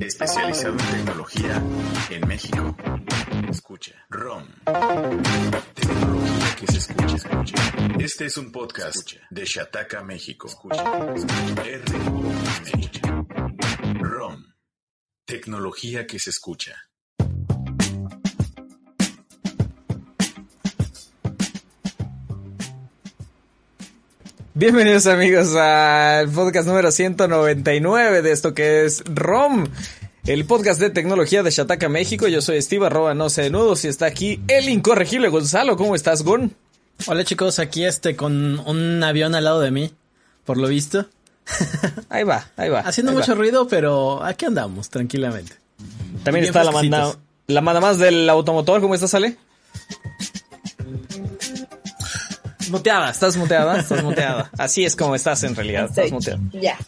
especializado en tecnología en México. Escucha, ROM. Tecnología que se escucha, escucha. Este es un podcast de Shataka, México. Escucha, R ROM. Tecnología que se escucha. Bienvenidos amigos al podcast número 199 de esto que es ROM, el podcast de tecnología de Shataka México. Yo soy Steve, arroba no sé nudos y está aquí el incorregible Gonzalo. ¿Cómo estás, Gon? Hola chicos, aquí este con un avión al lado de mí, por lo visto. Ahí va, ahí va. Haciendo ahí mucho va. ruido, pero aquí andamos, tranquilamente. También bien está la manda, la manda más del automotor. ¿Cómo estás, Ale? Muteada, estás muteada, estás muteada. Así es como estás en realidad, estás muteada. ya,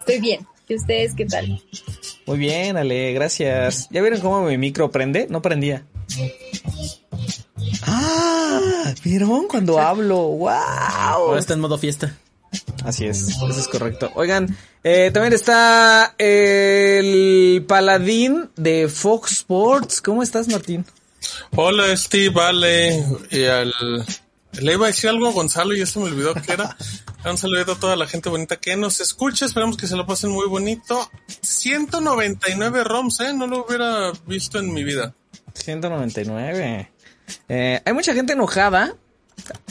estoy bien. ¿Y ustedes qué tal? Muy bien, Ale, gracias. ¿Ya vieron cómo mi micro prende? No prendía. Ah, ¿vieron cuando hablo? Ahora ¡Wow! está en modo fiesta. Así es, eso es correcto. Oigan, eh, también está el paladín de Fox Sports. ¿Cómo estás, Martín? Hola Steve, vale, y al... Le iba a decir algo a Gonzalo y ya se me olvidó que era. Un saludo a toda la gente bonita que nos escucha, esperamos que se lo pasen muy bonito. 199 ROMs, ¿eh? No lo hubiera visto en mi vida. 199. Eh, hay mucha gente enojada.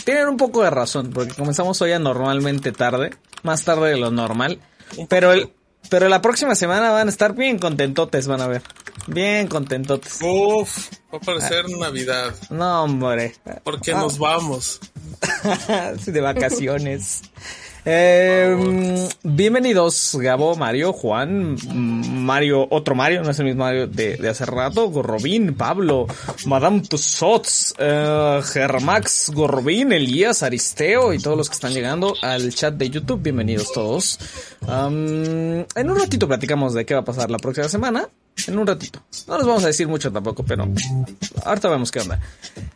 Tienen un poco de razón, porque comenzamos hoy anormalmente tarde, más tarde de lo normal. Pero el, pero la próxima semana van a estar bien contentotes, van a ver. Bien contentotes. Uf, va a parecer Navidad, No, hombre. porque Ah, nos vamos. de vacaciones. Eh, bienvenidos, Gabo, Mario, Juan, mm, Mario, otro Mario, no es el mismo Mario de, de hace rato, Gorrobín, Pablo, Madame Tussauds, eh, Germax, Gorrobín, Elías, Aristeo y todos los que están llegando al chat de YouTube, bienvenidos todos. En un ratito platicamos de qué va a pasar la próxima semana. En un ratito. No les vamos a decir mucho tampoco, pero ahorita vemos qué onda.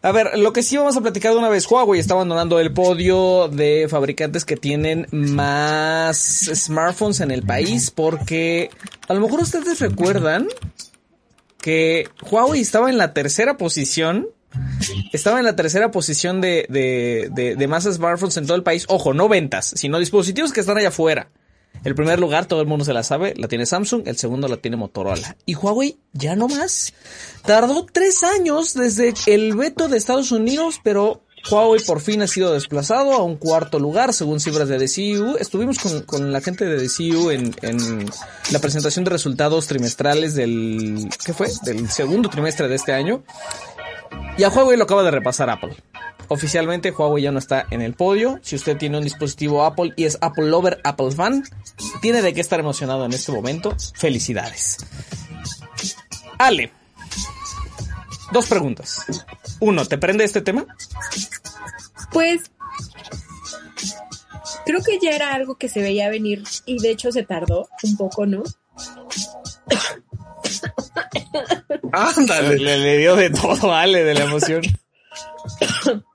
A ver, lo que sí vamos a platicar de una vez, Huawei está abandonando el podio de fabricantes que tienen más smartphones en el país porque a lo mejor ustedes recuerdan que Huawei estaba en la tercera posición. Estaba en la tercera posición de, de, de, de más smartphones en todo el país. Ojo, no ventas, sino dispositivos que están allá afuera. El primer lugar, todo el mundo se la sabe, la tiene Samsung, el segundo la tiene Motorola. Y Huawei ya no más. Tardó tres años desde el veto de Estados Unidos, pero Huawei por fin ha sido desplazado a un cuarto lugar, según cifras de DCU. Estuvimos con, con la gente de DCU en, en la presentación de resultados trimestrales del, ¿qué fue? Del segundo trimestre de este año. Y a Huawei lo acaba de repasar Apple. Oficialmente Huawei ya no está en el podio. Si usted tiene un dispositivo Apple y es Apple Lover, Apple Fan, tiene de qué estar emocionado en este momento. Felicidades. Ale. Dos preguntas. Uno, ¿te prende este tema? Pues creo que ya era algo que se veía venir y de hecho se tardó un poco, ¿no? Ándale. Le, le dio de todo a Ale de la emoción.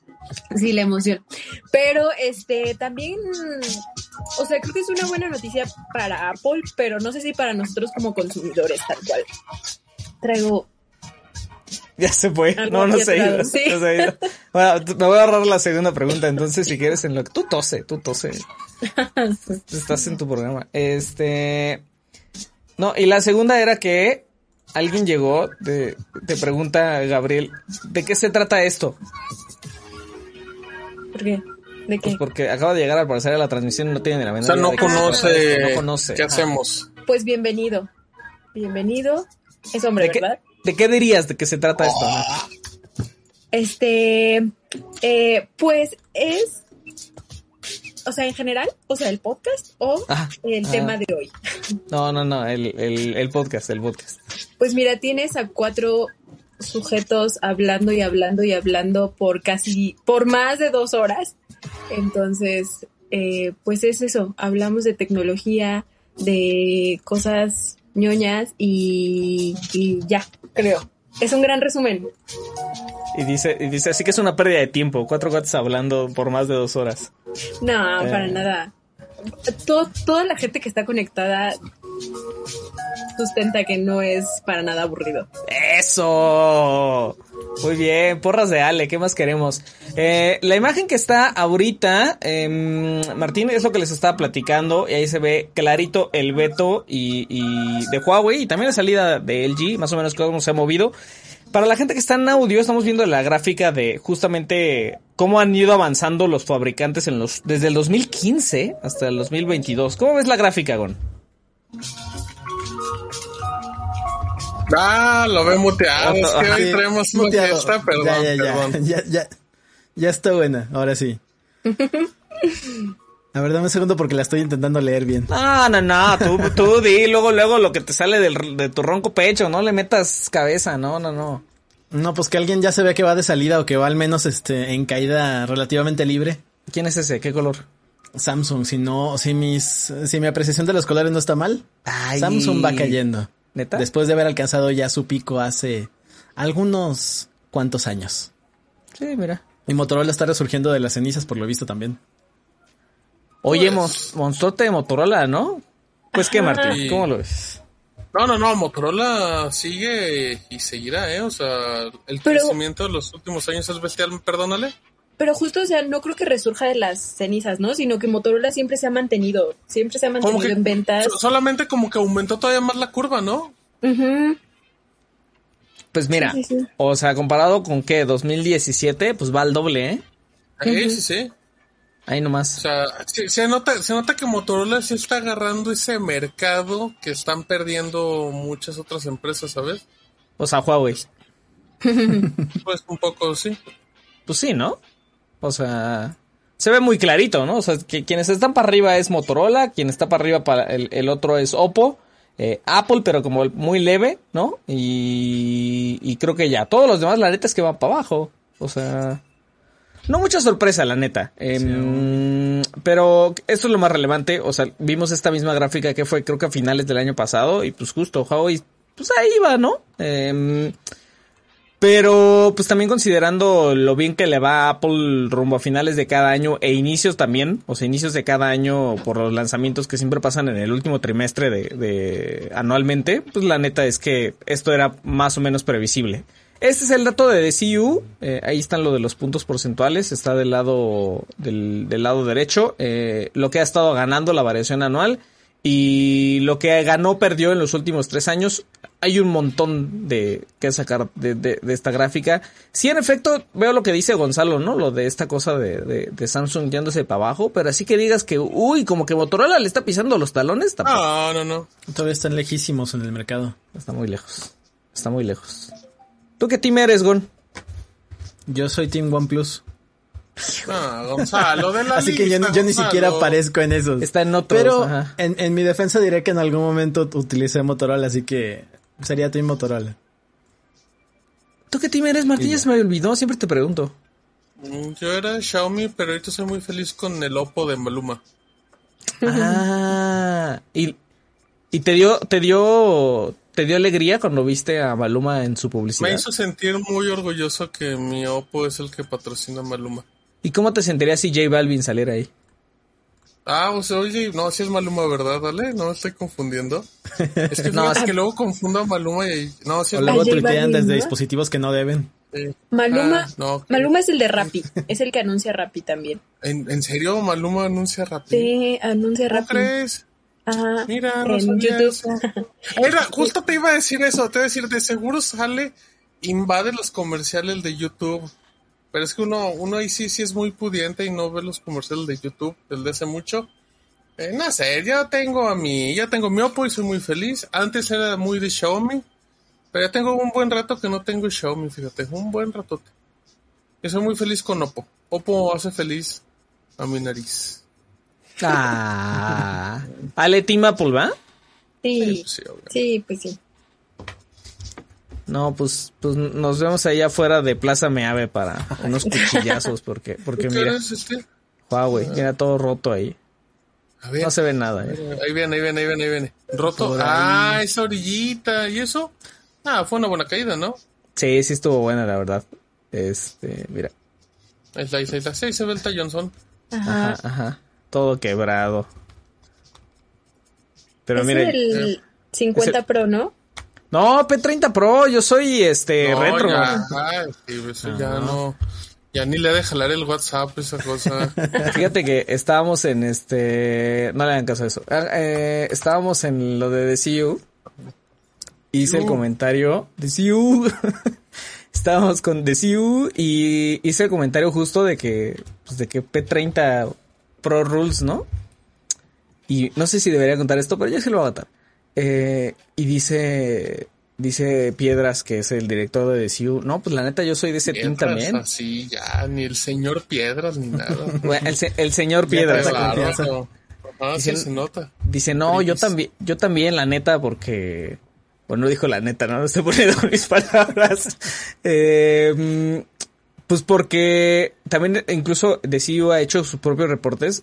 Sí, la emoción. Pero este también, o sea, creo que es una buena noticia para Apple, pero no sé si para nosotros como consumidores tal cual. Traigo Ya se fue. No, no se ha ido. sí. No se ha ido. Bueno, me voy a ahorrar la segunda pregunta. Entonces, si quieres, en lo que tú tose, tú tose. Estás en tu programa. Este. No, y la segunda era que alguien llegó, te, te pregunta Gabriel, ¿de qué se trata esto? ¿Por qué? ¿De qué? Pues porque acaba de llegar al parecer a la transmisión y no tiene ni la O menor sea, idea no de conoce, No conoce. qué Ajá. hacemos. Pues bienvenido. Bienvenido. Es hombre, ¿De qué, ¿verdad? ¿De qué dirías de qué se trata esto? Este, eh, pues es, o sea, en general, o sea, el podcast o Ah, el ah. tema de hoy. No, no, no, el, el, el podcast, el podcast. Pues mira, tienes a cuatro sujetos hablando y hablando y hablando por casi, por más de dos horas. Entonces, eh, pues es eso, hablamos de tecnología, de cosas ñoñas y, y ya, creo. Es un gran resumen. Y dice, y dice, así que es una pérdida de tiempo, cuatro gatos hablando por más de dos horas. No, Eh. para nada. Todo- toda la gente que está conectada sustenta que no es para nada aburrido. Eso. Muy bien, porras de Ale, ¿qué más queremos? Eh, la imagen que está ahorita, em, Martín, es lo que les estaba platicando, y ahí se ve clarito el veto y, de Huawei, y también la salida de LG, más o menos cómo se ha movido. Para la gente que está en audio, estamos viendo la gráfica de justamente cómo han ido avanzando los fabricantes en los desde el 2015 hasta el 2022. ¿Cómo ves la gráfica, Gon? Ah, lo ve muteado. Es que hoy Sí, traemos una muteado. fiesta, perdón, ya, ya, ya, perdón. ya, ya, ya está buena, ahora sí. A ver, dame un segundo porque la estoy intentando leer bien. No, no, no, tú, tú di luego, luego lo que te sale del, de tu ronco pecho, no le metas cabeza, no, no, no. No, pues que alguien ya se ve que va de salida o que va al menos este en caída relativamente libre. ¿Quién es ese? ¿Qué color? Samsung, si no, si mis, si mi apreciación de los colores no está mal, Ay. Samsung va cayendo. ¿Neta? Después de haber alcanzado ya su pico hace algunos cuantos años. Sí, mira. Y Motorola está resurgiendo de las cenizas por lo visto también. Oye, Pues- de Motorola, ¿no? Pues qué, Martín. ¿cómo lo ves? No, no, no, Motorola sigue y seguirá, ¿eh? O sea, el Pero- crecimiento de los últimos años es bestial, perdónale. Pero justo, o sea, no creo que resurja de las cenizas, ¿no? Sino que Motorola siempre se ha mantenido, siempre se ha mantenido que en ventas. so- solamente como que aumentó todavía más la curva, ¿no? Pues mira, Sí, sí, sí. o sea, comparado con qué, 2017, pues va al doble, ¿eh? Sí, sí, sí. Ahí O nomás. sea, se, se nota, se nota que Motorola sí está agarrando ese mercado que están perdiendo muchas otras empresas, ¿sabes? O sea, Huawei. Pues un poco, sí. Pues sí, ¿no? O sea, se ve muy clarito, ¿no? O sea, que quienes están para arriba es Motorola, quien está para arriba para el, el otro es Oppo, eh, Apple, pero como muy leve, ¿no? Y, y creo que ya, todos los demás, la neta es que van para abajo. O sea, no mucha sorpresa, la neta. Em, Pero esto es lo más relevante. O sea, vimos esta misma gráfica que fue creo que a finales del año pasado y pues justo Huawei, pues ahí va, ¿no? Em, pero, pues también considerando lo bien que le va a Apple rumbo a finales de cada año e inicios también, o sea, inicios de cada año por los lanzamientos que siempre pasan en el último trimestre de, anualmente, pues la neta es que esto era más o menos previsible. Este es el dato de DCU, eh, ahí están lo de los puntos porcentuales, está del lado, del, del lado derecho, eh, lo que ha estado ganando la variación anual y lo que ganó perdió en los últimos tres años. Hay un montón de que sacar de, de- de esta gráfica. Sí, en efecto, veo lo que dice Gonzalo, ¿no? Lo de esta cosa de, de- de Samsung yéndose para abajo, pero así que digas que, uy, como que Motorola le está pisando los talones, tampoco. No, no, no. Todavía están lejísimos en el mercado. Está muy lejos. Está muy lejos. ¿Tú qué team eres, Gon? Yo soy Team OnePlus. No, Gonzalo, de la Así que yo, yo ni siquiera aparezco en esos. Está en otros, Pero ajá. en, en mi defensa diré que en algún momento utilicé Motorola, así que sería Team Motorola. ¿Tú qué team eres, Martín? Ya se me olvidó, siempre te pregunto. Mm, Yo era Xiaomi, pero ahorita soy muy feliz con el Oppo de Maluma. Ah, y, y te dio, te dio, te dio alegría cuando viste a Maluma en su publicidad. Me hizo sentir muy orgulloso que mi Oppo es el que patrocina a Maluma. ¿Y cómo te sentirías si J Balvin saliera ahí? Ah, o sea, oye, no, si es Maluma, ¿verdad? Dale, no me estoy confundiendo. Es que, No, es- que luego confundo a Maluma y... No, si O es luego tuitean desde ¿no? dispositivos que no deben. eh, Maluma, ah, no, Maluma es el de Rappi, es el que anuncia Rappi también. ¿En, en serio Maluma anuncia rápido? Sí, anuncia ¿Cómo Rappi. crees? Ajá. Mira, no en YouTube. Mira, justo te iba a decir eso, te iba a decir, de seguro sale, invade los comerciales de YouTube. Pero es que uno, uno ahí sí, sí es muy pudiente y no ve los comerciales de YouTube desde hace mucho. Eh, no sé, ya tengo a mi, ya tengo mi Oppo y soy muy feliz. Antes era muy de Xiaomi, pero ya tengo un buen rato que no tengo Xiaomi, fíjate, un buen ratote. Y soy muy feliz con Oppo. Oppo hace feliz a mi nariz. Ah, Ale Team Apple, ¿va? Sí, sí, pues sí. No, pues, pues nos vemos ahí afuera de Plaza Meave para unos cuchillazos, porque, porque ¿Qué mira, este? Huawei, mira todo roto ahí. A ver. No se ve nada, eh. Ahí viene, ahí viene, ahí viene, ahí viene. Roto. Ah, esa orillita. ¿Y eso? Ah, fue una buena caída, ¿no? Sí, sí estuvo buena, la verdad. Este, mira. Ahí está, ahí está, ahí está. Sí, se ve el Johnson. Ajá. Ajá, ajá. Todo quebrado. Pero es mire, el, 50 Es Pro, ¿no? No, P30 Pro, yo soy este No, retro. ya, ay, sí, eso ya no. Ya ni le ha de jalar el WhatsApp esa cosa. Fíjate que estábamos en este. No le hagan caso a eso. Ah, eh, estábamos en lo de The CU. Hice el comentario. The CU. estábamos con The CU y hice el comentario justo de que. Pues de que P30 Pro Rules, ¿no? Y no sé si debería contar esto, pero yo sí lo voy a contar. Eh, y dice. Dice Piedras, que es el director de The CU. No, pues la neta, yo soy de ese team también. Así, ya, ni el señor Piedras ni nada. Bueno, el, el señor Piedras. Claro. Ah, sí Dicen- se nota. Dice, no, yo también, yo también, la neta, porque. Bueno, no dijo la neta, no, no estoy poniendo mis palabras. Eh, mm, pues porque también incluso The CEO ha hecho sus propios reportes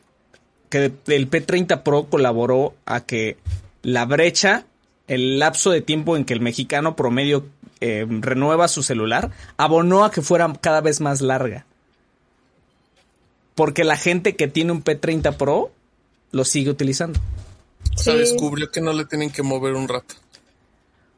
que el P30 Pro colaboró a que la brecha, el lapso de tiempo en que el mexicano promedio eh, renueva su celular, abonó a que fuera cada vez más larga. Porque la gente que tiene un P30 Pro lo sigue utilizando. O sea, Sí. descubrió que no le tienen que mover un rato.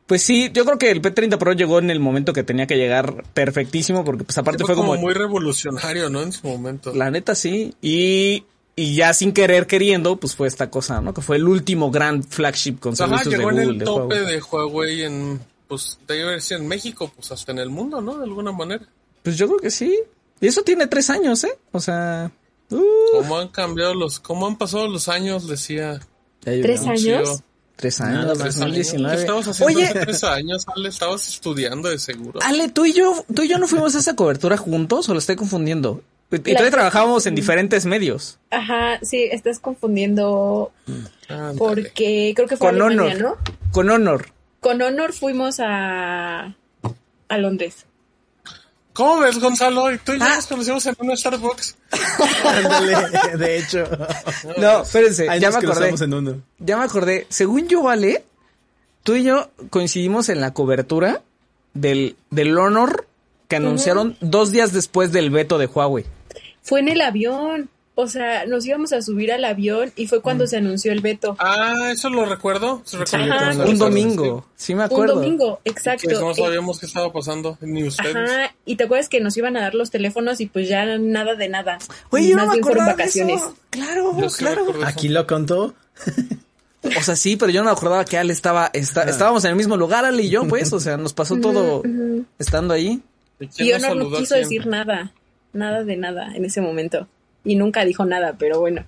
Pues sí, yo creo que el P30 Pro llegó en el momento que tenía que llegar perfectísimo, porque pues aparte fue, fue como, muy revolucionario, ¿no? En su momento. la neta sí, y, y ya sin querer queriendo, pues fue esta cosa, ¿no? Que fue el último gran flagship con Ajá, servicios de llegó en Google. el de tope Huawei. de Huawei en, pues, debe haber sido en México, pues hasta en el mundo, ¿no? De alguna manera. Pues yo creo que sí. Y eso tiene tres años, ¿eh? O sea... uh, ¿Cómo han cambiado los, cómo han pasado los años? Decía. ¿Tres años? Tres años, Nada, tres años. ¿Qué 2019. estabas haciendo Oye, hace tres años, Ale? Estabas estudiando de seguro. Ale, tú y yo, tú y yo no fuimos a esa cobertura juntos o lo estoy confundiendo. Todavía trabajábamos en diferentes medios. Ajá, sí, estás confundiendo Ándale. porque creo que fue Con Alemania, honor. ¿no? Con honor. Con honor fuimos a, a Londres. ¿Cómo ves, Gonzalo? Y tú y yo Ah. nos conocimos en una Starbucks. Ándale, de hecho. No, espérense, Ahí ya nos me acordé. cruzamos en uno. Ya me acordé. Según yo, Ale, tú y yo coincidimos en la cobertura del, del Honor que anunciaron dos días después del veto de Huawei. Fue en el avión. O sea, nos íbamos a subir al avión y fue Mm. cuando se anunció el veto. Ah, eso lo recuerdo. Se recuerda Un domingo. Sí, me Un acuerdo. domingo, sí. exacto. Que no Eh, sabíamos qué estaba pasando, ni ustedes. Ajá, y te acuerdas que nos iban a dar los teléfonos y pues ya nada de nada. Oye, yo no me acordaba de vacaciones. eso. Claro, Yo sí claro. eso. Aquí lo contó. O sea, sí, pero yo no me acordaba que Ale estaba, está- estábamos en el mismo lugar, Ale y yo, pues, o sea, nos pasó todo estando ahí. ¿Y Y Honor no quiso quién? decir nada, nada de nada en ese momento. Y nunca dijo nada, pero bueno.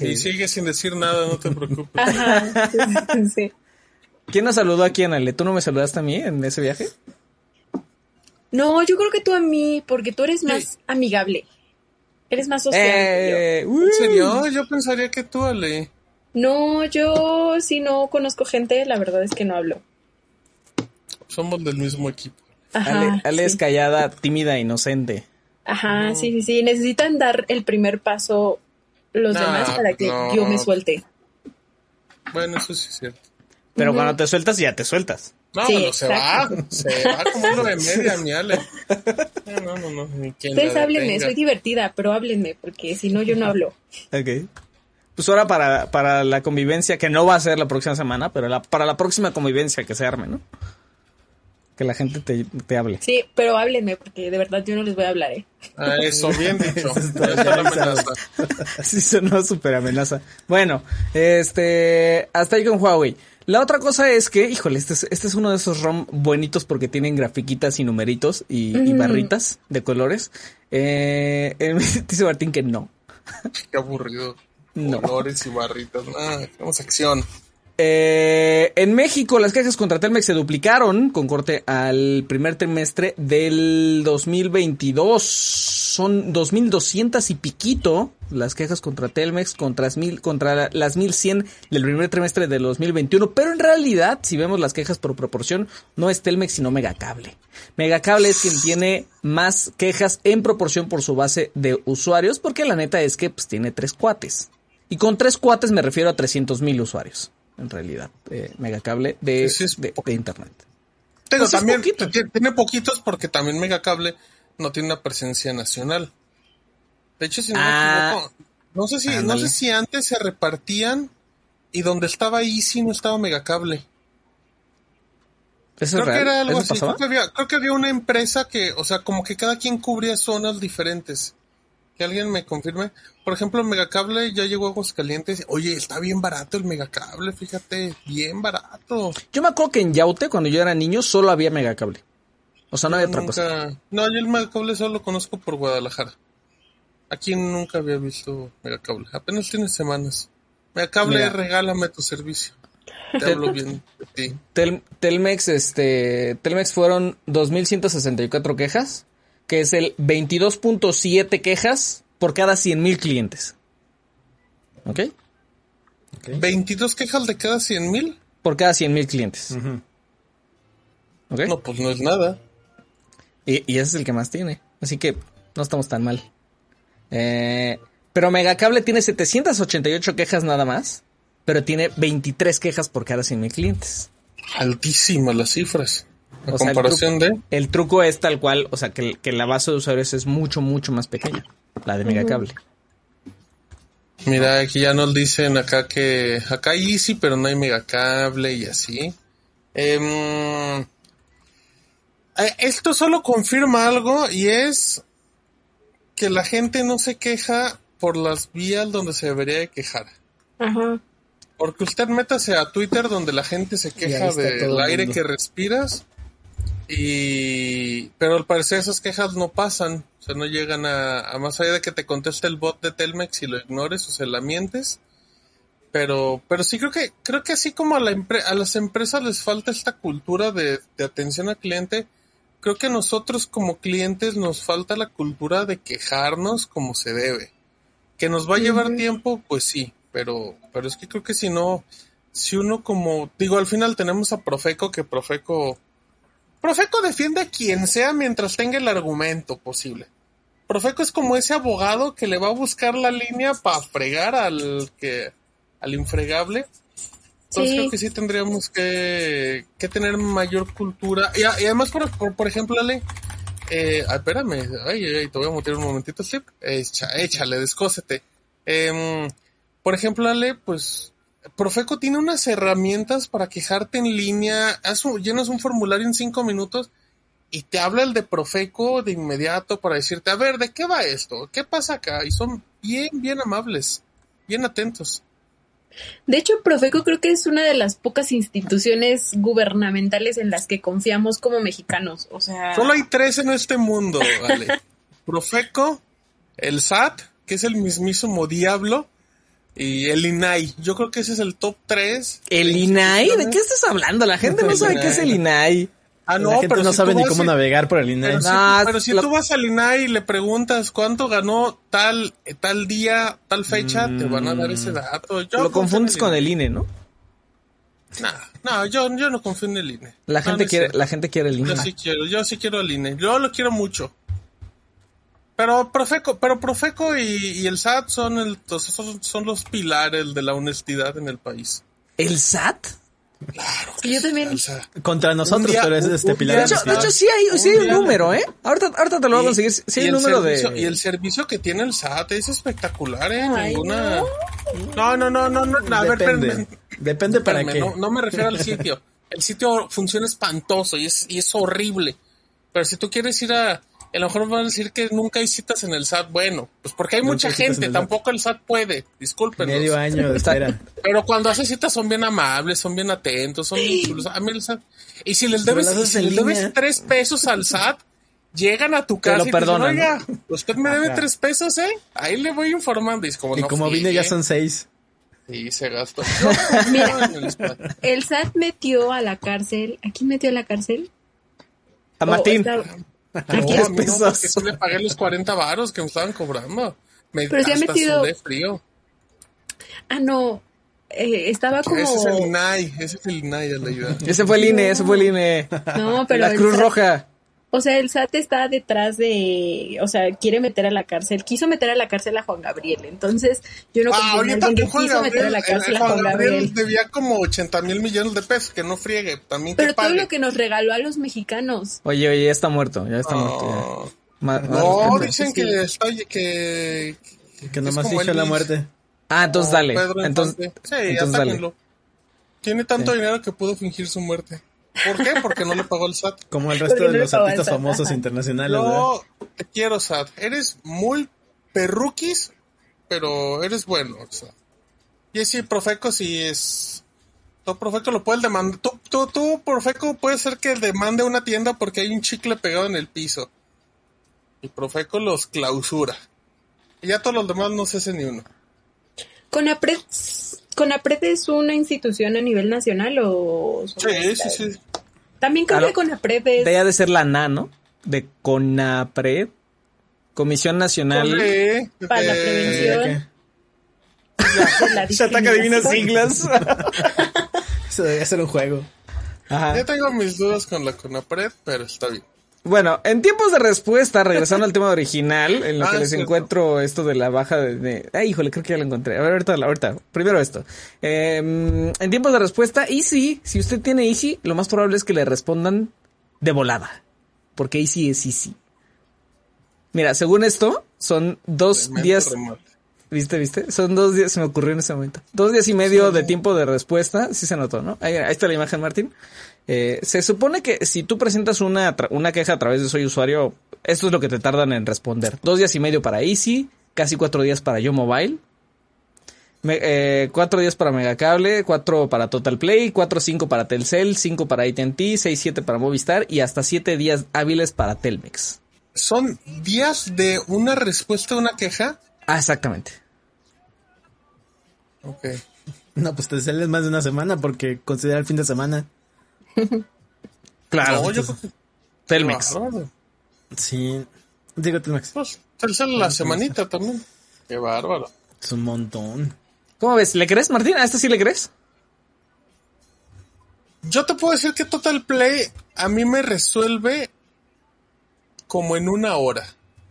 Y sigue sin decir nada, no te preocupes. Ajá, sí. ¿Quién nos saludó aquí, Ale? ¿Tú no me saludaste a mí en ese viaje? No, yo creo que tú a mí, porque tú eres más amigable. Eres más social. Eh, uh, ¿En serio? Yo pensaría que tú, Ale. No, yo si no conozco gente, la verdad es que no hablo. Somos del mismo equipo. Ajá, Ale, Ale es sí. callada, tímida, inocente. Ajá, sí, sí, sí. Necesitan dar el primer paso los No, demás para que no. yo me suelte. Bueno, eso sí es cierto. Pero cuando te sueltas, ya te sueltas. No, Sí, pero se va, se va como uno de media, mi Ale. No, no, no, ni quien Ustedes la háblenme, soy divertida, pero háblenme, porque si no yo no hablo. Ok. Pues ahora para, para la convivencia, que no va a ser la próxima semana, pero la, para la próxima convivencia que se arme, ¿no? Que la gente te, te hable. Sí, pero háblenme, porque de verdad yo no les voy a hablar, ¿eh? Ah, eso, bien dicho. Sí, sonó súper amenaza. Bueno, este, hasta ahí con Huawei. La otra cosa es que, híjole, este es, este es uno de esos ROM buenitos porque tienen grafiquitas y numeritos y, y barritas de colores. Eh, eh, dice Martín que no. Qué aburrido. No. Colores y barritas. Ah, tenemos acción. Eh, en México, las quejas contra Telmex se duplicaron con corte al primer trimestre del 2022. Son 2.200 y piquito las quejas contra Telmex contra, mil- contra la- las 1.100 del primer trimestre del 2021. Pero en realidad, si vemos las quejas por proporción, no es Telmex sino Megacable. Megacable es quien tiene más quejas en proporción por su base de usuarios, porque la neta es que pues, tiene tres cuates. Y con tres cuates me refiero a 300.000 usuarios en realidad, eh, megacable de, Sí, es de, de internet. Pero Pues es también poquito. tiene poquitos porque también Megacable no tiene una presencia nacional. De hecho, si no Ah, me equivoco, no sé si, no sé si antes se repartían y donde estaba Easy no estaba Megacable. ¿Eso Creo real? que era algo ¿Eso así. Creo que, había, creo que había una empresa que, o sea, como que cada quien cubría zonas diferentes. Que alguien me confirme. Por ejemplo, el megacable ya llegó a Aguascalientes. Oye, está bien barato el megacable, fíjate, bien barato. Yo me acuerdo que en Yaute, cuando yo era niño, solo había megacable. O sea, no había otra cosa. No, yo el megacable solo lo conozco por Guadalajara. Aquí nunca había visto megacable. Apenas tiene semanas. Megacable, Mira. regálame tu servicio. Te hablo bien de ti. Tel- Telmex, este, Telmex fueron 2.164 quejas, que es el 22.7 quejas por cada 100.000 clientes. ¿Ok? 22 quejas de cada 100 mil. Por cada 100.000 clientes. Ujú. ¿Ok? No, pues no es nada. Y, y ese es el que más tiene. Así que no estamos tan mal. Eh, pero Megacable tiene 788 quejas nada más. Pero tiene 23 quejas por cada 100.000 clientes. Altísimas las cifras. O sea, el comparación truco- de. El truco es tal cual, o sea, que, que la base de usuarios es mucho, mucho más pequeña. La de Megacable. Mira, aquí ya nos dicen acá que acá hay Easy, pero no hay megacable y así. Em, eh, esto solo confirma algo y es que la gente no se queja por las vías donde se debería de quejar. Ajá. Porque usted métase a Twitter donde la gente se queja del el aire mundo. que respiras. Y pero al parecer esas quejas no pasan, o sea, no llegan a, a más allá de que te conteste el bot de Telmex y lo ignores o se la mientes. Pero pero sí creo que creo que así como a la a las empresas les falta esta cultura de, de atención al cliente, creo que a nosotros como clientes nos falta la cultura de quejarnos como se debe. Que nos va a llevar tiempo, pues sí, pero, pero es que creo que si no, si uno como, digo, al final tenemos a Profeco, que Profeco, Profeco defiende a quien sea mientras tenga el argumento posible. Profeco es como ese abogado que le va a buscar la línea para fregar al que, al infregable. Entonces Sí. creo que sí tendríamos que, que tener mayor cultura. Y, a- y además, por, por, por ejemplo, Ale, eh, ah, espérame, ay, ay, te voy a meter un momentito, Steve. Echa, échale, descósete. Em, por ejemplo, Ale, pues, Profeco tiene unas herramientas para quejarte en línea. Haz un- llenas un formulario en cinco minutos y te habla el de Profeco de inmediato para decirte, a ver, ¿de qué va esto? ¿Qué pasa acá? Y son bien, bien amables, bien atentos. De hecho, Profeco creo que es una de las pocas instituciones gubernamentales en las que confiamos como mexicanos. O sea, Solo hay tres en este mundo, vale. Profeco, el SAT, que es el mismísimo diablo, y el INAI. Yo creo que ese es el top 3. ¿El INAI? ¿De qué estás hablando? La gente no El sabe qué es el INAI. Ah, no, la gente pero no si sabe ni cómo navegar por el INAI. Pero, si, No, pero si lo- tú vas al INAI y le preguntas cuánto ganó tal, tal día, tal fecha, te van a dar ese dato. Yo Lo confundes con el INE, ¿no? No, no, yo, yo no confío en el INE. La No, gente no quiere, la gente quiere el INE. Yo sí quiero, yo sí quiero al INE. Yo lo quiero mucho. Pero Profeco, pero Profeco y, y el SAT son, el, son, son los pilares de la honestidad en el país. ¿El SAT? sí, yo también. O sea, Contra nosotros, día- pero es este un pilar. De hecho, de hecho sí hay, sí hay un número, ¿eh? Ahorita, ahorita te lo voy a conseguir. Sí hay un número servicio- de... Y el servicio que tiene el SAT es espectacular, ¿eh? Ay, Ninguna... No, no, no, no, no. A ver, Depende. espérame. Depende para qué. no, no me refiero al sitio. El sitio funciona espantoso y es, y es horrible. Pero si tú quieres ir a... A lo mejor van a decir que nunca hay citas en el SAT. Bueno, pues porque hay Nunca mucha hay gente. el. Tampoco el SAT puede. Discúlpenos. Medio año de espera. Pero cuando hace citas son bien amables, son bien atentos, son bien chulos. A mí el SAT... Y si les debes, si les tres pesos al SAT, llegan a tu Te casa lo y dicen, oiga, usted me debe Ajá. tres pesos, ¿eh? Ahí le voy informando. Y, es como, Y no como vine ya son seis. Sí, se gastó. Mira. El SAT. Metió a la cárcel. ¿A quién metió a la cárcel? A Martín. No, a mí no, porque sí le pagué los 40 varos que me estaban cobrando. Me Pero hasta metido- sudé frío. Ah, no. Eh, estaba como. Ese es el INAI, ese es el INAI de la ayuda. Ese fue el INE, ese fue el INE. No, pero. la Cruz Roja. O sea, el SAT está detrás de. O sea, quiere meter a la cárcel. Quiso meter a la cárcel a Juan Gabriel. Entonces, yo no Ah, también que Juan quiso meter a Gabriel, la el- cárcel el a Juan Juan Gabriel Gabriel. debía como 80 mil millones de pesos, que no friegue, también que Pero todo lo que nos regaló a los mexicanos. Oye, oye, ya está muerto, ya está muerto. No, ya. Ma- no, dicen sí. que está, que... Que es nomás hizo la muerte. Ah, entonces como dale. Pedro Entonces, Infante. Sí, entonces dale. Tiene tanto dinero que pudo fingir su muerte. ¿Por qué? Porque no le pagó el SAT. Como el resto Porque no de los artistas famosos ajá. internacionales. ¿verdad? Yo te quiero, SAT. Eres muy perruquis, pero eres bueno, o sea. Y ese Profeco sí es... Tu Profeco lo puedes demandar. Tú, tú, tú, Profeco, puede ser que demande una tienda porque hay un chicle pegado en el piso. Y Profeco los clausura. Y ya todos los demás no se hace ni uno. ¿Conapred, ¿Conapred es una institución a nivel nacional o...? Sí, sí, sí. También creo Claro. que Conapred es... Debe de ser la NA, ¿no? De CONAPRED, Comisión Nacional. Para la prevención. De la Shataka adivina discriminación. siglas. Eso debería ser un juego. Ajá. Yo tengo mis dudas con la Conapred, pero está bien. Bueno, en tiempos de respuesta, regresando al tema original, en lo Ah, que les cierto. encuentro esto de la baja de, de- Ay, híjole, creo que ya lo encontré. A ver, ahorita, ahorita. Primero esto. Eh, en tiempos de respuesta, Easy, si usted tiene Easy, lo más probable es que le respondan de volada. Porque Easy es Easy. Mira, según esto, son dos días... ¿Viste, viste? Son dos días, se me ocurrió en ese momento. Dos días y medio de tiempo de respuesta, sí se notó, ¿no? Ahí, ahí está la imagen, Martín. Eh, se supone que si tú presentas una, una queja a través de Soy Usuario, esto es lo que te tardan en responder. Dos días y medio para Easy, casi cuatro días para Yo Mobile, me- eh, cuatro días para Megacable, cuatro para Total Play, cuatro o cinco para Telcel, cinco para AT&T, seis, siete para Movistar y hasta siete días hábiles para Telmex. Son días de una respuesta a una queja. Ah, exactamente. Ok. No, pues te sales más de una semana porque considera el fin de semana. Claro. No, yo creo que- Telmex. Bárbaro. Sí. Digo, Telmex. Pues, Telcel la semanita también. Qué bárbaro. Es un montón. ¿Cómo ves? ¿Le crees, Martín? ¿A esta sí le crees? Yo te puedo decir que Total Play a mí me resuelve como en una hora.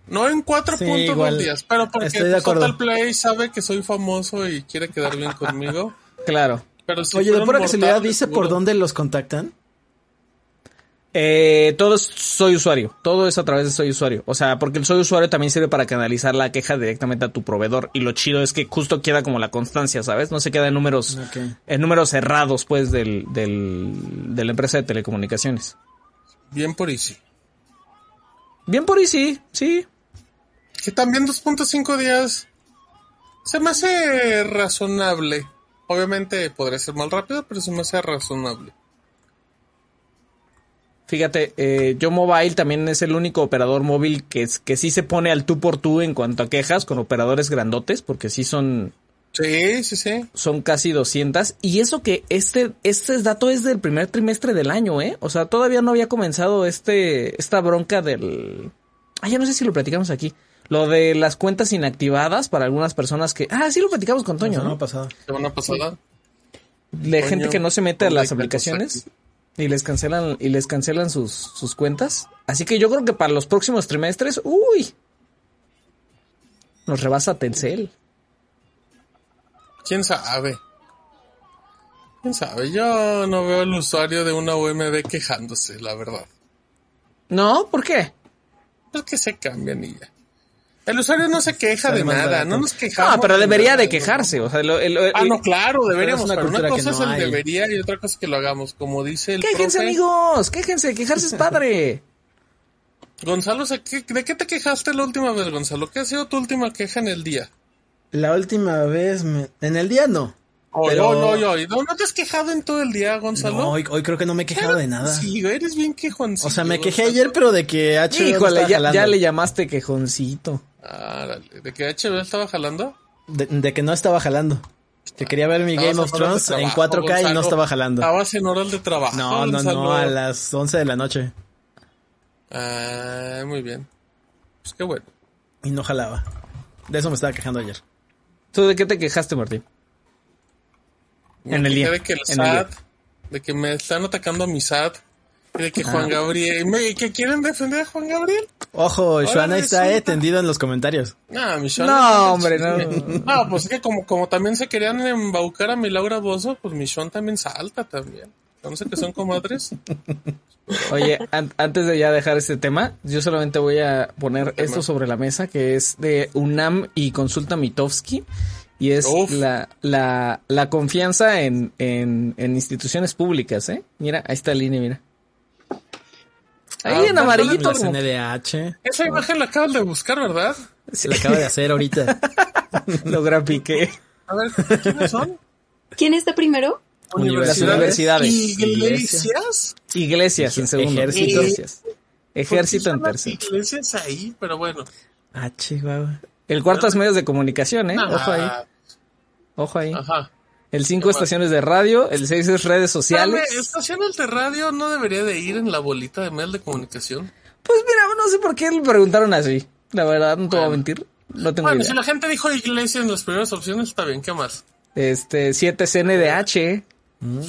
No en cuatro Sí, puntos igual. dos días, pero porque. Total Play sabe que soy famoso y quiere quedar bien conmigo. Claro. Pero si Oye, de pura casualidad, ¿dice por dónde los contactan? Eh, todo es soy usuario. Todo es a través de soy usuario. O sea, porque el soy usuario también sirve para canalizar la queja directamente a tu proveedor. Y lo chido es que justo queda como la constancia, ¿sabes? No se queda en números, Ok. en números cerrados, pues, del, del, de la empresa de telecomunicaciones. Bien por Easy. Bien por ahí, sí, sí. Que también 2.5 días se me hace razonable. Obviamente podría ser más rápido, pero se me hace razonable. Fíjate, eh, Yo Mobile también es el único operador móvil que, es, que sí se pone al tú por tú en cuanto a quejas con operadores grandotes, porque sí son, Sí, sí, sí. son casi 200. Y eso que este, este dato es del primer trimestre del año, ¿eh? O sea, todavía no había comenzado este, esta bronca del... Ah, ya no sé si lo platicamos aquí. Lo de las cuentas inactivadas para algunas personas que... Ah, sí lo platicamos con Toño, No, ¿no? pasado. Semana pasada. De Toño, gente que no se mete a ¿dónde las aplicaciones y les cancelan, y les cancelan sus, sus cuentas. Así que yo creo que para los próximos trimestres, uy, nos rebasa Telcel. ¿Quién sabe? ¿Quién sabe? Yo no veo al usuario de una UMB quejándose, la verdad. No, ¿por qué? Es que se cambian y ya. El usuario no se queja de nada, barato. no nos quejamos. No, pero debería de quejarse. O sea, lo- el- el- Ah, no, claro, deberíamos, una pero una, cultura que cosa es el hay. debería y otra cosa es que lo hagamos. Como dice el Quéjense, profe, amigos, quéjense, quejarse es padre. Gonzalo, ¿se- qué- ¿de qué te quejaste la última vez, Gonzalo? ¿Qué ha sido tu última queja en el día? La última vez, me- en el día no. Oh, Pero- no, no, no, ¿no, ¿no te has quejado en todo el día, Gonzalo? No, hoy, hoy creo que no me he quejado de nada. Sí, eres bien quejoncillo. O sea, me quejé Gonzalo. ayer, pero de que no Híjole, ya, ya le llamaste quejoncito. Árale, ¿de que HBO estaba jalando? de, de que no estaba jalando. Que quería ver mi Game of Thrones en trabajo, 4K y no estaba jalando. Estabas en horas de trabajo. No, no, Gonzalo. no, a las 11 de la noche. Ah, muy bien. Pues qué bueno. Y no jalaba. De eso me estaba quejando ayer. ¿Tú de qué te quejaste, Martín? Me En el día, De que el en el SAT, de que me están atacando a mi SAT, de que Ah. Juan Gabriel, que quieren defender a Juan Gabriel. Ojo, Joana está eh, tendido en los comentarios. No, mi Sean No, hombre, no. No, pues es que como, como también se querían embaucar a mi Laura Bozo, pues mi Sean también salta también. No sé que son comadres. Oye, an- antes de ya dejar este tema, yo solamente voy a poner esto sobre la mesa, que es de UNAM y Consulta Mitofsky. Y es la, la, la confianza en, en, en instituciones públicas, ¿eh? Mira, ahí está la línea, mira. Ahí Ah, en amarillito. Esa imagen la acabas de buscar, ¿verdad? Se la acaba de hacer ahorita. Lo grafiqué. A ver, ¿quiénes son? ¿Quién está primero? Universidades. Universidades. Iglesias. Iglesias en segundo. Ejército. Iglesias. Ejército en ¿Por qué son tercero. las Iglesias ahí, pero bueno. Ah, chihuahua. El cuarto es medios de comunicación, ¿eh? Ojo ahí. Ah, Ojo ahí. Ajá. El cinco estaciones de radio. El seis es redes sociales. estaciones de radio no debería de ir en la bolita de mail de comunicación. Pues mira, no sé por qué le preguntaron así. La verdad, no te voy a mentir. No tengo Bueno, idea. si la gente dijo iglesia en las primeras opciones, está bien, ¿qué más? Este, 7 CNDH.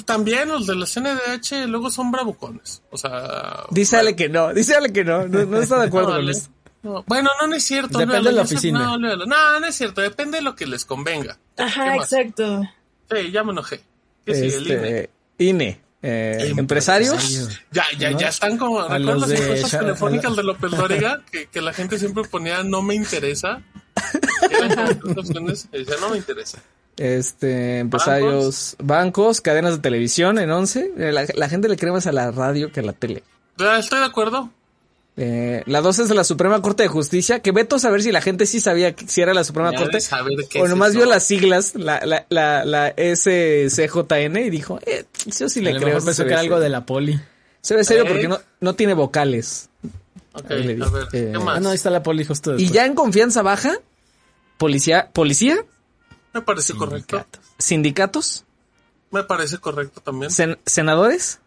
También los de la CNDH luego son bravucones. O sea. Dice Ale que no. Dice Ale que no. No, no está de acuerdo no, con eso. No, Bueno, no, no es cierto. Depende olvídalo, de la oficina. No, no, no es cierto. Depende de lo que les convenga. Ajá, ¿Qué más? Sí, ya me enojé. ¿Qué sigue? El INE. Este, INE. eh, empresarios. Ya, ya, ya están como. ¿Recuerdas las de Sha- telefónicas de López Dóriga? Que, que la gente siempre ponía no me interesa. Eran opciones y decía no me interesa. Este, empresarios, bancos, cadenas de televisión en 11. Eh, La, la gente le cree más a la radio que a la tele. Ya, estoy de acuerdo. Eh, la 12 es de la Suprema Corte de Justicia. Que veto a saber si la gente sí sabía que- si era la Suprema Ya Corte. O nomás vio las siglas, la, la, la, la SCJN y dijo, eh, yo sí A le creo. pensó que era algo serio". de la poli. Se ve serio ¿Eh? porque no, no tiene vocales. Ok, a ver, Eh, ¿qué Ah, más? no, ahí está la poli justo Y ya en confianza baja, policía, policía, Me parece correcto. sindicatos, Me parece correcto también. sen- senadores,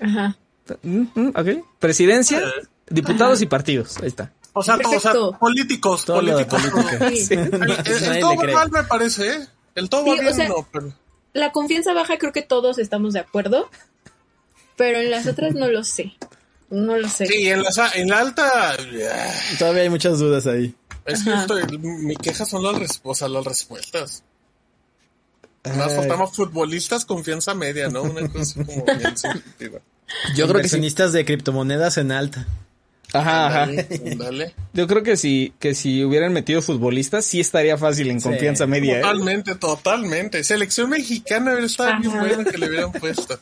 Ajá. Mm, mm, ok, presidencia, Eh. diputados y partidos. Ahí está. O sea, to- o sea, políticos, Todo políticos. política. Sí. El, el- el Nadie todo mal me parece, ¿eh? El todo va Sí, o bien, sea- no, pero... La confianza baja creo que todos estamos de acuerdo, pero en las otras no lo sé. No lo sé. Sí, en la, en la alta... ah, Todavía hay muchas dudas ahí. Es que estoy, mi queja son las, o sea, las respuestas. Más Ay. faltamos futbolistas confianza media, ¿no? Una cosa como bien subjetiva. Yo creo que sí. Inversionistas de criptomonedas en alta. Ajá, ajá. Dale, dale. Yo creo que si, que si hubieran metido futbolistas, sí estaría fácil en Sí. confianza media. ¿eh? Totalmente, totalmente. Selección mexicana hubiera estado bien Ajá. buena que le hubieran puesto.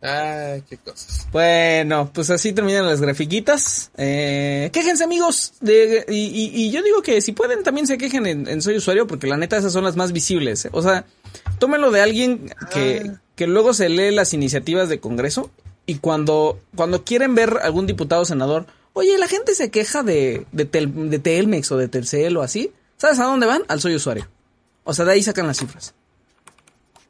Ay, qué cosas. Bueno, pues así terminan las grafiquitas. Eh, quéjense amigos. De, y, y- y yo digo que si pueden también se quejen en, en Soy Usuario porque la neta esas son las más visibles. ¿eh? O sea, tómenlo de alguien que, que luego se lee las iniciativas de Congreso y cuando, cuando quieren ver algún diputado o senador, oye, la gente se queja de, de, Tel- de Telmex o de Telcel o así. ¿Sabes a dónde van? Al Soy Usuario. O sea, de ahí sacan las cifras.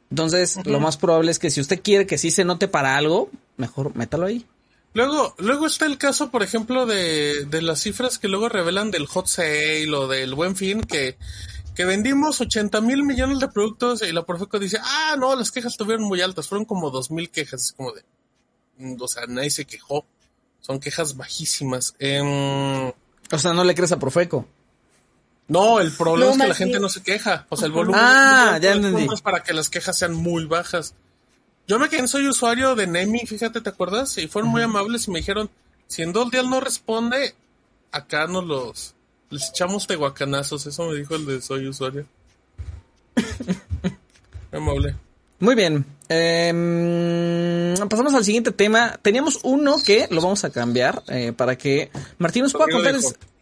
Entonces, lo más probable es que si usted quiere que sí se note para algo, mejor métalo ahí. Luego, luego está el caso, por ejemplo, de, de las cifras que luego revelan del hot sale o del buen fin, que, que vendimos 80 mil millones de productos y la Profeco dice, ah, no, las quejas estuvieron muy altas, fueron como 2 mil quejas, es como de, mm, o sea, nadie se quejó, son quejas bajísimas. Em, O sea, no le crees a Profeco. No, el problema No, es que la gente no se queja, o sea, el volumen Ah, ya entendí. para que las quejas sean muy bajas. Yo me quedé, soy usuario de Nemi, fíjate, ¿te acuerdas? Y fueron muy amables y me dijeron, si en dos días no responde, acá nos los, les echamos tehuacanazos, eso me dijo el de soy usuario. Muy amable. Muy bien. Em, pasamos al siguiente tema. Teníamos uno que lo vamos a cambiar eh, para que Martín nos pueda contar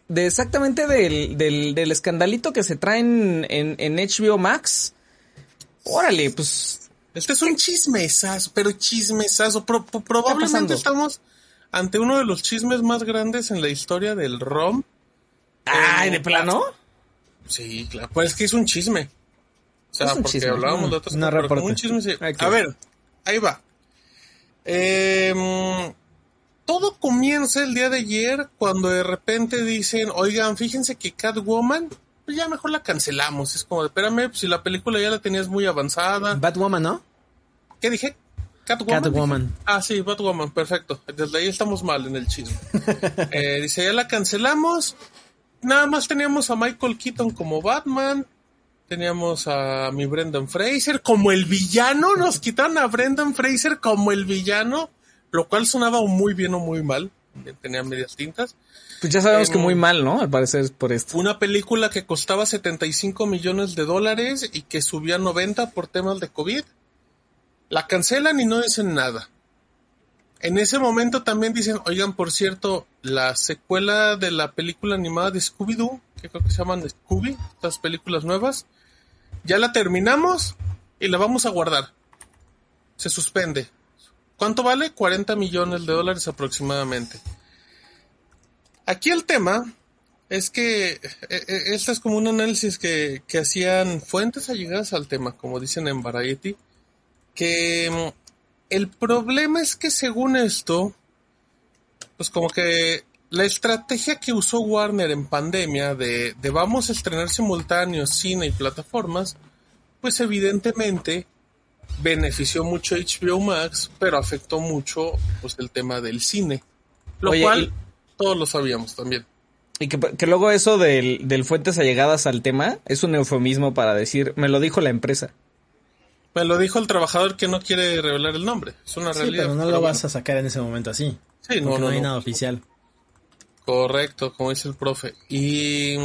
de exactamente del, del, del escandalito que se trae en, en, HBO Max. Órale, pues Este es un chismesazo, pero chismesazo. Pro- probablemente estamos ante uno de los chismes más grandes en la historia del ROM. Ay, de plano. Sí, claro. Pues es que es un chisme. O sea, Es un porque chisme. hablábamos de otras Una cosas, pero como reporte. un chisme sí. A ver, ahí va. Em, todo comienza el día de ayer cuando de repente dicen, oigan, fíjense que Catwoman, pues ya mejor la cancelamos. Es como, espérame, pues si la película ya la tenías muy avanzada. Batwoman, ¿no? ¿Qué dije? Catwoman. Ah, sí, Batwoman, perfecto. Desde ahí estamos mal en el chisme. Eh, dice, ya la cancelamos. Nada más teníamos a Michael Keaton como Batman. Teníamos a mi Brendan Fraser como el villano. Nos quitaron a Brendan Fraser como el villano. Lo cual sonaba muy bien o muy mal. tenía medias tintas. Pues ya sabemos Em, que muy mal, ¿no? Al parecer por esto. Una película que costaba 75 millones de dólares y que subía a 90 por temas de COVID. La cancelan y no dicen nada. En ese momento también dicen, oigan, por cierto, la secuela de la película animada de Scooby-Doo, que creo que se llaman Scooby, estas películas nuevas, ya la terminamos y la vamos a guardar. Se suspende. ¿Cuánto vale? 40 millones de dólares aproximadamente. Aquí el tema es que eh, eh, este es como un análisis que, que hacían fuentes allegadas al tema, como dicen en Variety, que mm, el problema es que según esto, pues como que la estrategia que usó Warner en pandemia de, de vamos a estrenar simultáneos cine y plataformas, pues evidentemente benefició mucho HBO Max, pero afectó mucho pues el tema del cine. Lo Oye, cual y- todos lo sabíamos también. Y que, que luego eso del, del fuentes allegadas al tema es un eufemismo para decir, me lo dijo la empresa. Me lo dijo el trabajador que no quiere revelar el nombre. Es una Sí, realidad. pero no pero lo bueno. vas a sacar en ese momento así. Sí, no, porque no, no hay no. nada oficial. Correcto, como dice el profe. Y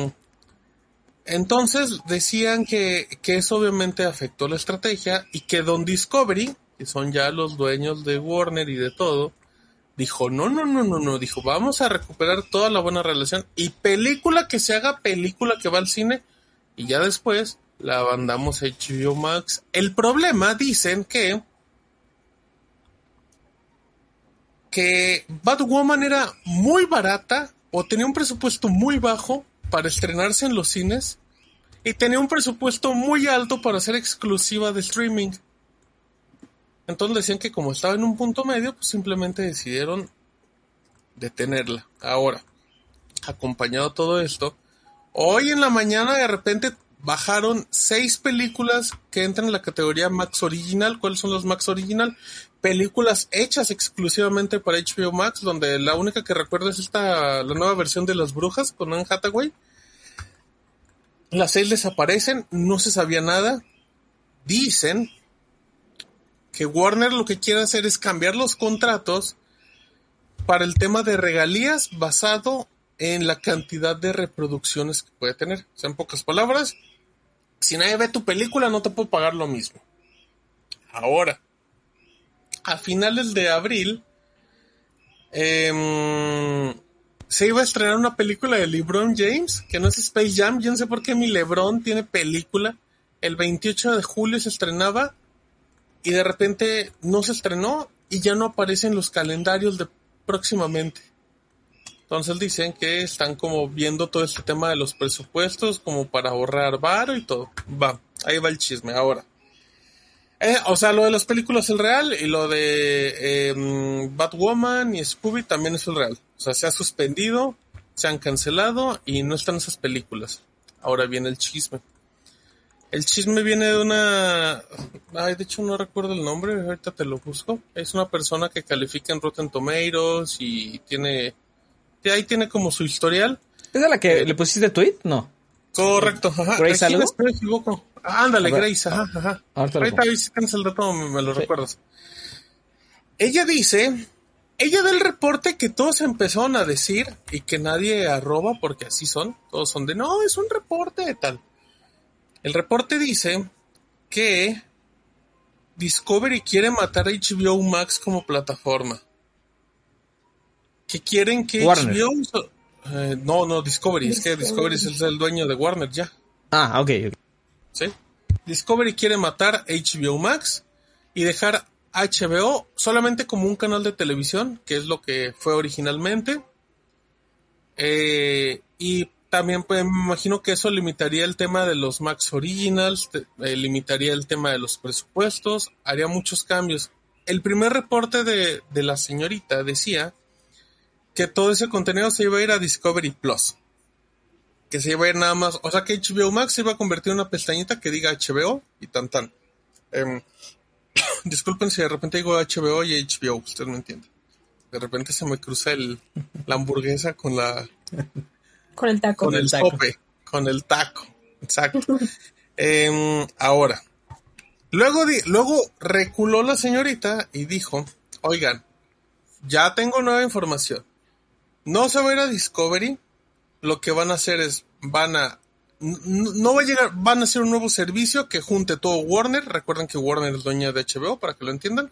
entonces decían que, que eso obviamente afectó la estrategia y que Don Discovery, que son ya los dueños de Warner y de todo, dijo, no, no, no, no, no, dijo, vamos a recuperar toda la buena relación y película que se haga, película que va al cine y ya después la mandamos a HBO Max. El problema, dicen que que Batwoman era muy barata o tenía un presupuesto muy bajo para estrenarse en los cines y tenía un presupuesto muy alto para ser exclusiva de streaming. Entonces decían que como estaba en un punto medio, pues simplemente decidieron detenerla. Ahora, acompañado todo esto, hoy en la mañana de repente bajaron seis películas que entran en la categoría Max Original. ¿Cuáles son los Max Original? Películas hechas exclusivamente para HBO Max, donde la única que recuerdo es esta, la nueva versión de Las Brujas con Anne Hathaway. Las seis desaparecen, no se sabía nada. Dicen que Warner lo que quiere hacer es cambiar los contratos para el tema de regalías basado en la cantidad de reproducciones que puede tener. O sea, en pocas palabras, si nadie ve tu película no te puedo pagar lo mismo. Ahora, a finales de abril, em, se iba a estrenar una película de LeBron James, que no es Space Jam. Yo no sé por qué mi LeBron tiene película. El 28 de julio se estrenaba y de repente no se estrenó y ya no aparece en los calendarios de próximamente. Entonces dicen que están como viendo todo este tema de los presupuestos como para ahorrar varo y todo. Va, ahí va el chisme ahora. Eh, o sea, lo de las películas es el real y lo de eh, Batwoman y Scooby también es el real. O sea, se ha suspendido, se han cancelado y no están esas películas. Ahora viene el chisme. El chisme viene de una... Ay, de hecho no recuerdo el nombre, ahorita te lo busco. Es una persona que califica en Rotten Tomatoes y tiene... y ahí tiene como su historial. ¿Es a la que le pusiste tweet? No. Correcto, ajá. Equivoco. Ándale, ver. Grace, ajá, ajá. Ahorita tienes el dato, me, lo Sí. recuerdas. Ella dice, ella da el reporte que todos empezaron a decir y que nadie arroba porque así son. Todos son de, no, es un reporte de tal. El reporte dice que Discovery quiere matar a HBO Max como plataforma. Que quieren que Warner. HBO... eh, no, no, Discovery. Es que Discovery es el dueño de Warner ya. Ah, ok. ok. Discovery quiere matar HBO Max y dejar HBO solamente como un canal de televisión, que es lo que fue originalmente. Eh, y también pues, me imagino que eso limitaría el tema de los Max Originals, eh, limitaría el tema de los presupuestos, haría muchos cambios. El primer reporte de, de la señorita decía que todo ese contenido se iba a ir a Discovery Plus que se iba a ir nada más, o sea que HBO Max se iba a convertir en una pestañita que diga HBO y tan tan. Em, disculpen si de repente digo HBO y HBO, usted me entiende. De repente se me cruza el, la hamburguesa con la Con el taco. con el, taco. tope, con el taco, exacto. Em, ahora, luego di- luego reculó la señorita y dijo, oigan, ya tengo nueva información. no se va a ir a Discovery. Lo que van a hacer es, van a, no va a llegar, van a hacer un nuevo servicio que junte todo Warner. Recuerden que Warner es dueña de HBO, para que lo entiendan.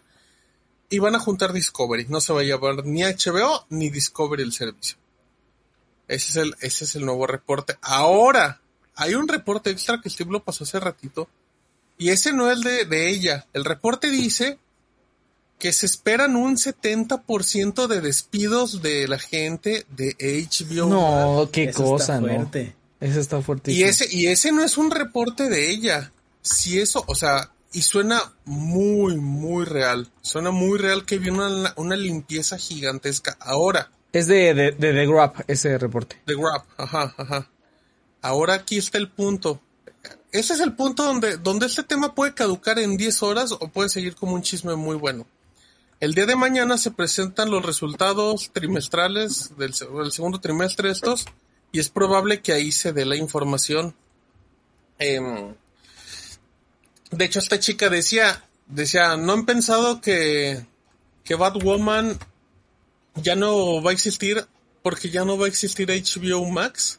Y van a juntar Discovery. No se va a llevar ni HBO ni Discovery el servicio. Ese es el, ese es el nuevo reporte. Ahora, hay un reporte extra que Steve lo pasó hace ratito. Y ese no es de, de ella. El reporte dice que se esperan un 70% de despidos de la gente de HBO. No, qué Eso cosa, está ¿no? fuerte. Eso está Y fuertísimo. ese, y ese no es un reporte de ella. Si eso, o sea, y suena muy, muy real. Suena muy real que viene una, una limpieza gigantesca. Ahora, Es de, de, de The Grab, ese reporte. de Grab, ajá, ajá. Ahora aquí está el punto. Ese es el punto donde, donde este tema puede caducar en 10 horas o puede seguir como un chisme muy bueno. El día de mañana se presentan los resultados trimestrales del, se- del segundo trimestre estos y es probable que ahí se dé la información. Em, de hecho, esta chica decía, decía, ¿no han pensado que, que Batwoman ya no va a existir porque ya no va a existir HBO Max?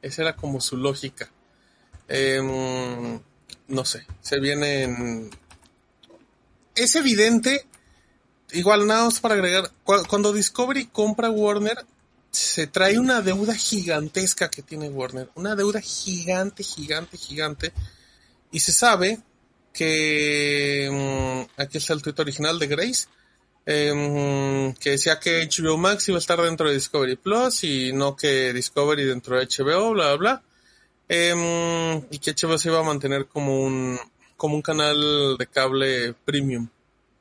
Esa era como su lógica. Em, no sé, se vienen... Es evidente, igual nada más para agregar, cu- cuando Discovery compra Warner, se trae una deuda gigantesca que tiene Warner, una deuda gigante, gigante, gigante, y se sabe que... mm, aquí está el tweet original de Grace, em, que decía que HBO Max iba a estar dentro de Discovery Plus y no que Discovery dentro de HBO, bla, bla, bla. Em, y que HBO se iba a mantener como un, como un canal de cable premium.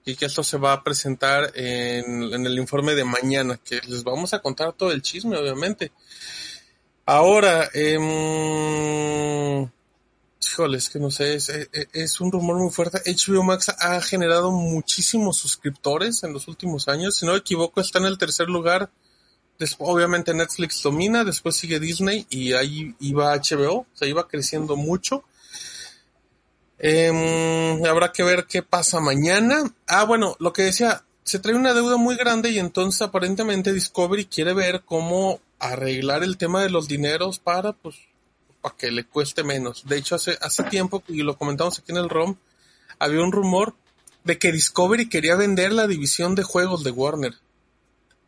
Y que esto se va a presentar en, en el informe de mañana, que les vamos a contar todo el chisme, obviamente. Ahora, em, híjole, es que no sé, es, es- un rumor muy fuerte. HBO Max ha generado muchísimos suscriptores en los últimos años. Si no me equivoco, está en el tercer lugar. Des- obviamente Netflix domina, después sigue Disney y ahí iba HBO, o sea, iba creciendo mucho. Em, habrá que ver qué pasa mañana. Ah, bueno, lo que decía, se trae una deuda muy grande y entonces aparentemente Discovery quiere ver cómo arreglar el tema de los dineros para, pues, para que le cueste menos. De hecho, hace, hace tiempo, y lo comentamos aquí en el ROM, había un rumor de que Discovery quería vender la división de juegos de Warner.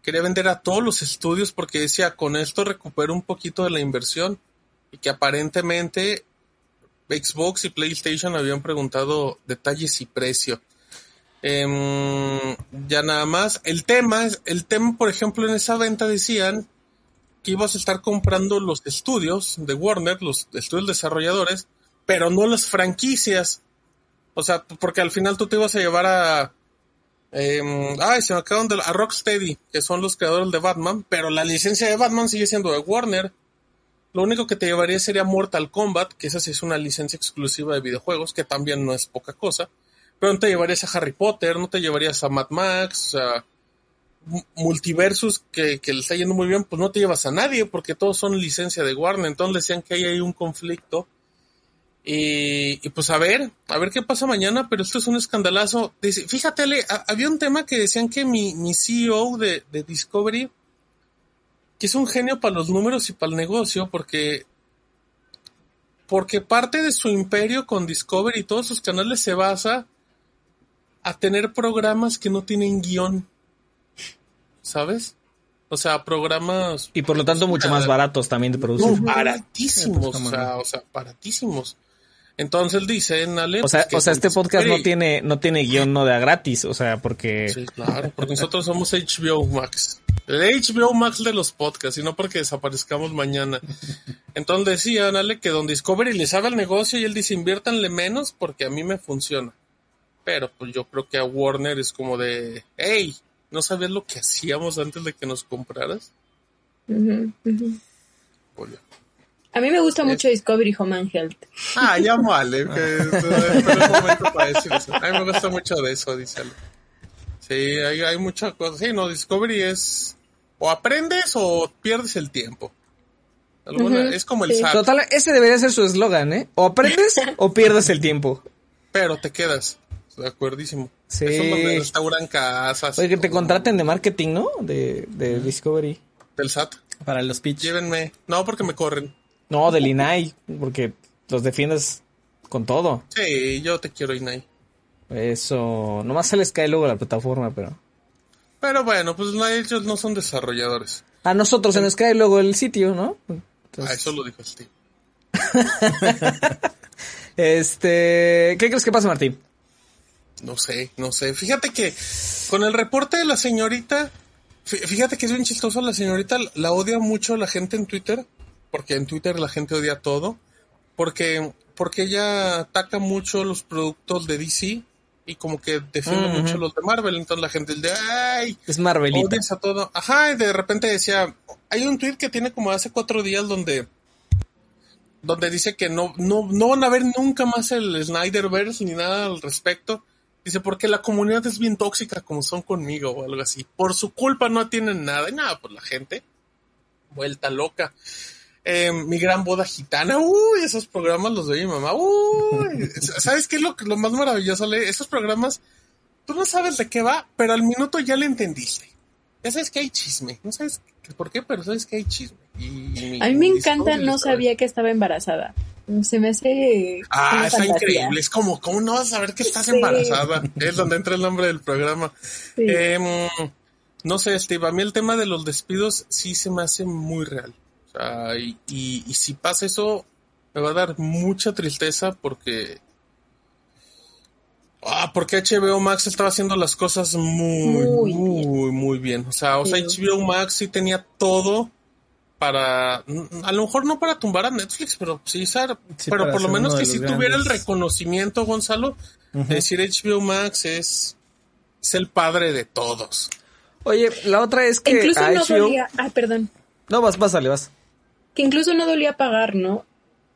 Quería vender a todos los estudios porque decía, con esto recupero un poquito de la inversión. Y que aparentemente Xbox y PlayStation habían preguntado detalles y precio. Em, ya nada más. El tema el tema, por ejemplo, en esa venta decían que ibas a estar comprando los estudios de Warner, los estudios desarrolladores, pero no las franquicias. O sea, porque al final tú te ibas a llevar a. em, ay, se me acaban de. A Rocksteady, que son los creadores de Batman, pero la licencia de Batman sigue siendo de Warner. Lo único que te llevaría sería Mortal Kombat, que esa sí es una licencia exclusiva de videojuegos, que también no es poca cosa. Pero no te llevarías a Harry Potter, no te llevarías a Mad Max, a Multiversus, que, que le está yendo muy bien, pues no te llevas a nadie, porque todos son licencia de Warner. Entonces decían que ahí hay un conflicto. Y, y pues a ver, a ver qué pasa mañana, pero esto es un escandalazo. Dice, fíjate, Ale, ha- había un tema que decían que mi, mi CEO de, de Discovery, que es un genio para los números y para el negocio, porque, porque parte de su imperio con Discovery y todos sus canales se basa a tener programas que no tienen guion, ¿sabes? O sea, programas Y por lo tanto, mucho más baratos también de no, producir. baratísimos, o sea, o sea, baratísimos. Entonces dicen, Ale, O sea, pues, o sea, este podcast no tiene, no tiene guion no de a gratis, o sea, porque Sí, claro, porque nosotros somos HBO Max. El HBO Max de los podcasts, y no porque desaparezcamos mañana. Entonces decían, Ale, que Don Discovery le sabe el negocio y él dice, inviértanle menos porque a mí me funciona. Pero pues yo creo que a Warner es como de, hey, ¿no sabías lo que hacíamos antes de que nos compraras? Ujú, ujú. Oye. A mí me gusta mucho Discovery Home and Health. Ah, ya vale, que espera un momento para decir eso. A mí me gusta mucho de eso, dice Ale. Sí, hay, hay muchas cosas. Sí, no, Discovery es o aprendes o pierdes el tiempo. Alguna, es como el sí. SAT, Total, ese debería ser su eslogan, ¿eh? O aprendes o pierdes el tiempo. pero te quedas. De acuerdísimo. Sí. Es donde restauran casas. Oye, que te contraten de marketing, ¿no? De, de Discovery. del SAT. Para los pitch. Llévenme. No, porque me corren. No, del INAI, porque los defiendes con todo. Sí, yo te quiero, Inay. Eso, nomás se les cae luego la plataforma, pero... Pero bueno, pues no, ellos no son desarrolladores. A nosotros se nos cae luego el sitio, ¿no? Ah, Entonces, eso lo dijo Steve. este, ¿qué crees que pasa, Martín? No sé, no sé. Fíjate que con el reporte de la señorita, fí- fíjate que es bien chistoso, la señorita la odia mucho la gente en Twitter, porque en Twitter la gente odia todo, porque, porque ella ataca mucho los productos de DC y como que defiende Ujú. mucho los de Marvel, entonces la gente de, ay, Es Marvelita. odias a todo. Ajá, y de repente decía, hay un tweet que tiene como hace cuatro días donde donde dice que no, no, no van a ver nunca más el Snyderverse ni nada al respecto. Dice, porque la comunidad es bien tóxica como son conmigo o algo así. Por su culpa no tienen nada. Y nada, pues la gente, vuelta loca. Eh, mi gran boda gitana, uy, esos programas los de mi mamá, uy. ¿Sabes qué es lo, lo más maravilloso, Le? Esos programas, tú no sabes de qué va, pero al minuto ya le entendiste. Ya sabes que hay chisme. No sabes por qué, pero sabes que hay chisme. Y- A mí me encanta, no sabía que estaba embarazada. Se me hace. Ah, está fantasía. increíble. Es como, ¿cómo no vas a saber que estás Sí. embarazada? Es donde entra el nombre del programa. Sí. Em, no sé, Steve, a mí el tema de los despidos sí se me hace muy real. O sea, y, y, y si pasa eso, me va a dar mucha tristeza porque... Ah, porque HBO Max estaba haciendo las cosas muy, Muy muy, muy, bien. O sea, o sea. HBO Max sí tenía todo para, mm, a lo mejor no para tumbar a Netflix, pero sí, ser- Sí, pero por lo menos que si tuviera el reconocimiento, Gonzalo, de decir HBO Max es, es el padre de todos. Oye, la otra es que Incluso a no HBO dolía. Ah, perdón. No, vas, pásale, vas. Que incluso no dolía pagar, ¿no?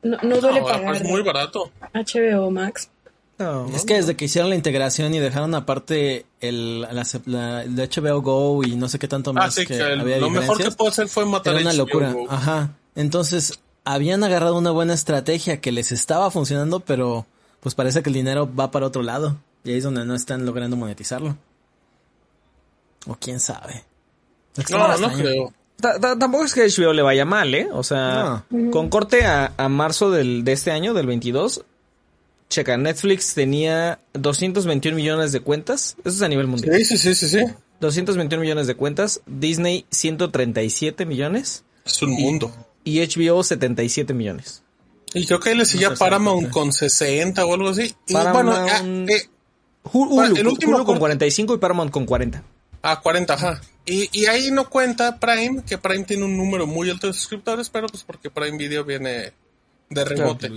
No, no duele No, pagar. es muy barato. HBO Max. No, Es que desde que hicieron la integración y dejaron aparte el, la, la- el HBO Go y no sé qué tanto Ah, más sí, que que el- había lo mejor que puedo hacer fue matar era una HBO locura. Go. Ajá. Entonces, habían agarrado una buena estrategia que les estaba funcionando, pero pues parece que el dinero va para otro lado. Y ahí es donde no están logrando monetizarlo. O quién sabe. No, no extraño. creo. Ta- ta- Tampoco es que HBO le vaya mal, ¿eh? O sea, con corte a, a marzo del, de este año, del 22, checa, Netflix tenía 221 millones de cuentas. Eso es a nivel mundial. Sí, sí, sí, sí, sí. 221 millones de cuentas. Disney, 137 millones. Es un mundo. Y HBO, 77 millones. Y creo que ahí le seguía sé, Paramount con 60 o algo así. Y Paramount- bueno, ah, eh, Hulu, el último Hulu con corte- 45 y Paramount con 40. Ah, 40, ajá. Y, y ahí no cuenta Prime, que Prime tiene un número muy alto de suscriptores, pero pues porque Prime Video viene de rebote.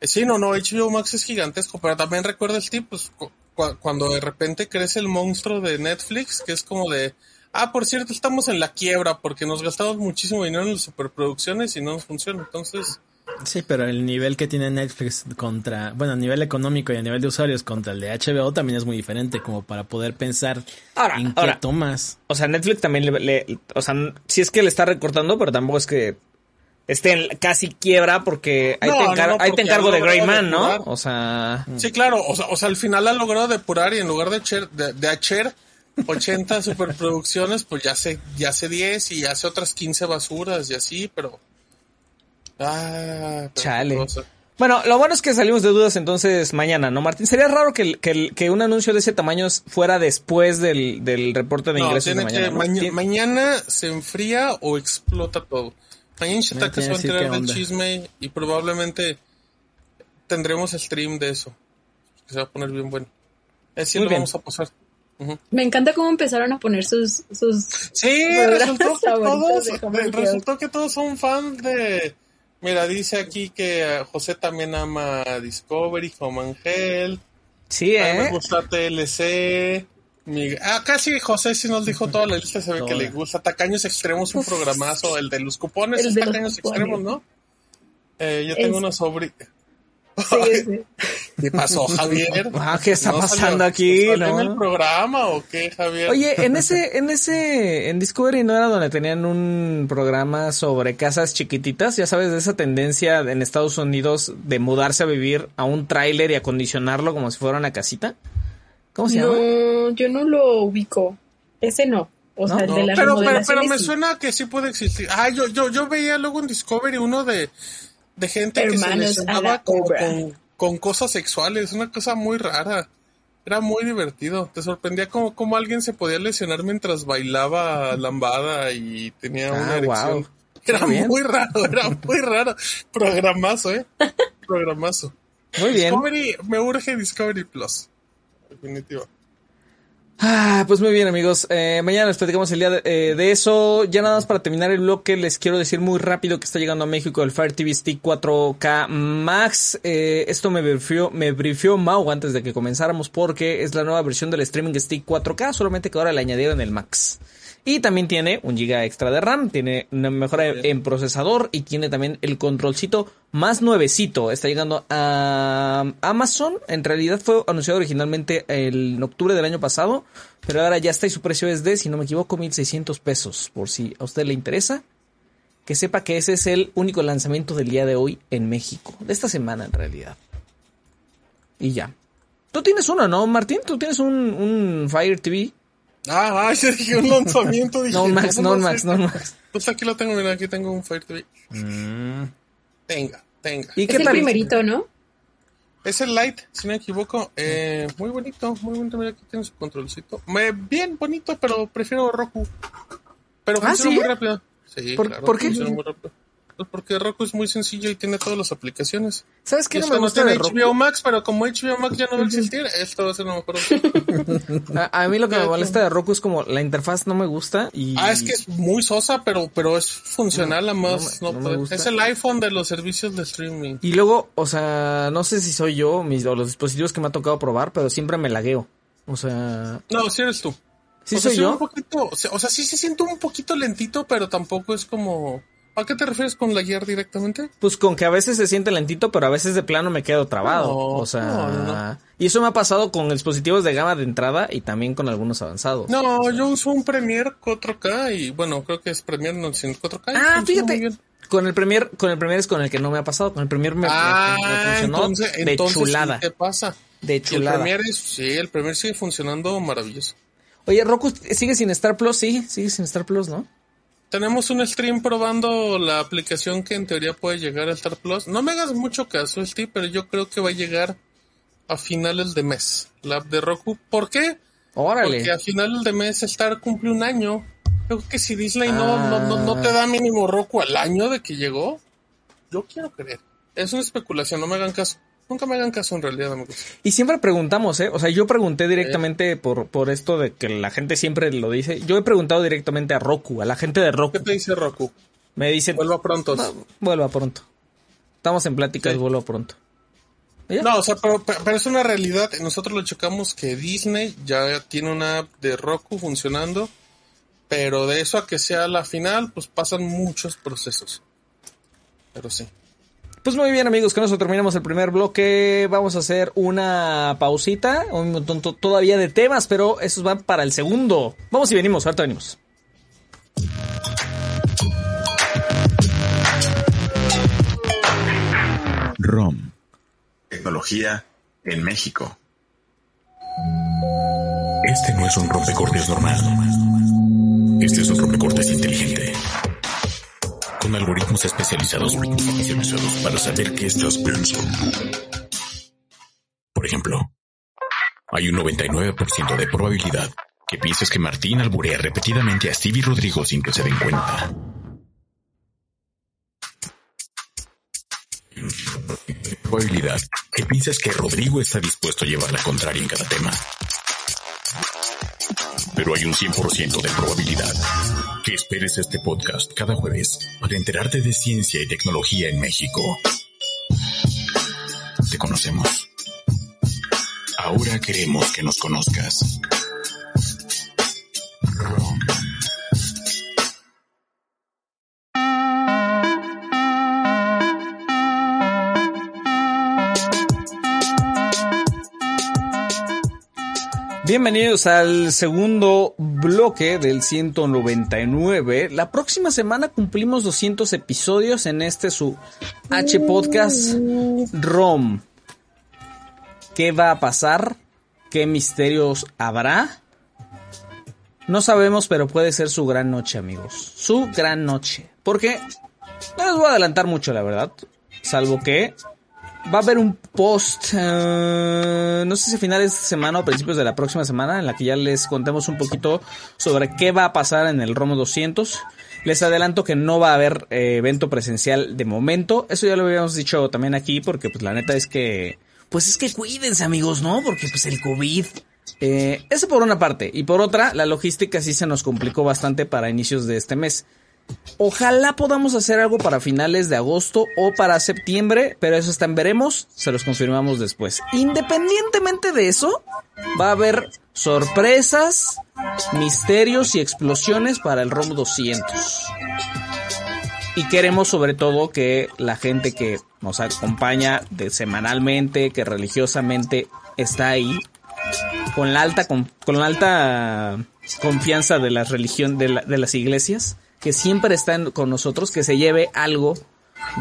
Eh, Sí, no, no, HBO Max es gigantesco, pero también recuerda el tipo, pues, cu- cu- cuando de repente crece el monstruo de Netflix, que es como de, ah, por cierto, estamos en la quiebra porque nos gastamos muchísimo dinero en las superproducciones y no nos funciona. Entonces, Sí, pero el nivel que tiene Netflix contra, bueno, a nivel económico y a nivel de usuarios contra el de HBO también es muy diferente, como para poder pensar Ahora, en qué ahora. tomas. O sea, Netflix también le, le- o sea, sí es que le está recortando, pero tampoco es que esté en casi quiebra porque ahí No, te, no, encar- no, ahí te porque encargo de Greyman, ¿no? O sea, sí, claro, o sea, o sea, al final ha logrado depurar y en lugar de, cher- de, de hacer 80 superproducciones, pues ya hace, ya hace 10 y hace otras 15 basuras y así, pero... Ah, Chale. Bueno, lo bueno es que salimos de dudas entonces mañana, ¿no, Martín? Sería raro que, que, que un anuncio de ese tamaño fuera después del, del reporte de No, ingresos de tiene mañana. que, ¿no? maña- Tien- mañana se enfría o explota todo. Mañana Shataka se va a enterar del chisme y probablemente tendremos stream de eso. Que se va a poner bien bueno. Así Muy lo bien. vamos a pasar. Ujú. Me encanta cómo empezaron a poner sus. sus Sí, resultó que, todos, de and resultó que todos son fans de... Mira, dice aquí que eh, José también ama Discovery, Home and. Sí, A mí me ¿eh? gusta TLC. Mi- Ah, casi José sí nos dijo toda la lista, se ve que le gusta. Tacaños Extremos, un programazo, el de los cupones, El es Tacaños cupones. Extremos, ¿no? Eh, yo tengo Es- una sobrina. Sí, sí. ¿Qué pasó, Javier? Ah, ¿qué está ¿No pasando salió- aquí, no? en el programa o qué, Javier? Oye, en ese, en ese, en Discovery no era donde tenían un programa sobre casas chiquititas, ya sabes, de esa tendencia en Estados Unidos de mudarse a vivir a un tráiler y acondicionarlo como si fuera una casita. ¿Cómo se llama? No, yo no lo ubico. Ese no. O ¿No? sea, No. de las Pero, pero, pero me sí. suena que sí puede existir. Ah, yo, yo, yo veía luego en Discovery uno de, de gente que se a con, con cosas sexuales, una cosa muy rara. Era muy divertido. Te sorprendía como, como alguien se podía lesionar mientras bailaba lambada y tenía Ah, una erección. guau. Era muy raro, era muy raro. Programazo, eh. Programazo. Muy bien. Discovery, me urge Discovery Plus. Definitivo. Ah, pues muy bien amigos, Eh, mañana les platicamos el día de, eh, de eso. Ya nada más para terminar el bloque, les quiero decir muy rápido que está llegando a México el Fire TV Stick 4K Max. Eh, esto me brifió, me brifió Mau antes de que comenzáramos porque es la nueva versión del Streaming Stick 4K, solamente que ahora le añadieron el Max. Y también tiene un giga extra de RAM, tiene una mejora en procesador y tiene también el controlcito más nuevecito. Está llegando a Amazon. En realidad fue anunciado originalmente en octubre del año pasado, pero ahora ya está y su precio es de, si no me equivoco, 1600 pesos. Por si a usted le interesa, que sepa que ese es el único lanzamiento del día de hoy en México, de esta semana en realidad. Y ya. Tú tienes uno, ¿no, Martín? Tú tienes un, un Fire TV. Ah, ah, se dije un lanzamiento. Dije, No, Max, ¿cómo no? Max, no, Max. Pues aquí lo tengo, mira, aquí tengo un Fire TV. Tenga, tenga. ¿Y Es qué el tal? primerito, ¿no? Es el Light, si no me equivoco. Eh, muy bonito, muy bonito. Mira, aquí tiene su controlcito. Me- bien bonito, pero prefiero Roku. Pero Ah, funciona ¿sí? muy rápido. Sí, ¿Por- claro, por qué? funciona muy rápido. Pues porque Roku es muy sencillo y tiene todas las aplicaciones. ¿Sabes qué no me gusta de tiene Roku? HBO Max, pero como HBO Max ya no va a existir, esto va a ser lo mejor. opción. A, a mí lo que me molesta de Roku es como la interfaz no me gusta y... Ah, es que es muy sosa, pero, pero es funcional, además. no No, me- no me puede- gusta. es el iPhone de los servicios de streaming. Y luego, o sea, no sé si soy yo mis, o los dispositivos que me ha tocado probar, pero siempre me lagueo. O sea, No, si eres tú. ¿sí o sea, soy sí Un yo? poquito, o sea, o sea, sí se siente un poquito lentito, pero tampoco es como... ¿A qué te refieres con laguear directamente? Pues con que a veces se siente lentito, pero a veces de plano me quedo trabado. No, o sea, no, no. y eso me ha pasado con dispositivos de gama de entrada y también con algunos avanzados. No, yo uso un Premiere 4K y bueno, creo que es Premiere no, sin 4K. y Ah, funciona muy fíjate. Con el Premier, con el Premier es con el que no me ha pasado. Con el Premier me, me- me Ah, funcionó entonces, de entonces chulada. te pasa. De Y el chulada. Premiere es, sí, el Premiere sigue funcionando maravilloso. Oye, Roku sigue sin Star Plus, sí, sigue sin Star Plus, ¿no? Tenemos un stream probando la aplicación que en teoría puede llegar a Star Plus. No me hagas mucho caso, Steve, pero yo creo que va a llegar a finales de mes, la app de Roku. ¿Por qué? Órale. Porque a finales de mes Star cumple un año. Creo que si Disney no, Ah. no, no, no te da mínimo Roku al año de que llegó, yo quiero creer. Es una especulación, no me hagan caso. Nunca me hagan caso en realidad, amigos. Y siempre preguntamos, ¿eh? O sea, yo pregunté directamente por, por esto de que la gente siempre lo dice. Yo he preguntado directamente a Roku, a la gente de Roku. ¿Qué te dice Roku? Me dice, Vuelva pronto. vuelva pronto. Estamos en pláticas, Sí. vuelva pronto. No, o sea, pero, pero es una realidad. Nosotros lo checamos que Disney ya tiene una app de Roku funcionando, pero de eso a que sea la final, pues pasan muchos procesos. Pero sí. Pues muy bien, amigos, con eso terminamos el primer bloque. Vamos a hacer una pausita, un montón to- todavía de temas, pero esos van para el segundo. Vamos y venimos, ahorita venimos. ROM. Tecnología en México. Este no es un rompecortes normal. Este es un rompecortes inteligente. Con algoritmos especializados para saber qué estás pensando. Por ejemplo, hay un 99% de probabilidad que pienses que Martín alburea repetidamente a Stevie Rodrigo sin que se den cuenta. Probabilidad que pienses que Rodrigo está dispuesto a llevar la contraria en cada tema pero hay un 100% de probabilidad que esperes este podcast cada jueves para enterarte de ciencia y tecnología en México. Te conocemos. Ahora queremos que nos conozcas. Bienvenidos al segundo bloque del 199. La próxima semana cumplimos 200 episodios en este su H Podcast ROM. ¿Qué va a pasar? ¿Qué misterios habrá? No sabemos, pero puede ser su gran noche, amigos. Su gran noche. Porque no les voy a adelantar mucho, la verdad. Salvo que va a haber un post, eh, no sé si a finales de semana o principios de la próxima semana, en la que ya les contemos un poquito sobre qué va a pasar en el Romo 200. Les adelanto que no va a haber eh, evento presencial de momento. Eso ya lo habíamos dicho también aquí, porque pues la neta es que, pues es que cuídense amigos, ¿no? Porque pues el COVID. Eh, eso por una parte. Y por otra, la logística sí se nos complicó bastante para inicios de este mes. Ojalá podamos hacer algo para finales de agosto o para septiembre, pero eso está en veremos, se los confirmamos después. Independientemente de eso, va a haber sorpresas, misterios y explosiones para el ROM 200. Y queremos sobre todo que la gente que nos acompaña de semanalmente, que religiosamente está ahí, con la alta, con, la alta confianza de la religión, de, de las iglesias, que siempre está con nosotros, que se lleve algo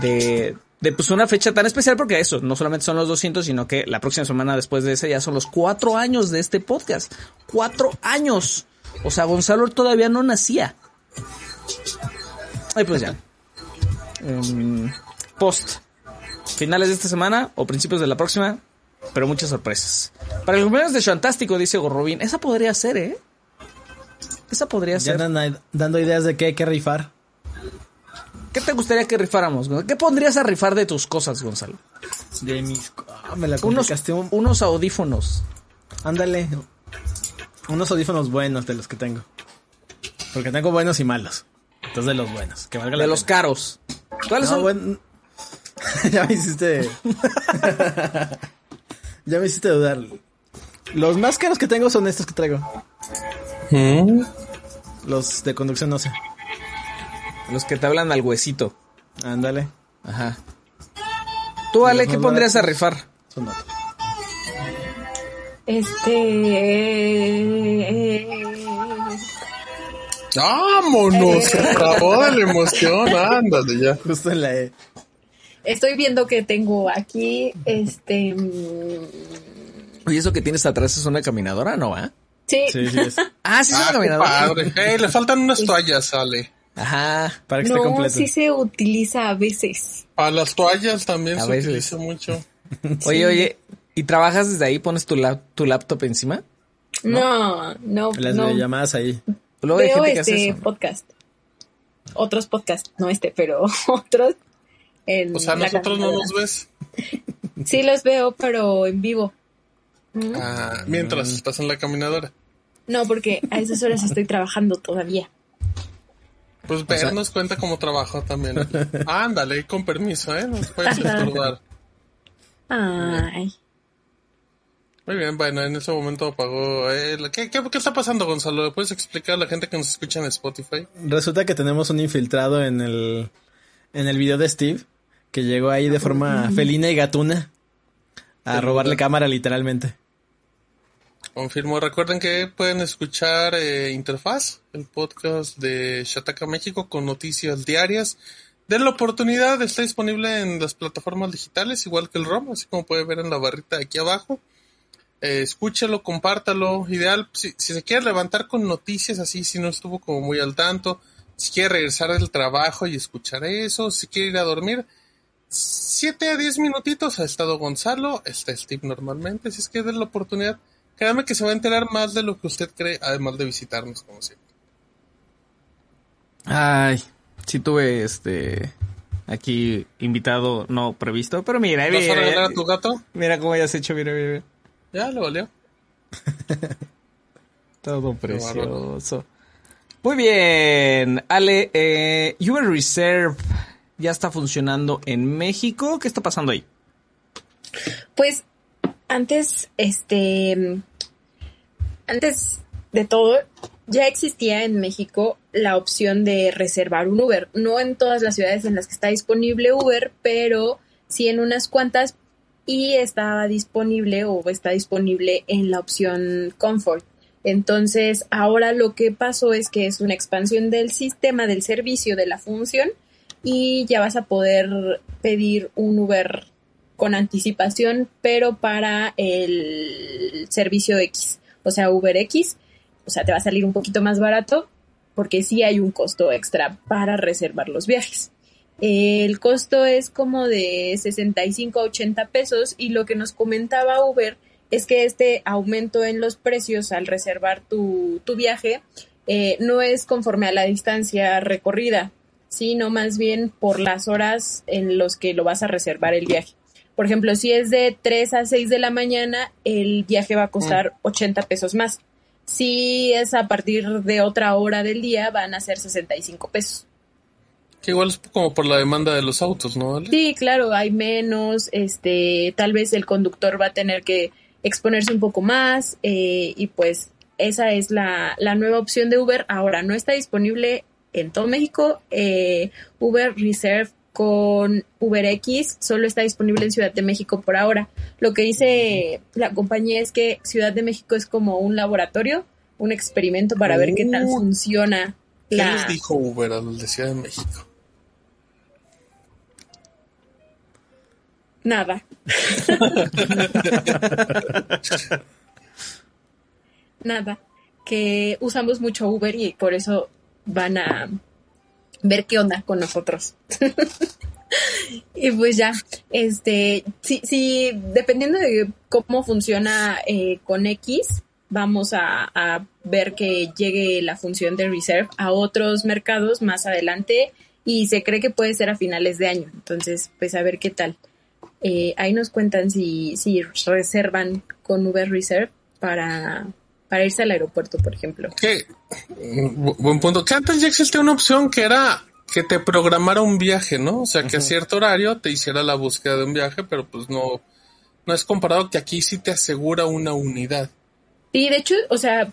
de, de pues una fecha tan especial porque eso, no solamente son los 200, sino que la próxima semana después de ese ya son los cuatro años de este podcast. Cuatro años. O sea, Gonzalo todavía no nacía. Y pues ya. Em, post. Finales de esta semana o principios de la próxima, pero muchas sorpresas. Para el cumpleaños de Fantástico, dice Gorrobin, esa podría ser, ¿eh? Esa podría Ya ser. andan dando ideas de qué hay que rifar. ¿Qué te gustaría que rifáramos? ¿Qué pondrías a rifar de tus cosas, Gonzalo? De mis... Ah, me la Unos, unos audífonos. Ándale. Unos audífonos buenos de los que tengo. Porque tengo buenos y malos. Entonces de los buenos. Que valga la De los pena. caros. ¿Cuáles No, son? buen- ya me hiciste. ya me hiciste dudar. Los más caros que tengo son estos que traigo. Mm. Los de conducción no sé. Los que te hablan al huesito. Ándale. Ajá. Tú, Ale, ¿qué pondrías a rifar? Son otros. Este. ¡Vámonos! Se acabó de la emoción. Ándale ya. Justo en la E. Estoy viendo que tengo aquí. Este. mm, Oye, eso que tienes atrás es una caminadora, ¿no? ah? Sí. Sí, sí es. Ah, sí es una Ah, qué caminadora. padre. Eh, le faltan unas toallas, sale. Ajá. Para que esté No, completo. sí se utiliza a veces. Para las toallas también A se veces. utiliza mucho. Oye, oye, ¿y trabajas desde ahí? ¿Pones tu, lap- tu laptop encima? No, no, Las no. llamadas ahí. Luego hay Veo gente que hace este eso. podcast. Otros podcasts, no este, pero otros. En O sea, la nosotros no nos ves. Sí los veo, pero en vivo. Ah, mientras estás en la caminadora. No, porque a esas horas estoy trabajando todavía. Pues vernos cuenta como trabajo también. Ándale, con permiso, ¿eh? Nos puedes estorbar. Ay. Muy bien, bueno, en ese momento apagó. eh, ¿qué, qué, qué está pasando, Gonzalo? ¿Le puedes explicar a la gente que nos escucha en Spotify? Resulta que tenemos un infiltrado en el en el video de Steve que llegó ahí de forma felina y gatuna a robarle cámara literalmente. Confirmo. Recuerden que pueden escuchar eh, Interfaz, el podcast de Shataka México con noticias diarias. Den la oportunidad, está disponible en las plataformas digitales, igual que el ROM, así como puede ver en la barrita de aquí abajo. Eh, escúchalo, compártalo. Ideal, si, si se quiere levantar con noticias así, si no estuvo como muy al tanto, si quiere regresar del trabajo y escuchar eso, si quiere ir a dormir, 7 a 10 minutitos ha estado Gonzalo, está Steve normalmente, si es que den la oportunidad. Créame que se va a enterar más de lo que usted cree, además de visitarnos como siempre. Ay, sí tuve este aquí invitado no previsto, pero mira, ¿Vas a mira, regalar a tu gato? mira cómo ya has hecho, mira, mira, mira. Ya, le valió. Todo precioso. Muy bien, Ale, eh, Uber Reserve ya está funcionando en México. ¿Qué está pasando ahí? Pues antes, este, antes de todo, ya existía en México la opción de reservar un Uber. No en todas las ciudades en las que está disponible Uber, pero sí en unas cuantas y estaba disponible o está disponible en la opción Comfort. Entonces, ahora lo que pasó es que es una expansión del sistema, del servicio, de la función y ya vas a poder pedir un Uber con anticipación, pero para el servicio X, o sea, Uber X. o sea, te va a salir un poquito más barato porque sí hay un costo extra para reservar los viajes. El costo es como de 65 a 80 pesos y lo que nos comentaba Uber es que este aumento en los precios al reservar tu, tu viaje eh, no es conforme a la distancia recorrida, sino más bien por las horas en los que lo vas a reservar el viaje. Por ejemplo, si es de 3 a 6 de la mañana, el viaje va a costar 80 pesos más. Si es a partir de otra hora del día, van a ser 65 pesos. Que igual es como por la demanda de los autos, ¿no? ¿Vale? Sí, claro, hay menos, este, tal vez el conductor va a tener que exponerse un poco más eh, y pues esa es la, la, nueva opción de Uber. Ahora no está disponible en todo México. Eh, Uber Reserve con UberX solo está disponible en Ciudad de México por ahora. Lo que dice la compañía es que Ciudad de México es como un laboratorio, un experimento para ver qué tal funciona. ¿Qué la- les dijo Uber a los de Ciudad de México? Nada. Nada. Que usamos mucho Uber y por eso van a ver qué onda con nosotros. y pues ya, este, sí, sí, dependiendo de cómo funciona eh, con X, vamos a, a ver que llegue la función de Reserve a otros mercados más adelante y se cree que puede ser a finales de año. Entonces, pues a ver qué tal. Eh, ahí nos cuentan si, si reservan con Uber Reserve para, para irse al aeropuerto, por ejemplo. Que, bu- buen punto. Que antes ya existía una opción que era que te programara un viaje, ¿no? O sea, que a cierto horario te hiciera la búsqueda de un viaje, pero pues no, no es comparado que aquí sí te asegura una unidad. Y de hecho, o sea,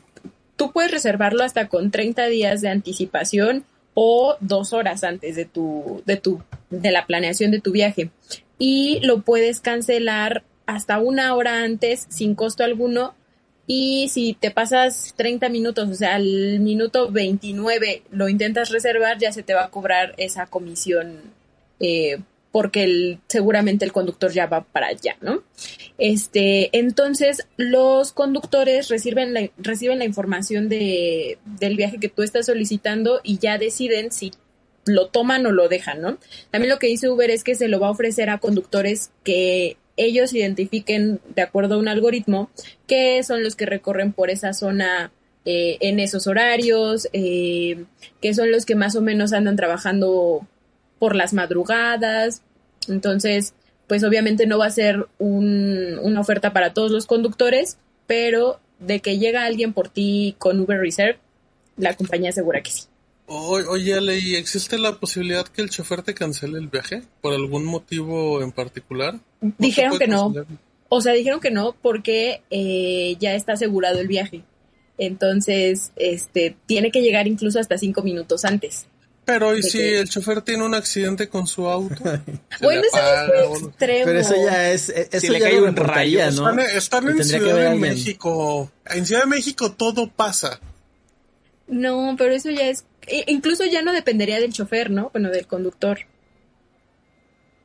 tú puedes reservarlo hasta con 30 días de anticipación o dos horas antes de tu, de tu, de la planeación de tu viaje. Y lo puedes cancelar hasta una hora antes sin costo alguno. Y si te pasas 30 minutos, o sea, al minuto 29 lo intentas reservar, ya se te va a cobrar esa comisión eh, porque el, seguramente el conductor ya va para allá, ¿no? Este, entonces los conductores reciben la, reciben la información de, del viaje que tú estás solicitando y ya deciden si lo toman o lo dejan, ¿no? También lo que dice Uber es que se lo va a ofrecer a conductores que ellos identifiquen de acuerdo a un algoritmo que son los que recorren por esa zona eh, en esos horarios, eh, que son los que más o menos andan trabajando por las madrugadas. Entonces, pues obviamente no va a ser un- una oferta para todos los conductores, pero de que llega alguien por ti con Uber Reserve, la compañía asegura que sí. Oye, Ale, ¿y existe la posibilidad que el chofer te cancele el viaje por algún motivo en particular? ¿No se Dijeron que no. O sea, dijeron que no porque eh, ya está asegurado el viaje. Entonces, este, tiene que llegar incluso hasta cinco minutos antes. Pero ¿y ¿De si el chofer tiene un accidente con su auto? Bueno, le eso o no. extremo. Pero eso ya es, e- eso le ya cae lo un rayo, ¿no? Están, están en Ciudad de. México. En Ciudad de México todo pasa. No, pero eso ya es. E- Incluso ya no dependería del chofer, ¿no? Bueno, del conductor.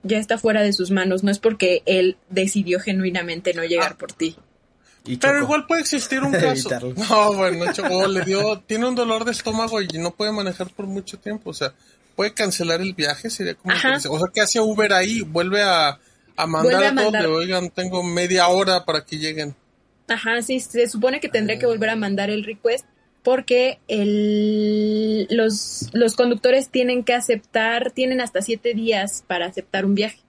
Ya está fuera de sus manos. No es porque él decidió genuinamente no llegar Ah. por ti. Y Pero igual puede existir un caso. No, bueno, chocó, le dio, tiene un dolor de estómago y no puede manejar por mucho tiempo. O sea, puede cancelar el viaje, sería como. Ajá. que- O sea, ¿qué hace Uber ahí? Vuelve a, a mandar Vuelve a a mandar. de, oigan, tengo media hora para que lleguen. Ajá, sí, se supone que tendría que volver a mandar el request porque el, los, los conductores tienen que aceptar, tienen hasta siete días para aceptar un viaje.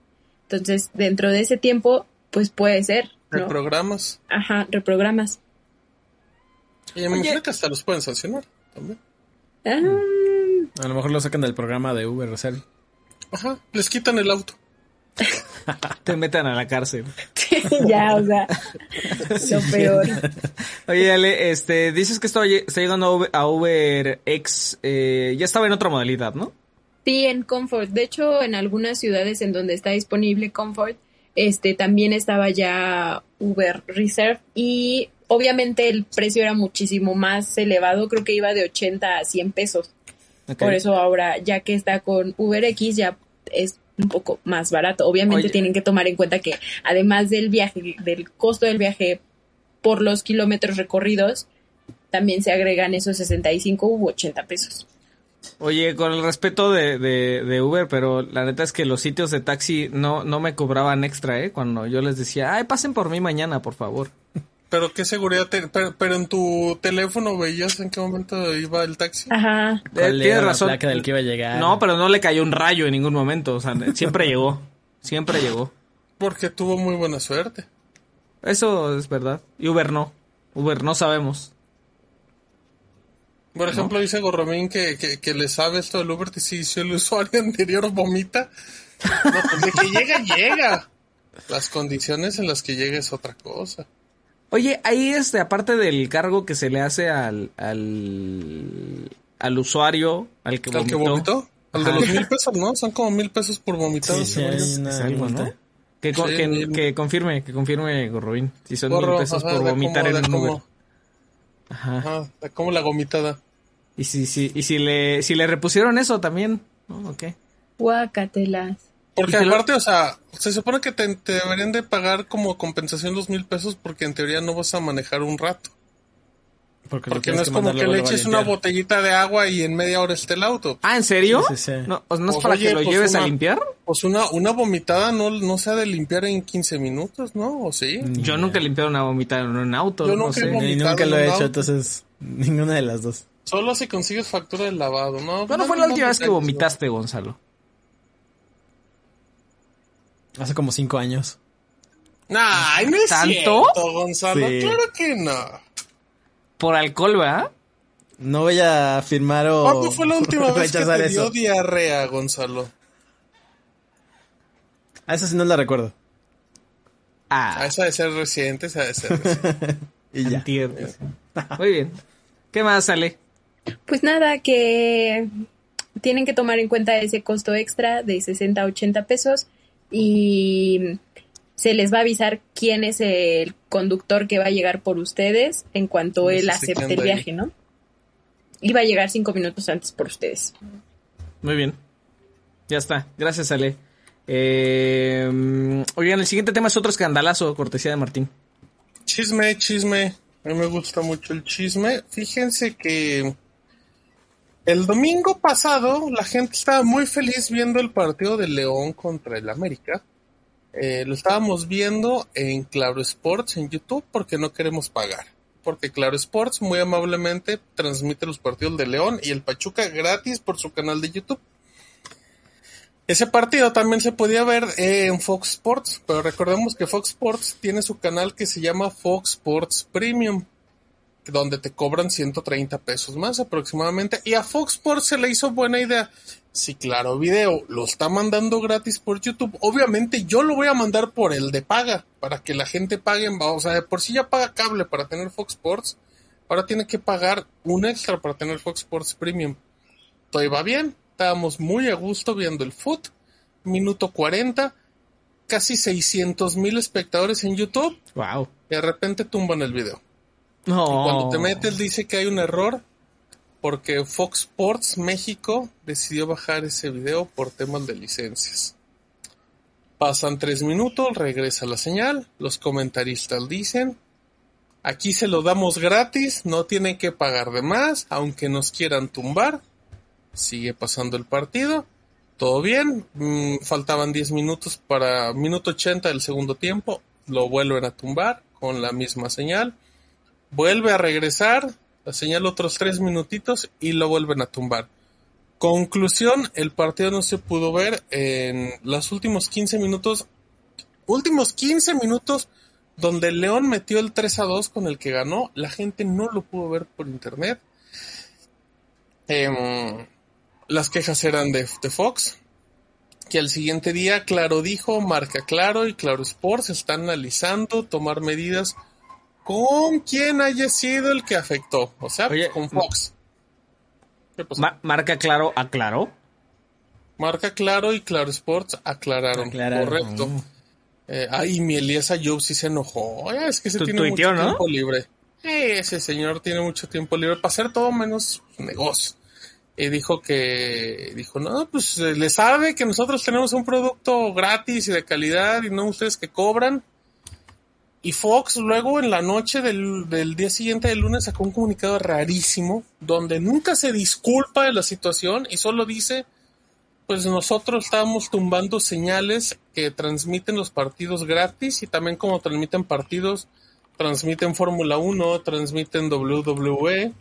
Entonces, dentro de ese tiempo, pues puede ser, ¿De ¿no? programas? Ajá, reprogramas. Y me imagino que hasta los pueden sancionar también. Ah, A lo mejor lo sacan del programa de Uber. Ajá, les quitan el auto. Te metan a la cárcel. ya, o sea, lo peor. Oye, Ale, este, dices que esto lle- está llegando a Uber, a Uber X, eh, ya estaba en otra modalidad, ¿no? Sí, en Comfort. De hecho, en algunas ciudades en donde está disponible Comfort, este también estaba ya Uber Reserve y obviamente el precio era muchísimo más elevado, creo que iba de 80 a 100 pesos. Por eso ahora, ya que está con UberX, ya es un poco más barato. Obviamente Oye. tienen que tomar en cuenta que además del viaje, del costo del viaje por los kilómetros recorridos, también se agregan esos 65 u 80 pesos. Oye, con el respeto de, de, de, Uber, pero la neta es que los sitios de taxi no, no me cobraban extra, ¿eh? Cuando yo les decía, ay, pasen por mí mañana, por favor. Pero qué seguridad, te, pero, pero, en tu teléfono veías en qué momento iba el taxi. Ajá. Eh, Tienes razón. La placa del que iba a llegar. No, pero no le cayó un rayo en ningún momento, o sea, siempre llegó, siempre llegó. Porque tuvo muy buena suerte. Eso es verdad. Y Uber no. Uber no sabemos. Por ejemplo, dice Gorromín que, que, que, le sabe esto del Uber, si, si el usuario anterior vomita. No, pues de que llega, llega. Las condiciones en las que llega es otra cosa. Oye, ahí este, aparte del cargo que se le hace al, al, al usuario, al que vomitó. ¿Al que vomitó? Al de los mil pesos, ¿no? Son como mil pesos por vomitado. Sí, sí, es algo, ¿no? Que, sí, que, que, confirme, que confirme Gorrobín. Si son Gorro, mil pesos ajá, por vomitar como, en un como, Uber. Ajá. Como la gomitada. Y si, si, y si le, si le repusieron eso también, ¿no? Ok. Guacatelas. Porque lo- aparte, o sea, se supone que te, te deberían de pagar como compensación dos mil pesos porque en teoría no vas a manejar un rato. Porque, no es como que le eches una botellita de agua y en media hora esté el auto. Ah, ¿en serio? Sí, sí, sí. No, o- ¿no es Pues, para oye, que lo pues, lleves a limpiar? Pues una, una vomitada no, no se ha de limpiar en 15 minutos, ¿no? ¿O sí? Yo nunca he limpiado una vomitada en un auto, Yo no nunca he sé. Ni nunca lo he hecho, auto. entonces ninguna de las dos. Solo si consigues factura de lavado, ¿no? ¿Cuándo No, fue la última vez que vomitaste, Gonzalo? Hace como cinco años. Ay, no es ¿Tanto? cierto, Gonzalo. Sí. Claro que no. Por alcohol, ¿verdad? No voy a firmar o ¿Cuándo fue la última vez que te dio eso. diarrea, Gonzalo? A esa sí no la recuerdo. Ah, Ah, esa de ser reciente, esa de ser reciente. Y ya. Muy bien. ¿Qué más sale? Pues nada, que tienen que tomar en cuenta ese costo extra de 60 a 80 pesos y se les va a avisar quién es el conductor que va a llegar por ustedes en cuanto No él acepte el ahí. viaje, ¿no? Y va a llegar cinco minutos antes por ustedes. Muy bien. Ya está. Gracias, Ale. Eh, oigan, el siguiente tema es otro escandalazo, cortesía de Martín. Chisme, chisme. A mí me gusta mucho el chisme. Fíjense que el domingo pasado la gente estaba muy feliz viendo el partido de León contra el América. Eh, lo estábamos viendo en Claro Sports en YouTube porque no queremos pagar. Porque Claro Sports muy amablemente transmite los partidos de León y el Pachuca gratis por su canal de YouTube. Ese partido también se podía ver eh, en Fox Sports, pero recordemos que Fox Sports tiene su canal que se llama Fox Sports Premium, donde te cobran 130 pesos más aproximadamente. Y a Fox Sports se le hizo buena idea. Si Claro Video lo está mandando gratis por YouTube, obviamente yo lo voy a mandar por el de paga, para que la gente pague, o sea, de por si ya paga cable para tener Fox Sports, ahora tiene que pagar un extra para tener Fox Sports Premium. Todo iba bien, estábamos muy a gusto viendo el foot. Minuto 40, casi 600 mil espectadores en YouTube. Wow. Y de repente tumban el video. No. Y cuando te metes dice que hay un error porque Fox Sports México decidió bajar ese video por temas de licencias. Pasan tres minutos, regresa la señal, los comentaristas dicen, aquí se lo damos gratis, no tienen que pagar de más, aunque nos quieran tumbar. Sigue pasando el partido, todo bien, mm, faltaban 10 minutos para minuto 80 del segundo tiempo, lo vuelven a tumbar con la misma señal, vuelve a regresar, la señal otros tres minutitos y lo vuelven a tumbar. Conclusión, el partido no se pudo ver en los últimos 15 minutos, últimos 15 minutos donde León metió el 3 a 2 con el que ganó, la gente no lo pudo ver por internet. Em, las quejas eran de, de Fox, que al siguiente día Claro dijo, marca Claro y Claro Sports están analizando tomar medidas con quien haya sido el que afectó, o sea, Oye, con Fox. ¿Qué pasó? Ma- marca claro, aclaró. Marca Claro y Claro Sports aclararon. Aclararon. Correcto. Eh, ay, mi Elías Ayub sí se enojó. Es que se tiene mucho ¿no? tiempo libre. Eh, ese señor tiene mucho tiempo libre para hacer todo menos negocio. Y dijo que, dijo, no, pues eh, le sabe que nosotros tenemos un producto gratis y de calidad y no ustedes que cobran. Y Fox luego en la noche del, del día siguiente del lunes sacó un comunicado rarísimo donde nunca se disculpa de la situación y solo dice, pues nosotros estábamos tumbando señales que transmiten los partidos gratis y también como transmiten partidos, transmiten Fórmula 1, transmiten WWE.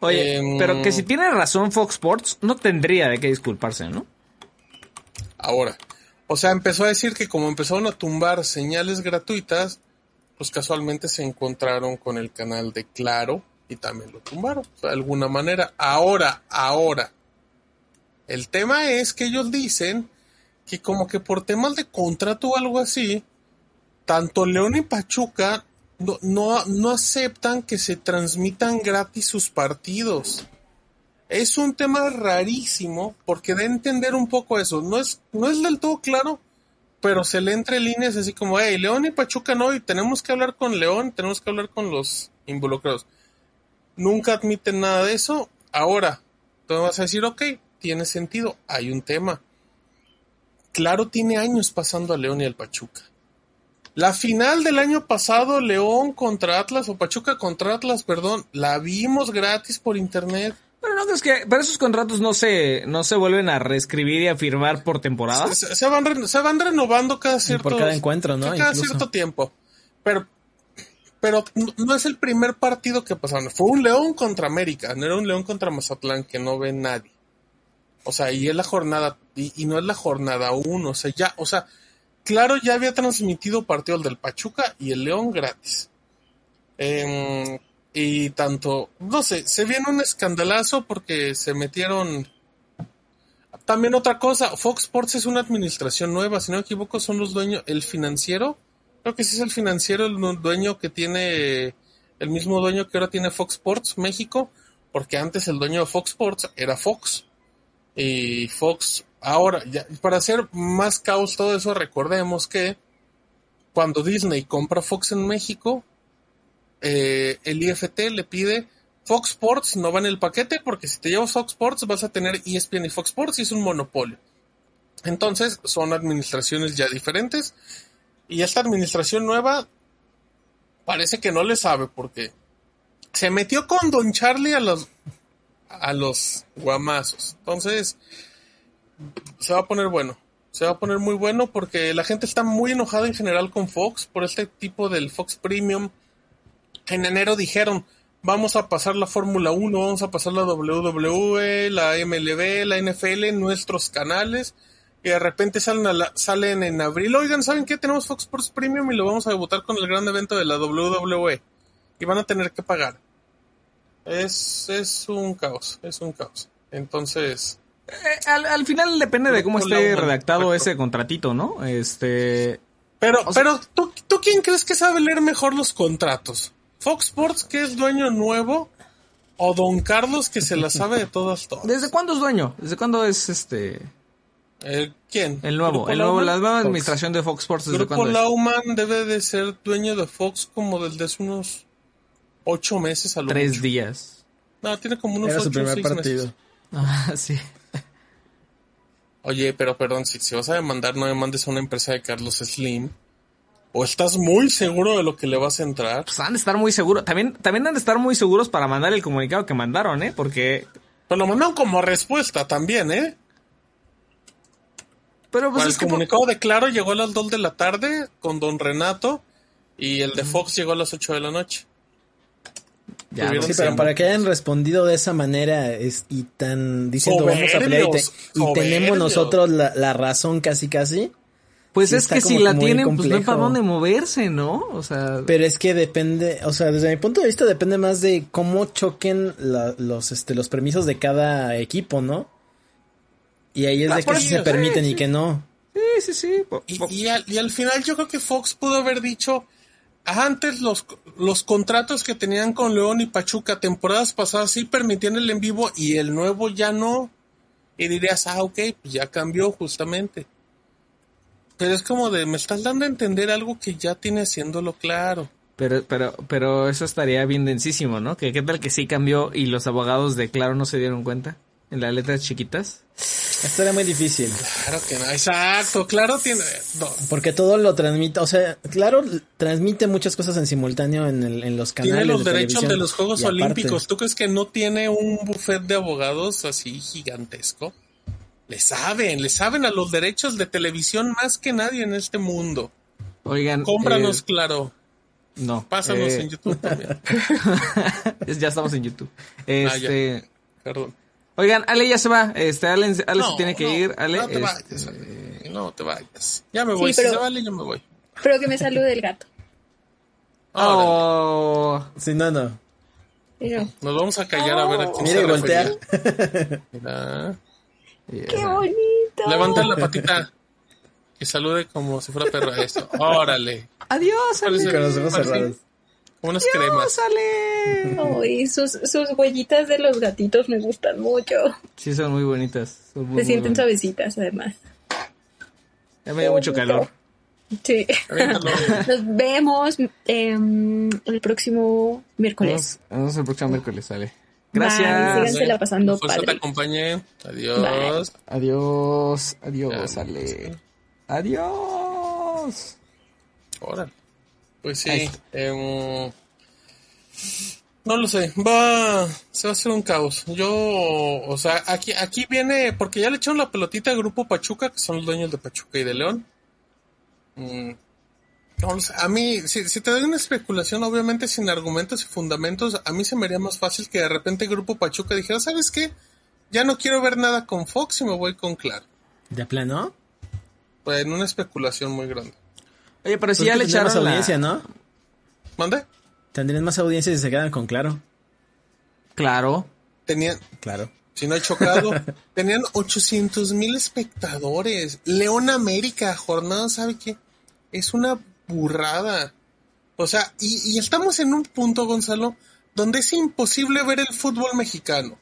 Oye, Em, pero que si tiene razón Fox Sports, no tendría de qué disculparse, ¿no? Ahora, o sea, empezó a decir que como empezaron a tumbar señales gratuitas, pues casualmente se encontraron con el canal de Claro y también lo tumbaron, de alguna manera. Ahora, ahora, el tema es que ellos dicen que como que por temas de contrato o algo así, tanto León y Pachuca no, no, aceptan que se transmitan gratis sus partidos. Es un tema rarísimo porque a entender un poco eso. No es, no es del todo claro, pero se le entre líneas así como, hey, León y Pachuca no, y tenemos que hablar con León, tenemos que hablar con los involucrados. Nunca admiten nada de eso. Ahora, tú me vas a decir, ok, tiene sentido, hay un tema. Claro, tiene años pasando a León y al Pachuca. La final del año pasado, León contra Atlas, o Pachuca contra Atlas, perdón, la vimos gratis por internet. Pero no es que, pero esos contratos no se, no se vuelven a reescribir y a firmar por temporada. Se, se van, re- se van renovando cada cierto por cada encuentro, ¿no? Cada Incluso. cierto tiempo. Pero, pero no- es el primer partido que pasaron. Fue un León contra América, no era un León contra Mazatlán que no ve nadie. O sea, y es la jornada, y, y no es la jornada uno. O sea, ya, o sea, claro, ya había transmitido partido el del Pachuca y el León gratis. Em, y tanto, no sé, se viene un escandalazo porque se metieron también otra cosa, Fox Sports es una administración nueva, si no me equivoco son los dueños, el financiero, creo que sí es el financiero, el dueño que tiene, el mismo dueño que ahora tiene Fox Sports México, porque antes el dueño de Fox Sports era Fox. Y Fox, ahora, ya, para hacer más caos todo eso, recordemos que cuando Disney compra Fox en México, eh, el IFT le pide Fox Sports no va en el paquete porque si te llevas Fox Sports vas a tener ESPN y Fox Sports y es un monopolio. Entonces son administraciones ya diferentes y esta administración nueva parece que no le sabe porque se metió con Don Charlie a los a los guamazos. Entonces se va a poner bueno. Se va a poner muy bueno porque la gente está muy enojada en general con Fox por este tipo del Fox Premium. En enero dijeron, vamos a pasar la Fórmula 1, vamos a pasar la WWE, la MLB, la NFL en nuestros canales. Y de repente salen, a la- salen en abril, oigan, ¿saben qué? Tenemos Fox Sports Premium y lo vamos a debutar con el gran evento de la WWE. Y van a tener que pagar. Es, es un caos, es un caos. Entonces, Eh, al, al final depende de cómo esté redactado ese contratito, ¿no? Este, Pero, O sea- pero ¿tú, ¿tú quién crees que sabe leer mejor los contratos? ¿Fox Sports, que es dueño nuevo? ¿O Don Carlos, que se la sabe de todas, todas? ¿desde cuándo es dueño? ¿Desde cuándo es este Eh, ¿Quién? el nuevo, ¿Grupo el nuevo, la nueva Fox. administración de Fox Sports desde Grupo? Lauman debe de ser dueño de Fox como desde hace unos ocho meses a lo Tres mucho. días. No, tiene como unos Era ocho su primer seis partido. meses. Ah, sí. Oye, pero perdón, si, si vas a demandar, no demandes a una empresa de Carlos Slim. ¿O estás muy seguro de lo que le vas a entrar? Pues han de estar muy seguros. También, también han de estar muy seguros para mandar el comunicado que mandaron, ¿eh? Porque, Pero lo mandaron como respuesta también, ¿eh? pero pues Para es el que comunicado de Claro llegó a las 2 de la tarde con Don Renato y el de Fox llegó a las 8 de la noche. Ya, tuvieron no Sí, pero para que hayan respondido de esa manera es, y tan diciendo vamos a pelear y, te- y tenemos nosotros la, la razón casi casi. Pues sí es que si la tienen, pues no hay para dónde moverse, ¿no? O sea, Pero es que depende, o sea, desde mi punto de vista depende más de cómo choquen la- los, este, los permisos de cada equipo, ¿no? Y ahí es Ah, de que sí se permiten sí, y sí. que no. sí, sí, sí. po- Y, po- y al, y al final yo creo que Fox pudo haber dicho, antes los, los contratos que tenían con León y Pachuca temporadas pasadas sí permitían el en vivo y el nuevo ya no. Y dirías, ah, ok, pues ya cambió justamente. Pero es como de, me estás dando a entender algo que ya tiene haciéndolo claro. Pero, pero, pero eso estaría bien densísimo, ¿no? Que qué tal que sí cambió y los abogados de Claro no se dieron cuenta en las letras chiquitas. Esto era muy difícil. Claro que no, exacto, claro tiene... no, Porque todo lo transmite, o sea, claro, transmite muchas cosas en simultáneo en, el- en los canales. tiene los de derechos televisión. de los Juegos Y aparte- Olímpicos. ¿Tú crees que no tiene un buffet de abogados así gigantesco? Le saben, le saben a los derechos de televisión más que nadie en este mundo. Oigan. Cómpranos, eh, claro. no. Pásanos eh, en YouTube también. ya estamos en YouTube. Ah. Este. Perdón. Oigan, Ale ya se va. Este, Ale, Ale se tiene que no, ir. Ale, no te este, vayas, Ale, no te vayas. Ya me Sí, voy. Si se vale, yo me voy. Pero que me salude el gato. Oh, Sí, no, no. Nos vamos a callar a ver a quién Mire, se voltea. refería. ¡Qué bonito! Levanta la patita. Y salude como si fuera perro. Eso. Órale. adiós, Ale. Parece- Con los ojos cerrados. Como unas cremas. Adiós, Ale. Ay, sus, sus huellitas de los gatitos me gustan mucho. Sí, son muy bonitas. son muy, Se muy sienten bonitas. suavecitas, además. Ya me dio mucho calor. Sí. Nos vemos em, el próximo miércoles. Nos vemos el próximo miércoles, Ale. Bye, Gracias. pasando La te padre. acompañe. Adiós. Adiós, adiós, Ale. Adiós. Órale. Pues sí. em, no lo sé. Va. Se va a hacer un caos. Yo. O sea, aquí, aquí viene. Porque ya le echaron la pelotita al grupo Pachuca, que son los dueños de Pachuca y de León. Mm, A mí, si, si te doy una especulación, obviamente sin argumentos y fundamentos, a mí se me haría más fácil que de repente el grupo Pachuca dijera, ¿sabes qué? Ya no quiero ver nada con Fox y me voy con Claro. ¿De plano? Pues en una especulación muy grande. Oye, pero si ya le más echaron la... audiencia, ¿no? ¿Mande? Tendrían más audiencia si se quedan con Claro. Claro. Tenían, Claro. si no he chocado, tenían 800 mil espectadores. León América, jornada, ¿sabe qué? Es una burrada. O sea, y, estamos en un punto, Gonzalo, donde es imposible ver el fútbol mexicano.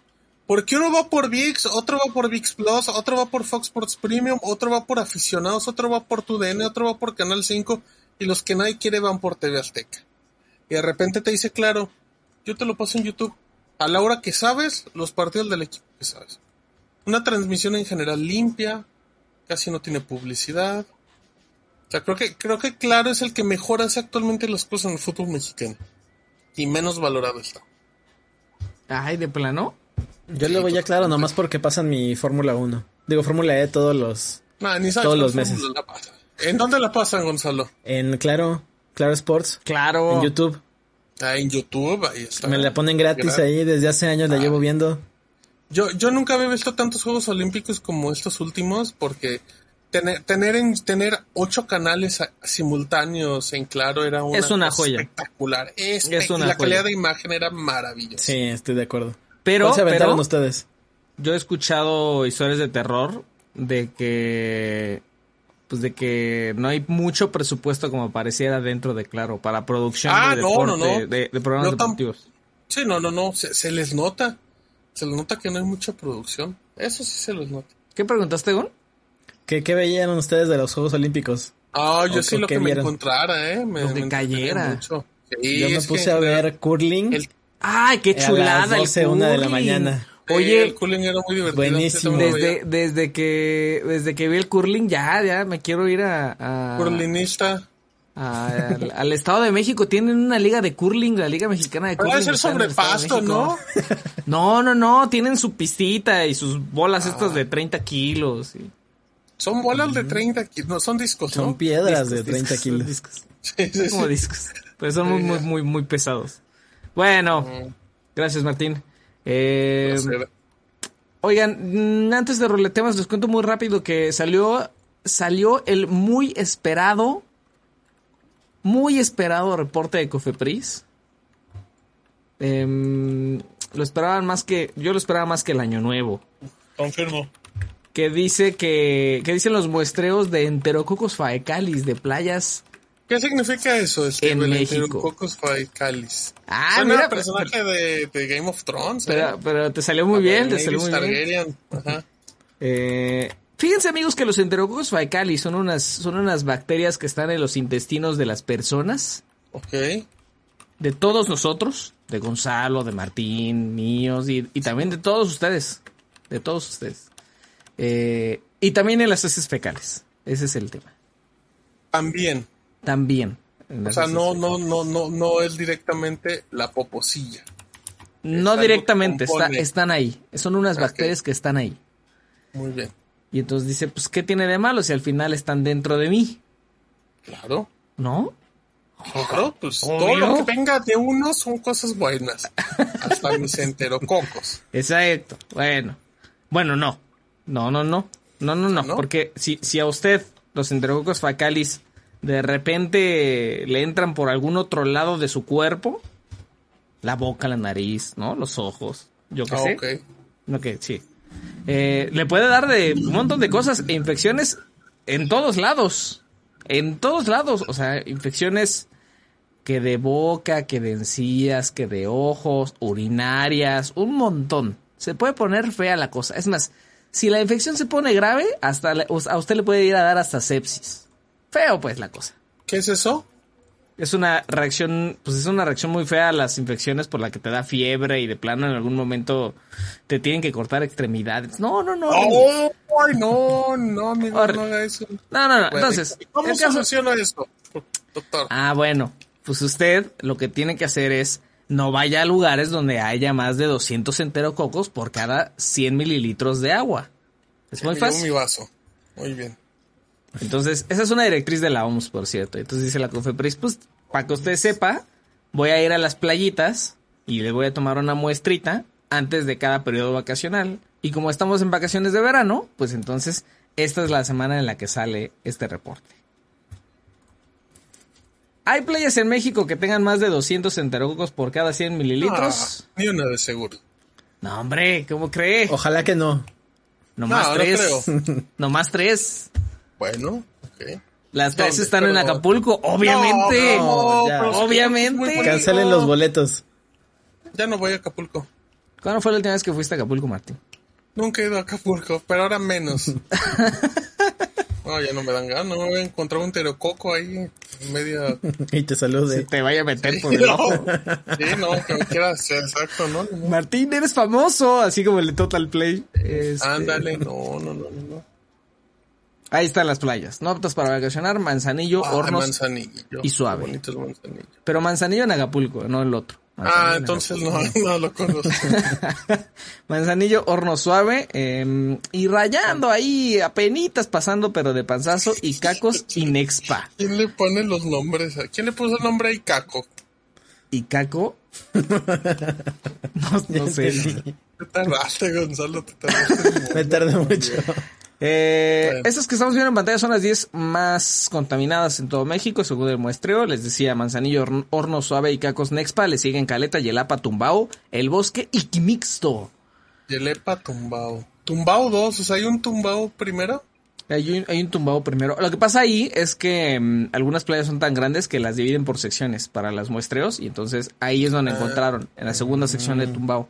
Porque uno va por VIX, otro va por VIX Plus, otro va por Fox Sports Premium, otro va por aficionados, otro va por TUDN, otro va por Canal 5 y los que nadie quiere van por TV Azteca. Y de repente te dice, claro, yo te lo paso en YouTube. A la hora que sabes, los partidos del equipo que sabes. Una transmisión en general limpia, casi no tiene publicidad. O sea, creo que, creo que Claro es el que mejor hace actualmente las cosas en el fútbol mexicano. Y menos valorado está. Ay, ¿de plano? Yo le voy a Claro nomás porque pasan mi Fórmula 1. Digo, Fórmula E todos los... Nah, ni sabes Todos los meses. la. ¿En dónde la pasan, Gonzalo? En Claro, Claro Sports, Claro. en YouTube. Ah, en YouTube, ahí está. Me la ponen gratis Gratis. ahí, desde hace años la llevo viendo. Yo, yo nunca había visto tantos Juegos Olímpicos como estos últimos, porque tener, tener, en, tener ocho canales a- simultáneos en claro era una, Es una cosa joya. espectacular. Espe- Es una la calidad de imagen era maravillosa. Sí, estoy de acuerdo. Pero, ¿Cuál se aventaron pero ustedes? yo he escuchado historias de terror de que pues de que no hay mucho presupuesto como pareciera dentro de Claro para producción Ah, de no, deporte, no, no. De, de programas deportivos. Sí, no, no, no, se, se les nota. Se les nota que no hay mucha producción. Eso sí se les nota. ¿Qué preguntaste, Gon? ¿Qué, qué veían ustedes de los Juegos Olímpicos? Ah, yo ¿O sí lo que me vieron? encontrara, ¿eh? Me, Lo que me cayera. mucho. Sí, Yo me puse a ver curling el- ¡Ay, qué A las chulada! 12, el una de la curling! mañana. Oye, el cooling era muy divertido. buenísimo. desde, desde que desde que vi el curling ya, ya me quiero ir a, a- Curlinista. a- al, al Estado de México. Tienen una liga de curling, la Liga Mexicana de Curling. debe ser sobre el pasto. ¿no? No, no, no, tienen su pistita y sus bolas Ah. estas de 30 kilos. y- Son bolas de 30 kilos. No, son discos, Son ¿no? piedras discos, de 30 discos, kilos. discos. Sí, sí, Como sí. discos. Pero son muy, muy, muy, muy pesados. Bueno, gracias Martín. Eh. Oigan, mm, antes de roletemas les cuento muy rápido que salió salió el muy esperado muy esperado reporte de Cofepris. Em, lo esperaban más que yo lo esperaba más que el año nuevo, Confirmo. Que dice que que dicen los muestreos de enterococos faecalis de playas. ¿Qué significa eso? Es En México. Cáliz. Ah, Suena mira, a personaje de, de Game of Thrones. Pero, ¿eh? pero te salió muy bien, te salió muy bien. Targaryen. Ajá. Eh, fíjense amigos que los enterococos faecalis son unas, son unas bacterias que están en los intestinos de las personas, Ok. de todos nosotros, de Gonzalo, de Martín, míos y, y también de todos ustedes, de todos ustedes. Eh, y también en las heces fecales. Ese es el tema. También. También. O sea, no, no, no, no, no es directamente la poposilla. No directamente, está- están ahí. Son unas bacterias que están ahí. Muy bien. Y entonces dice, pues, ¿qué tiene de malo si al final están dentro de mí? Claro. ¿No? Claro, pues Obvio. todo lo que venga de uno son cosas buenas. Hasta mis enterococos. Exacto. Bueno. Bueno, no. No, no, no. No, no, no. ¿No? Porque si, si a usted los enterococos facalis de repente le entran por algún otro lado de su cuerpo, la boca, la nariz, ¿no? Los ojos, yo qué Ah, sé. ok. Ok, sí. Eh, le puede dar de un montón de cosas e infecciones en todos lados. En todos lados. O sea, infecciones que de boca, que de encías, que de ojos, urinarias, un montón. Se puede poner fea la cosa. Es más, si la infección se pone grave, hasta le- a usted le puede ir a dar hasta sepsis. Feo pues la cosa. ¿Qué es eso? Es una reacción, pues es una reacción muy fea a las infecciones por la que te da fiebre y de plano en algún momento te tienen que cortar extremidades. No, no, no. ¡Oh! ¡Ay, no! No, amigo, no haga eso. No, no, no. Entonces, ¿y ¿cómo caso- soluciona esto, doctor? Ah, bueno, pues usted lo que tiene que hacer es no vaya a lugares donde haya más de 200 enterococos por cada 100 mililitros de agua. Es muy fácil. mi vaso. Muy bien. Entonces, esa es una directriz de la OMS, por cierto. Entonces dice la Cofepris, pues, para que usted sepa, voy a ir a las playitas y le voy a tomar una muestrita antes de cada periodo vacacional. Y como estamos en vacaciones de verano, pues entonces esta es la semana en la que sale este reporte. ¿Hay playas en México que tengan más de 200 enterococos por cada 100 mililitros? Ah, ni una de seguro. No, hombre, ¿cómo cree? Ojalá que no. Nomás No, no tres. Nomás tres. Bueno, ok. Las tres ¿Dónde? están en Acapulco, obviamente. No, que Obviamente. Cancelen los boletos. Ya no voy a Acapulco. ¿Cuándo fue la última vez que fuiste a Acapulco, Martín? Nunca he ido a Acapulco, pero ahora menos. No, ya no me dan ganas. Me voy a encontrar un terococo ahí en media. Y te salude. Te vaya a meter por el No. ojo. Sí, no, que me quiera hacer exacto, ¿no? No. Martín, eres famoso, así como el de Total Play. Este, Ándale, no, no, no, no, no. Ahí están las playas. No aptas para vacacionar, Manzanillo, Ah, Hornos. manzanillo. y suave. Qué bonito el manzanillo. Pero Manzanillo en Acapulco, no el otro. Manzanillo Ah, en entonces no, no lo conozco. Manzanillo, horno suave, eh, y rayando ahí, apenitas pasando, pero de panzazo, y cacos y nexpa. ¿Quién le pone los nombres? a- ¿Quién le puso el nombre a Icaco? ¿Y caco? no, no sé. Te tardaste, Gonzalo, te tardaste. Me tardé mucho. Eh, Bueno. Estas que estamos viendo en pantalla son las 10 más contaminadas en todo México, según el muestreo. Les decía Manzanillo, Horn- Horno Suave y Cacos Nexpa. Le siguen Caleta, Yelapa, Tumbao, El Bosque y Quimixto. Yelepa Tumbao. Tumbao 2, o sea, hay un Tumbao primero. Hay un, hay un primero. Lo que pasa ahí es que mm, algunas playas son tan grandes que las dividen por secciones para los muestreos y entonces ahí es donde encontraron, en la segunda sección de tumbao.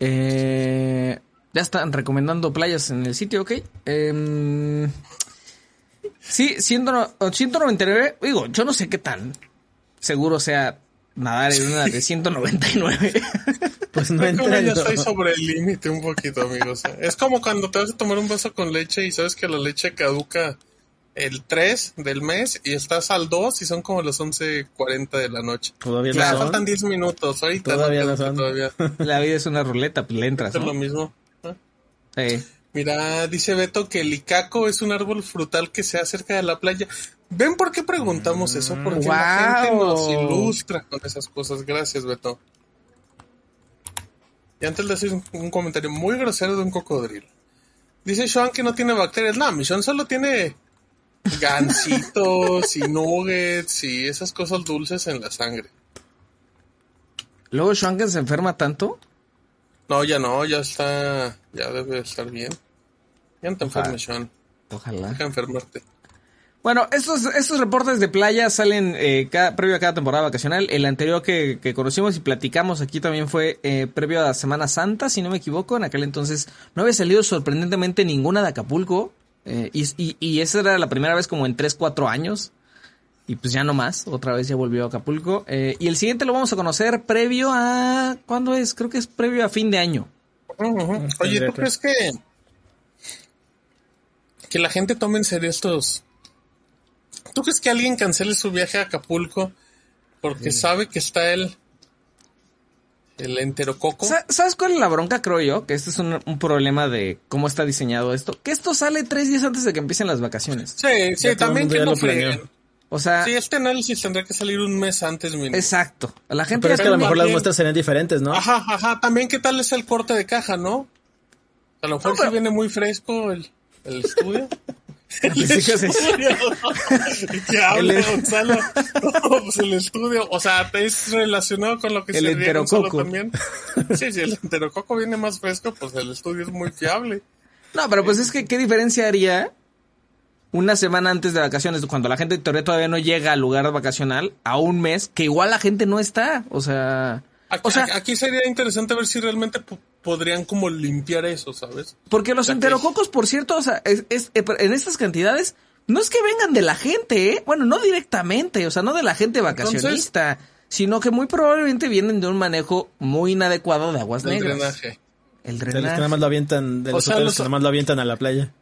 Eh, ya están recomendando playas en el sitio, ¿ok? Em, sí, 100 199, digo, yo no sé qué tan seguro sea nadar en una de 199. Pues no Creo que ya estoy sobre el límite un poquito, amigos. Es como cuando te vas a tomar un vaso con leche y sabes que la leche caduca el 3 del mes y estás al 2 y son como las 11.40 de la noche. Todavía Ya no faltan son. 10 minutos. Ahorita Todavía no caduca son. Todavía. La vida es una ruleta, pues le entras, Es lo mismo. Mira, dice Beto que el icaco es un árbol frutal que se cerca de la playa. ¿Ven por qué preguntamos eso? Porque la gente ¡Guau! nos ilustra con esas cosas. Gracias, Beto. Y antes le hacer un, un comentario muy grosero de un cocodrilo. Dice Sean que no tiene bacterias. No, mi Sean solo tiene gansitos y nuggets y esas cosas dulces en la sangre. Luego Schwanken se enferma tanto. No, ya no, ya está, ya debe estar bien. Ya no te Ojalá. enfermes, Sean. Ojalá. Deja enfermarte. Bueno, estos, estos reportes de playa salen eh, cada- previo a cada temporada vacacional. El anterior que, que conocimos y platicamos aquí también fue eh, previo a la Semana Santa, si no me equivoco. En aquel entonces no había salido sorprendentemente ninguna de Acapulco. eh, y, y, y esa era la primera vez como en 3, 4 años. Y pues ya no más, otra vez ya volvió a Acapulco. Eh, y el siguiente lo vamos a conocer previo a... ¿Cuándo es? Creo que es previo a fin de año. Oye, ¿tú crees que que la gente tome en serio estos. ¿Tú crees que alguien cancele su viaje a Acapulco porque sabe que está el el enterococo? Sa- ¿Sabes cuál es la bronca, creo yo? Que este es un, un problema de cómo está diseñado esto. Que esto sale tres días antes de que empiecen las vacaciones. Sí, sí, también que no freguen. O sea, Sí, este análisis tendría que salir un mes antes mínimo. exacto. A la gente Pero es que a lo mejor las también- muestras serían diferentes, ¿no? Ajá, ajá. También, ¿qué tal es el corte de caja, no? A lo mejor No, pero- sí viene muy fresco el, el estudio. Pensé que se- ¿Qué habla, El- Gonzalo? No, pues el estudio. O sea, es relacionado con lo que El se enterococo. también. Sí, si el enterococo viene más fresco, pues el estudio es muy fiable. No, pero pues es que, ¿qué diferencia haría una semana antes de vacaciones, cuando la gente todavía no llega al lugar vacacional, a un mes, que igual la gente no está? O sea, Aquí, o sea, aquí sería interesante ver si realmente po- podrían como limpiar eso, ¿sabes? porque los que- enterococos, por cierto, o sea, es, es- eh, en estas cantidades, no es que vengan de la gente, ¿eh? Bueno, no directamente, o sea, no de la gente vacacionista, sino que muy probablemente vienen de un manejo muy inadecuado de aguas El negras. drenaje. El De los que drenaje. nada más lo avientan, de O los sea, hoteles los- que nada más lo avientan a la playa.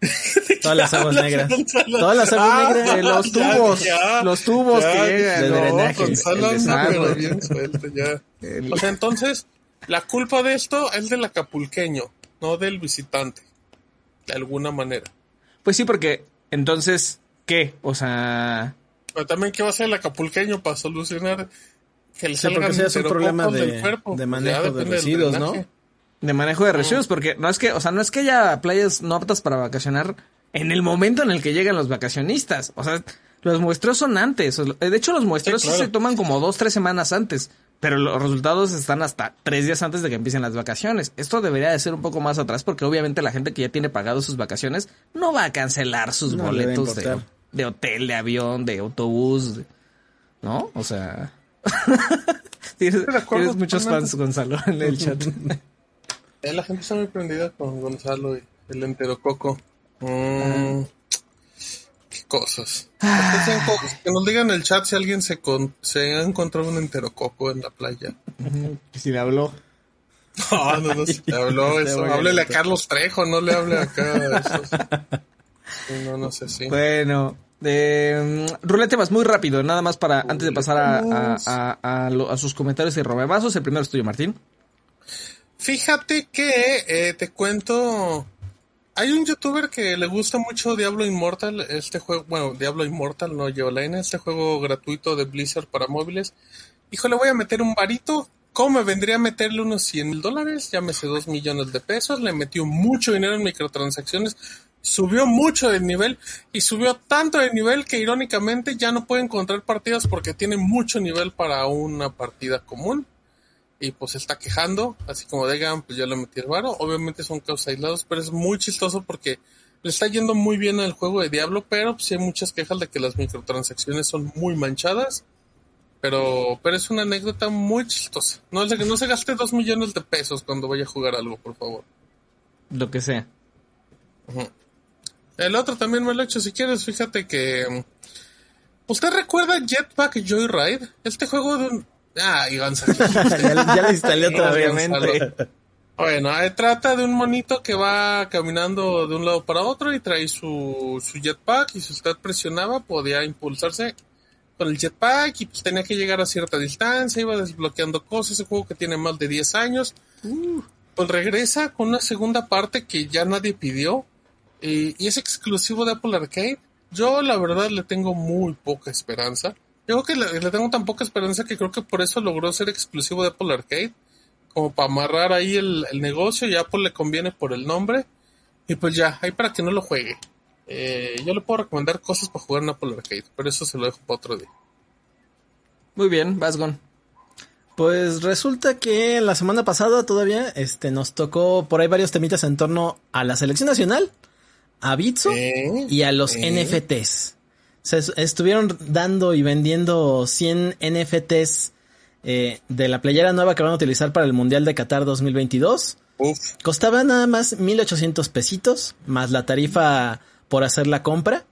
Todas las aguas negras. Todas las aguas Ah, negras. los tubos, ya, los tubos ya, que llegan, de no, drenaje, Gonzalo el anda, desagüe. pero bien suelto ya. El- O sea, entonces, la culpa de esto es del acapulqueño, no del visitante. De alguna manera. Pues sí, porque entonces, ¿qué? O sea, Pero también, ¿qué va a hacer el acapulqueño para solucionar que le Sí, salgan es un problema de- del cuerpo? de Pues manejo de residuos. ¿no? De manejo de residuos, porque no es que, o sea, no es que haya playas no aptas para vacacionar en el momento en el que llegan los vacacionistas. O sea, los muestreos son antes. De hecho, los muestreos sí, claro. se toman como dos, tres semanas antes. Pero los resultados están hasta tres días antes de que empiecen las vacaciones. Esto debería de ser un poco más atrás porque obviamente la gente que ya tiene pagado sus vacaciones no va a cancelar sus No boletos de, de hotel, de avión, de autobús. ¿No? O sea... tienes, muchos fans, Gonzalo, en el chat. Eh, la gente está muy prendida con Gonzalo y el enterococo. Ah. Mm, qué cosas. Entonces, co- que nos digan en el chat si alguien se, con- se ha encontrado un enterococo en la playa. si le habló. No, no, no, si te habló eso. Háblele a. Carlos Trejo, no le hable acá a esos. No, no sé, sí. Bueno, eh, rulete más muy rápido, nada más para antes de pasar a, a, a- a lo- a sus comentarios y robebazos. El primero es tuyo, Martín. Fíjate que eh, te cuento. Hay un youtuber que le gusta mucho Diablo Immortal, este juego, bueno, Diablo Immortal, no Geoline, este juego gratuito de Blizzard para móviles. Hijo, le voy a meter un varito. ¿Cómo me vendría a meterle unos 100 mil dólares? Llámese 2 millones de pesos. Le metió mucho dinero en microtransacciones. Subió mucho de nivel y subió tanto de nivel que irónicamente ya no puede encontrar partidas porque tiene mucho nivel para una partida común y pues se está quejando, así como digan, pues yo le metí el varo. Obviamente son casos aislados, pero es muy chistoso porque le está yendo muy bien al juego de Diablo, pero pues sí hay muchas quejas de que las microtransacciones son muy manchadas. Pero, pero es una anécdota muy chistosa. No, es de que no se gaste dos millones de pesos cuando vaya a jugar algo, por favor. Lo que sea. El otro también me lo he hecho, si quieres, fíjate que... mm, ¿Usted recuerda Jetpack Joyride? Este juego de un... Ah, y Gonzalo. ya, ya lo instalé otra vez. Bueno, eh, trata de un monito que va caminando de un lado para otro y trae su, su jetpack y si usted presionaba podía impulsarse con el jetpack y pues tenía que llegar a cierta distancia, iba desbloqueando cosas, ese juego que tiene más de 10 años. Pues regresa con una segunda parte que ya nadie pidió eh, y es exclusivo de Apple Arcade. Yo la verdad le tengo muy poca esperanza. Yo creo que le, le tengo tan poca esperanza que creo que por eso logró ser exclusivo de Apple Arcade como para amarrar ahí el, el negocio y a Apple le conviene por el nombre. Y pues ya, ahí para que no lo juegue. Eh, yo le puedo recomendar cosas para jugar en Apple Arcade, pero eso se lo dejo para otro día. Muy bien, Vasgon. Pues resulta que la semana pasada todavía este nos tocó por ahí varios temitas en torno a la selección nacional, a Bitso Eh, y a los eh. NFTs. Se es- estuvieron dando y vendiendo 100 NFTs eh, de la playera nueva que van a utilizar para el Mundial de Qatar 2022. Uf, Costaba nada más 1800 pesitos, más la tarifa por hacer la compra.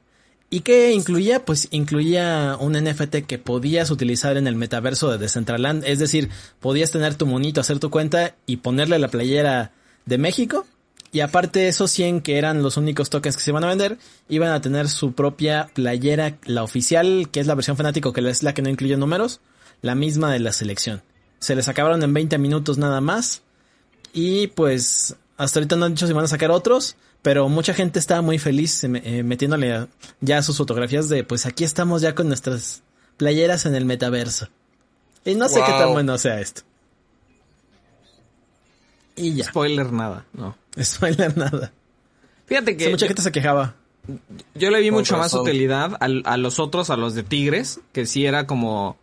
¿Y qué incluía? Pues incluía un NFT que podías utilizar en el metaverso de Decentraland. Es decir, podías tener tu monito, hacer tu cuenta y ponerle la playera de México. Y aparte esos 100 que eran los únicos tokens que se iban a vender, iban a tener su propia playera, la oficial, que es la versión fanático, que es la que no incluye números, la misma de la selección. Se les acabaron en 20 minutos nada más. Y pues hasta ahorita no han dicho si van a sacar otros, pero mucha gente estaba muy feliz eh, eh, metiéndole ya sus fotografías de pues aquí estamos ya con nuestras playeras en el metaverso. Y no sé qué tan bueno sea esto. Y ya. Spoiler nada, no. Spoiler nada. Fíjate que... Mucha gente se quejaba. Yo le vi Con mucho más utilidad al- a, los otros, a los de tigres, que sí era como...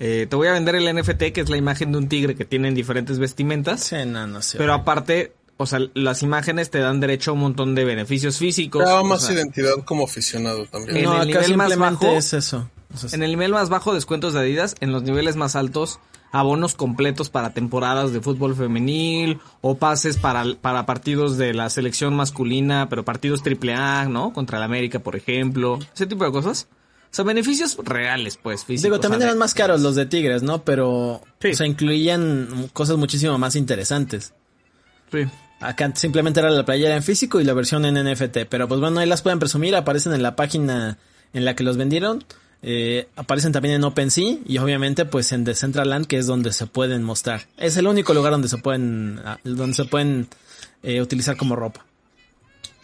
eh, te voy a vender el NFT, que es la imagen de un tigre que tiene diferentes vestimentas. Sí, no, no sé. Pero aparte, o sea, las imágenes te dan derecho a un montón de beneficios físicos. Te da más sea, identidad como aficionado también. en el acá nivel más bajo- es eso. O sea, En el nivel más bajo, descuentos de Adidas. En los niveles más altos, abonos completos para temporadas de fútbol femenil o pases para, para partidos de la selección masculina, pero partidos triple A, ¿no? Contra el América, por ejemplo. Ese tipo de cosas. O sea, beneficios reales, pues, físicos. Digo, también eran más caros los de Tigres, ¿no? Pero, Sí. o sea, incluían cosas muchísimo más interesantes. Sí. Acá simplemente era la playera en físico y la versión en NFT. Pero pues bueno, ahí las pueden presumir, aparecen en la página en la que los vendieron. Eh, aparecen también en OpenSea y obviamente pues en Decentraland que es donde se pueden mostrar. Es el único lugar donde se pueden, ah, donde se pueden eh, utilizar como ropa.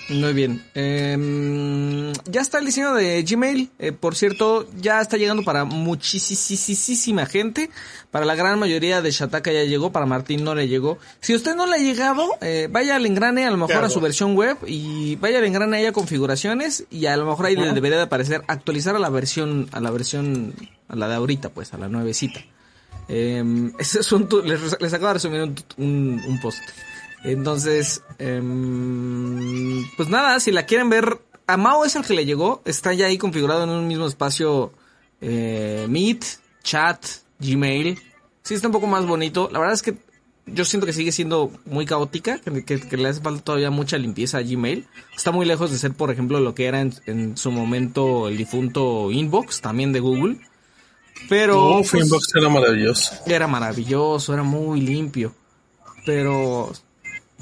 Muy bien. Em, ya está el diseño de Gmail. Eh, por cierto, ya está llegando para muchísima gente. Para la gran mayoría de Shataka ya llegó. Para Martín no le llegó. Si usted no le ha llegado, eh, vaya al engrane a lo mejor a su versión web y vaya al engrane ahí a configuraciones y a lo mejor ahí le debería de aparecer actualizar a la versión, a la versión, a la de ahorita, pues, a la nuevecita. Eh, ese es un tu- les, les acabo de resumir un, un, un post. Entonces, em, pues nada, si la quieren ver, a Mao es el que le llegó, está ya ahí configurado en un mismo espacio eh, Meet, Chat, Gmail. Sí, está un poco más bonito. La verdad es que yo siento que sigue siendo muy caótica, que, que- que le hace falta todavía mucha limpieza a Gmail. Está muy lejos de ser, por ejemplo, lo que era en, en su momento el difunto Inbox, también de Google. Pero Uf, pues, Inbox era maravilloso. era maravilloso, era muy limpio, pero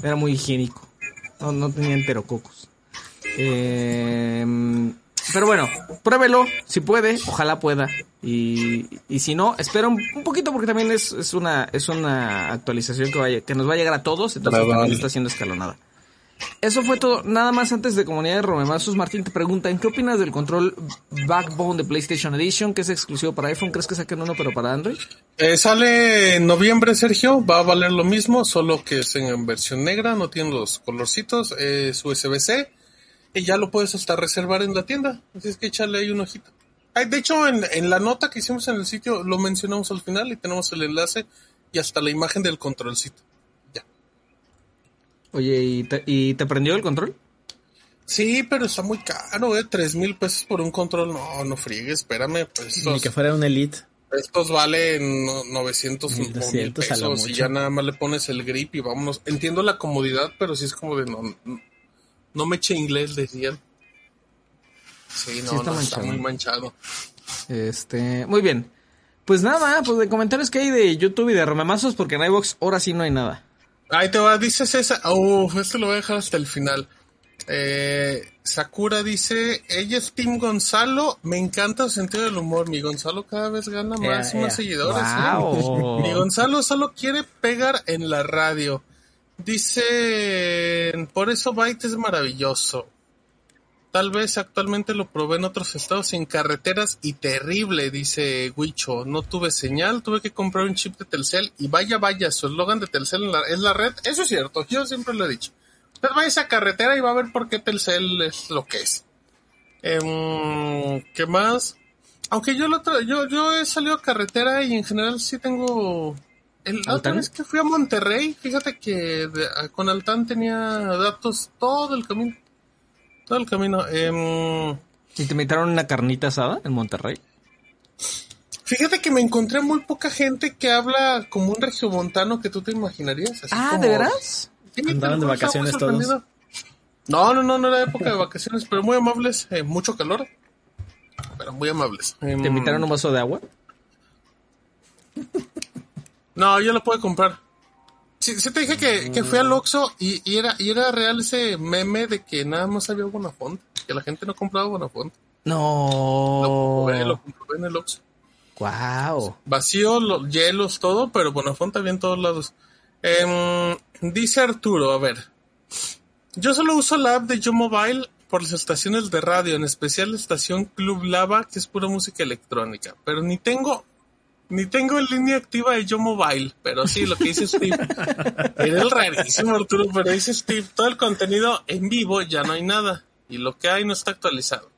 era muy higiénico. No, no tenía enterococos. Eh, pero bueno, pruébelo, si puede, ojalá pueda. Y, y si no, espera un, un poquito porque también es, es una es una actualización que vaya que nos va a llegar a todos, entonces también está siendo escalonada. Eso fue todo. Nada más antes de Comunidad de Romemazos, Martín te pregunta, ¿en qué opinas del control Backbone de PlayStation Edition, que es exclusivo para iPhone? ¿Crees que saquen uno pero para Android? Eh, sale en noviembre, Sergio. Va a valer lo mismo, solo que es en versión negra, no tiene los colorcitos, es USB-C. Y ya lo puedes hasta reservar en la tienda. Así es que échale ahí un ojito. Ay, de hecho, en la nota que hicimos en el sitio lo mencionamos al final y tenemos el enlace y hasta la imagen del controlcito. Oye, ¿y te, y te prendió el control? Sí, pero está muy caro, eh. Tres mil pesos por un control. No, no friegues, espérame. Pues Ni estos, que fuera un Elite. estos valen no- 900 o 1200 mil pesos y ya nada más le pones el grip y vámonos. Entiendo la comodidad, pero sí es como de no, no, me eche inglés, decían. Sí, no, Sí, está no, está muy manchado. Este, muy bien. Pues nada, pues de comentarios que hay de YouTube y de Romemazos, porque en iVox ahora sí no hay nada. Ahí te va, dices esa. Uf, este lo voy a dejar hasta el final. Eh, Sakura dice, ella es Team Gonzalo, me encanta su sentido del humor. Mi Gonzalo cada vez gana más más seguidores. ¿eh? Mi Gonzalo solo quiere pegar en la radio. Dice, por eso Byte es maravilloso. Tal vez actualmente lo probé en otros estados sin carreteras y terrible, dice Huicho. No tuve señal, tuve que comprar un chip de Telcel y vaya, vaya, su eslogan de Telcel en la- es la red. Eso es cierto, yo siempre lo he dicho. Usted vaya a esa carretera y va a ver por qué Telcel es lo que es. Em, ¿Qué más? Aunque yo, otra- yo, yo he salido a carretera y en general sí tengo... El, la otra que fui a Monterrey, fíjate que de- con Altán tenía datos todo el camino. Todo el camino. Em, ¿Y te invitaron una carnita asada en Monterrey? fíjate que me encontré muy poca gente que habla como un regiomontano que tú te imaginarías. así Ah, como- ¿de veras? Sí, Andaban de vacaciones todos. No, no, no, no era época de vacaciones, pero muy amables, eh, mucho calor, pero muy amables. Em, ¿Te invitaron un vaso de agua? No, yo lo puedo comprar. Sí, sí te dije que, que fui al Oxxo y, y era, y era real ese meme de que nada más había Bonafont, que la gente no compraba Bonafont. Lo No. comprobé, lo comprobé en el Oxxo. Wow. Vacío, lo- hielos, todo, pero Bonafont había en todos lados. Em, dice Arturo, a ver. Yo solo uso la app de Yo Mobile por las estaciones de radio, en especial la estación Club Lava, que es pura música electrónica. Pero ni tengo, ni tengo en línea activa de Yo Mobile. Pero sí, lo que dice Steve. Era el rarísimo, Arturo, pero dice Steve, todo el contenido en vivo ya no hay nada. Y lo que hay no está actualizado.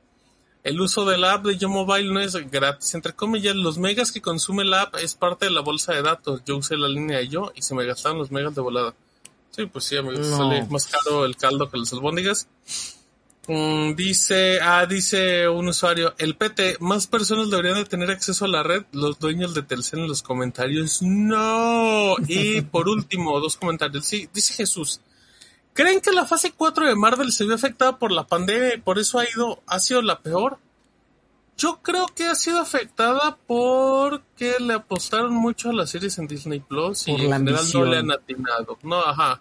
El uso de la app de Yo Mobile no es gratis. Entre comillas, los megas que consume la app es parte de la bolsa de datos. Yo usé la línea de Yo y se me gastaron los megas de volada. Sí, pues sí, amigos, No. sale más caro el caldo que las albóndigas. Mm, dice, ah, dice un usuario, el PT, más personas deberían de tener acceso a la red, los dueños de Telcel en los comentarios, no. Y por último, dos comentarios, sí, dice Jesús, ¿creen que la fase 4 de Marvel se vio afectada por la pandemia y por eso ha ido, ha sido la peor? Yo creo que ha sido afectada porque le apostaron mucho a las series en Disney Plus y Por en general no le han atinado. No, ajá.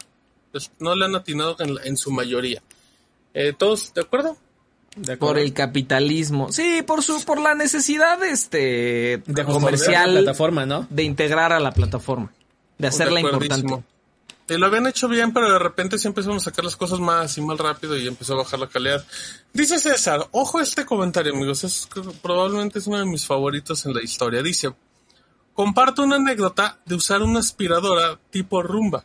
No le han atinado en, en su mayoría. Eh, ¿Todos de acuerdo? De Por el capitalismo. Sí, por su, por la necesidad este De comercial la plataforma, ¿no? de integrar a la plataforma. De hacerla De importante. lo habían hecho bien, pero de repente sí empezaron a sacar las cosas más y más rápido y empezó a bajar la calidad. Dice César, ojo a este comentario, amigos, es probablemente es uno de mis favoritos en la historia. Dice, comparto una anécdota de usar una aspiradora tipo rumba,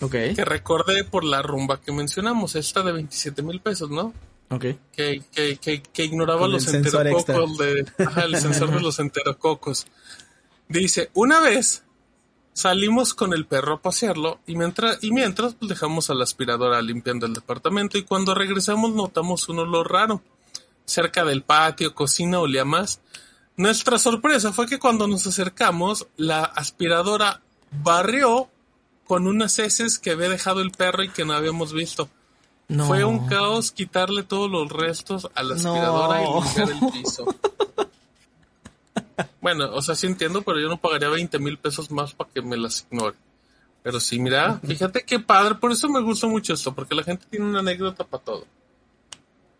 Ok, que recordé por la rumba que mencionamos, esta de 27 mil pesos, ¿no? ok. que, que, que, que ignoraba Con los el enterococos de, ajá, el sensor de los enterococos. Dice, una vez salimos con el perro a pasearlo y mientras, y mientras pues, dejamos a la aspiradora limpiando el departamento y cuando regresamos notamos un olor raro. Cerca del patio, cocina olía más. Nuestra sorpresa fue que cuando nos acercamos, la aspiradora barrió con unas heces que había dejado el perro y que no habíamos visto. No. Fue un caos quitarle todos los restos a la aspiradora No. y limpiar el piso. Bueno, o sea, sí entiendo, pero yo no pagaría 20 mil pesos más para que me las ignore. Pero sí, mira, fíjate qué padre, por eso me gusta mucho esto, porque la gente tiene una anécdota para todo.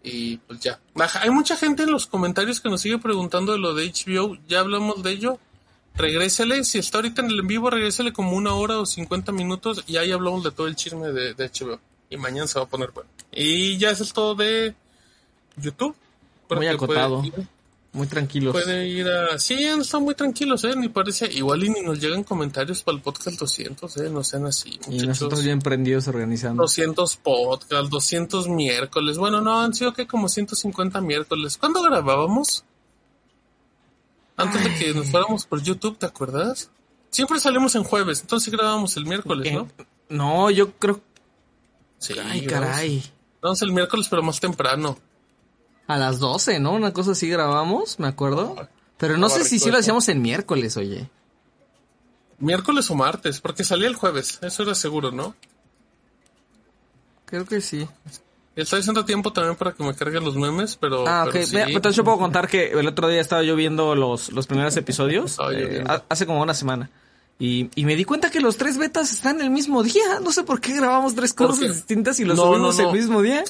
Y pues ya. Hay mucha gente en los comentarios que nos sigue preguntando de lo de HBO, ya hablamos de ello. Regrésele, si está ahorita en el en vivo, regrésele como una hora o 50 minutos y ahí hablamos de todo el chisme de, de HBO. Y mañana se va a poner bueno. Y ya eso es todo de YouTube. Muy acotado. Ir, Muy tranquilos. puede ir a... Sí, están muy tranquilos, ¿eh? Ni parece... Igual y ni nos llegan comentarios para el podcast 200, ¿eh? No sean así, Y muchachos. nosotros bien prendidos organizando. 200 podcasts, 200 miércoles. Bueno, no, han sido que como 150 miércoles. ¿Cuándo grabábamos? Antes de que nos fuéramos por YouTube, ¿te acuerdas? Siempre salimos en jueves, entonces grabábamos el miércoles, ¿no? No, yo creo. Sí, Ay, grabamos- caray. Grabamos el miércoles, pero más temprano. A las 12, ¿no? Una cosa así grabamos, me acuerdo. Pero no sé si sí lo hacíamos en miércoles, oye. Miércoles o martes, porque salía el jueves, eso era seguro, ¿no? Creo que sí. Estoy haciendo tiempo también para que me carguen los memes, pero. Ah, ok. pero sí. Mira, entonces yo puedo contar que el otro día estaba yo viendo los, los primeros episodios. Eh, hace como una semana. Y, y me di cuenta que los tres betas están el mismo día. No sé por qué grabamos tres ¿Por cosas distintas y los No, subimos no, no. el mismo día.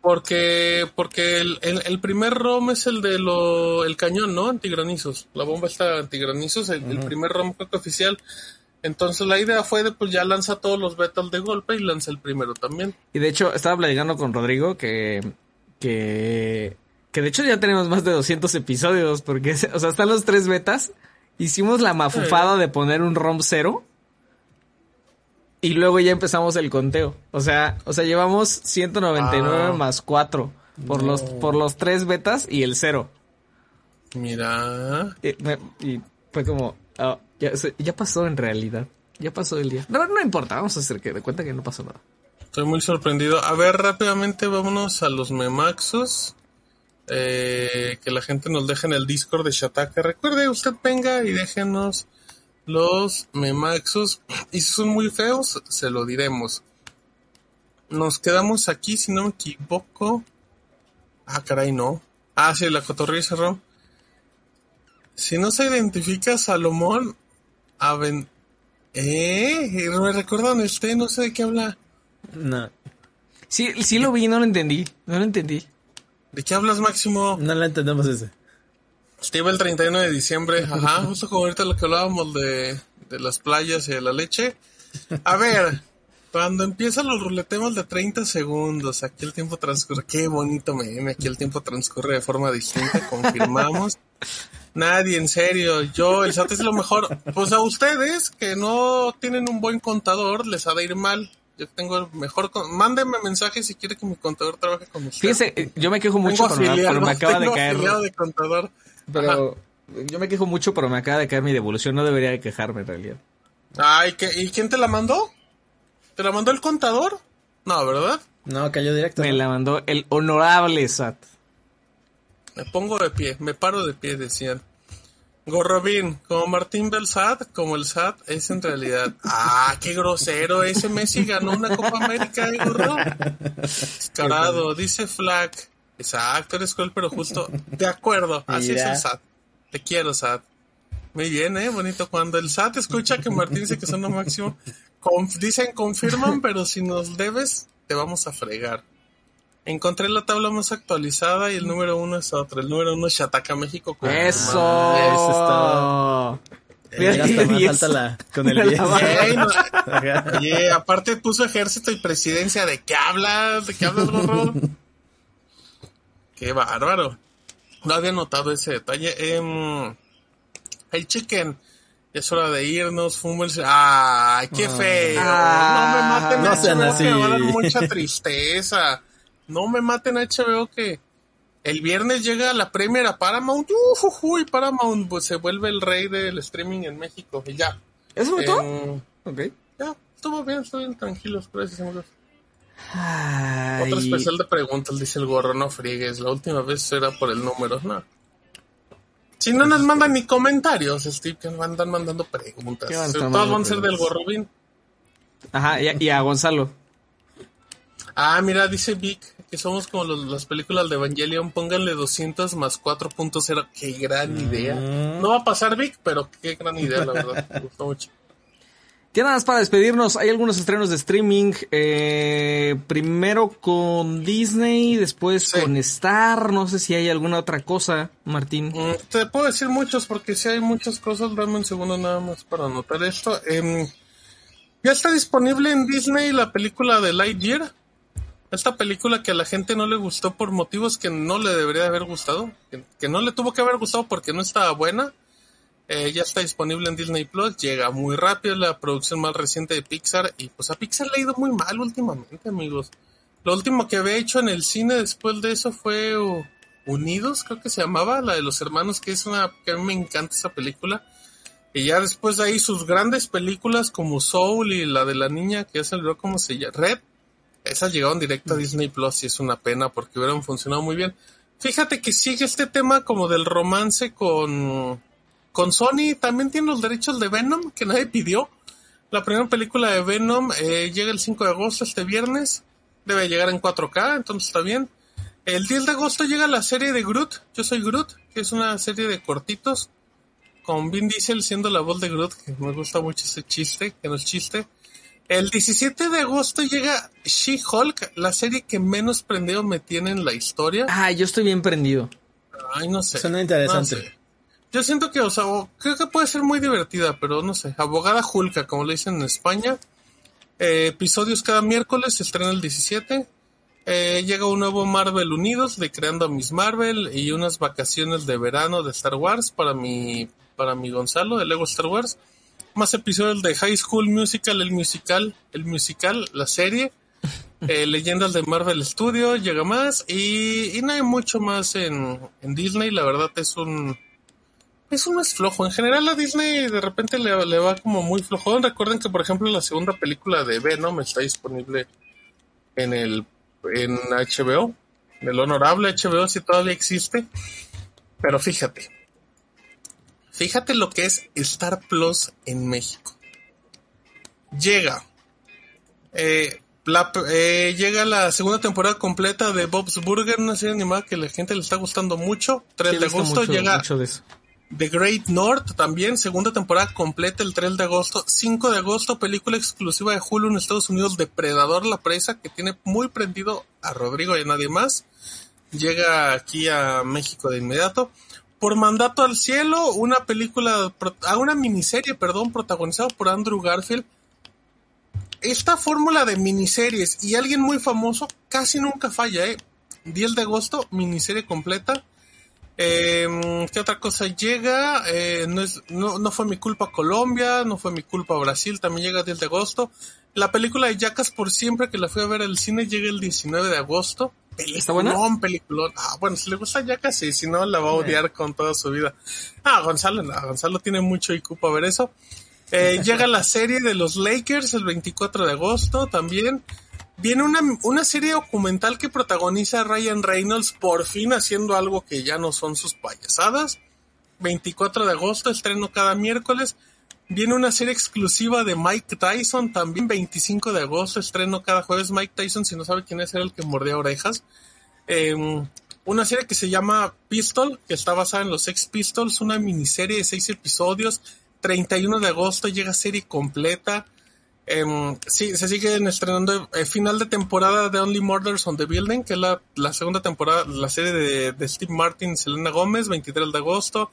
Porque, porque el, el, el primer ROM es el de lo, el cañón, ¿no? Antigranizos. La bomba está antigranizos, el, el primer ROM creo que oficial. Entonces la idea fue de pues ya lanza todos los betas de golpe y lanza el primero también. Y de hecho, estaba platicando con Rodrigo que. que. que de hecho ya tenemos más de 200 episodios. Porque, o sea, están los tres betas. Hicimos la mafufada de poner un ROM cero. Y luego ya empezamos el conteo. O sea, o sea, llevamos 199 Ah. más 4 por los por los tres betas y el cero. Mira. Y, me- y fue como ah, ya, pasó en realidad. Ya pasó el día. No, no importa, vamos a hacer que de cuenta que no pasó nada. Estoy muy sorprendido. A ver, rápidamente vámonos a los memaxos. Eh, que la gente nos deje en el Discord de Shataka. Recuerde, usted venga y déjenos los memaxos. Y si son muy feos, se lo diremos. Nos quedamos aquí, si no me equivoco. Ah, caray, no. Ah, sí, la cotorrilla cerró. Si no se identifica Salomón, Aven- Eh, me recuerdan este, no sé de qué habla. No, Sí, sí lo vi, no lo entendí. No lo entendí. ¿De qué hablas, Máximo? no la entendemos ese. Estaba el 31 de diciembre, ajá, justo como ahorita lo que hablábamos de, de las playas y de la leche. A ver, cuando empiezan los ruleteos de 30 segundos, aquí el tiempo transcurre, qué bonito meme, aquí el tiempo transcurre de forma distinta, confirmamos. Nadie, en serio, yo, el SAT es lo mejor. Pues a ustedes que no tienen un buen contador, les ha de ir mal. Yo tengo el mejor, con- mándenme mensaje si quiere que mi contador trabaje con ustedes. Fíjese, eh, yo me quejo mucho, Tengo pero, me- afiliado, pero me acaba de caer. afiliado de contador. Pero yo me quejo mucho, pero me acaba de caer mi devolución. No debería de quejarme en realidad. Ay, ¿qué- ¿y quién te la mandó? ¿Te la mandó el contador? No, ¿verdad? No, cayó directo. Me la mandó el honorable SAT. Me pongo de pie, me paro de pie, decían. Gorrobín, como Martín del SAT, como el SAT es en realidad. Ah, qué grosero, ese Messi ganó una Copa América, ¿eh, gorro? Descarado, dice Flack. Exacto, eres cruel, pero justo. De acuerdo, así Mira. es el SAT. Te quiero, SAT. Muy bien, eh, bonito. Cuando el SAT escucha que Martín dice que son lo máximo, conf- dicen confirman, pero si nos debes, te vamos a fregar. Encontré la tabla más actualizada y el número uno es otro. El número uno es Chataca México. con- ¡Eso! Eso es todo. Eh, más la, con el 10. Ey, no- Ajá. Oye, aparte puso ejército y presidencia. ¿De qué hablas? ¿De qué hablas, gorro? Qué bárbaro. No había notado ese detalle. Em, el chicken. Ya es hora de irnos. Fumbles. ¡Ay, qué feo! Ah, no me maten no sean así. me va a dar mucha tristeza. No me maten a HBO que el viernes llega la Premier a Paramount. Uh, y Paramount pues, se vuelve el rey del streaming en México. Y ya. ¿Eso fue todo? Em, Ok. ya, estuvo bien, estuvo bien, tranquilos, gracias amigos. Ay, Otro especial de preguntas, dice el gorro, no friegues, la última vez era por el número, no. Si no nos mandan ni comentarios, Steve, que nos andan mandando preguntas. ¿Qué van Todas van a ser del preguntas? gorro bien. Ajá, y a, y a Gonzalo. Ah, mira, dice Vic que somos como los- las películas de Evangelion, pónganle 200 más 4.0, qué gran idea. No va a pasar Vic, pero qué gran idea, la verdad, me gustó mucho. Ya nada más para despedirnos, hay algunos estrenos de streaming. eh, primero con Disney, después Sí. con Star. No sé si hay alguna otra cosa, Martín. Mm, Te puedo decir muchos porque si hay muchas cosas, dame un segundo nada más para anotar esto. Em, ya está disponible en Disney la película de Lightyear. Esta película que a la gente no le gustó por motivos que no le debería de haber gustado, que, no le tuvo que haber gustado porque no estaba buena. Eh, ya está disponible en Disney Plus, llega muy rápido, la producción más reciente de Pixar y pues a Pixar le ha ido muy mal últimamente, amigos. Lo último que había hecho en el cine después de eso fue Unidos, creo que se llamaba, la de los hermanos, que es una que a mí me encanta esa película. Y ya después de ahí sus grandes películas como Soul y la de la niña que ya se olvidó cómo se llama, Red, esas llegaron directo a Disney Plus y es una pena porque hubieran funcionado muy bien. Fíjate que sigue este tema como del romance con, con Sony, también tiene los derechos de Venom que nadie pidió. La primera película de Venom eh, llega el 5 de agosto este viernes, debe llegar en 4K, entonces está bien. El 10 de agosto llega la serie de Groot, Yo soy Groot, que es una serie de cortitos con Vin Diesel siendo la voz de Groot, que me gusta mucho ese chiste, que no es chiste. El 17 de agosto llega She-Hulk, la serie que menos prendido me tiene en la historia. Ah, yo estoy bien prendido. Ay, no sé. Suena interesante. No sé. Yo siento que, o sea, o- creo que puede ser muy divertida, pero no sé. Abogada Julka, como le dicen en España. Eh, episodios cada miércoles, se estrena el 17. Eh, llega un nuevo Marvel Unidos de Creando a Miss Marvel y unas vacaciones de verano de Star Wars para mi, para mi Gonzalo de Lego Star Wars. Más episodios de High School Musical, el musical, el musical, la serie. Eh, leyendas de Marvel Studio, llega más y, y no hay mucho más en, en Disney, la verdad es un es un mes flojo. En general a Disney de repente le, le va como muy flojo. Recuerden que por ejemplo la segunda película de Venom está disponible en el en HBO, en el honorable HBO si todavía existe. Pero fíjate, fíjate lo que es Star Plus en México. Llega eh, la- eh, llega la segunda temporada completa de Bob's Burger, una serie animada que la gente le está gustando mucho. 3 Sí, de agosto mucho- llega mucho de eso. The Great North también, segunda temporada completa el 3 de agosto. 5 de agosto, película exclusiva de Hulu en Estados Unidos, Depredador la presa, que tiene muy prendido a Rodrigo y a nadie más. Llega aquí a México de inmediato. Por mandato al cielo, una película, a una miniserie, perdón, protagonizada por Andrew Garfield. Esta fórmula de miniseries y alguien muy famoso casi nunca falla, ¿eh? 10 de agosto, miniserie completa. Eh, ¿Qué otra cosa llega? Eh, no, es, no, no, fue mi culpa Colombia, no fue mi culpa Brasil, también llega el 10 de agosto. La película de Jackas por siempre que la fui a ver al cine llega el 19 de agosto. Peliculón, ¿Está buena? peliculón. Ah, bueno, si le gusta Jackas, sí, si no la va a odiar con toda su vida. Ah, Gonzalo, no, Gonzalo tiene mucho IQ para ver eso. Eh, llega la serie de los Lakers el 24 de agosto también. Viene una, una serie documental que protagoniza Ryan Reynolds por fin haciendo algo que ya no son sus payasadas. 24 de agosto, estreno cada miércoles. Viene una serie exclusiva de Mike Tyson, también 25 de agosto, estreno cada jueves. Mike Tyson, si no sabe quién es, era el que mordía orejas. Eh, una serie que se llama Pistol, que está basada en los Sex Pistols, una miniserie de seis episodios. 31 de agosto llega serie completa. Um, sí, se siguen estrenando eh, final de temporada de Only Murders on the Building, que es la, la segunda temporada, la serie de, de, Steve Martin y Selena Gómez, 23 de agosto.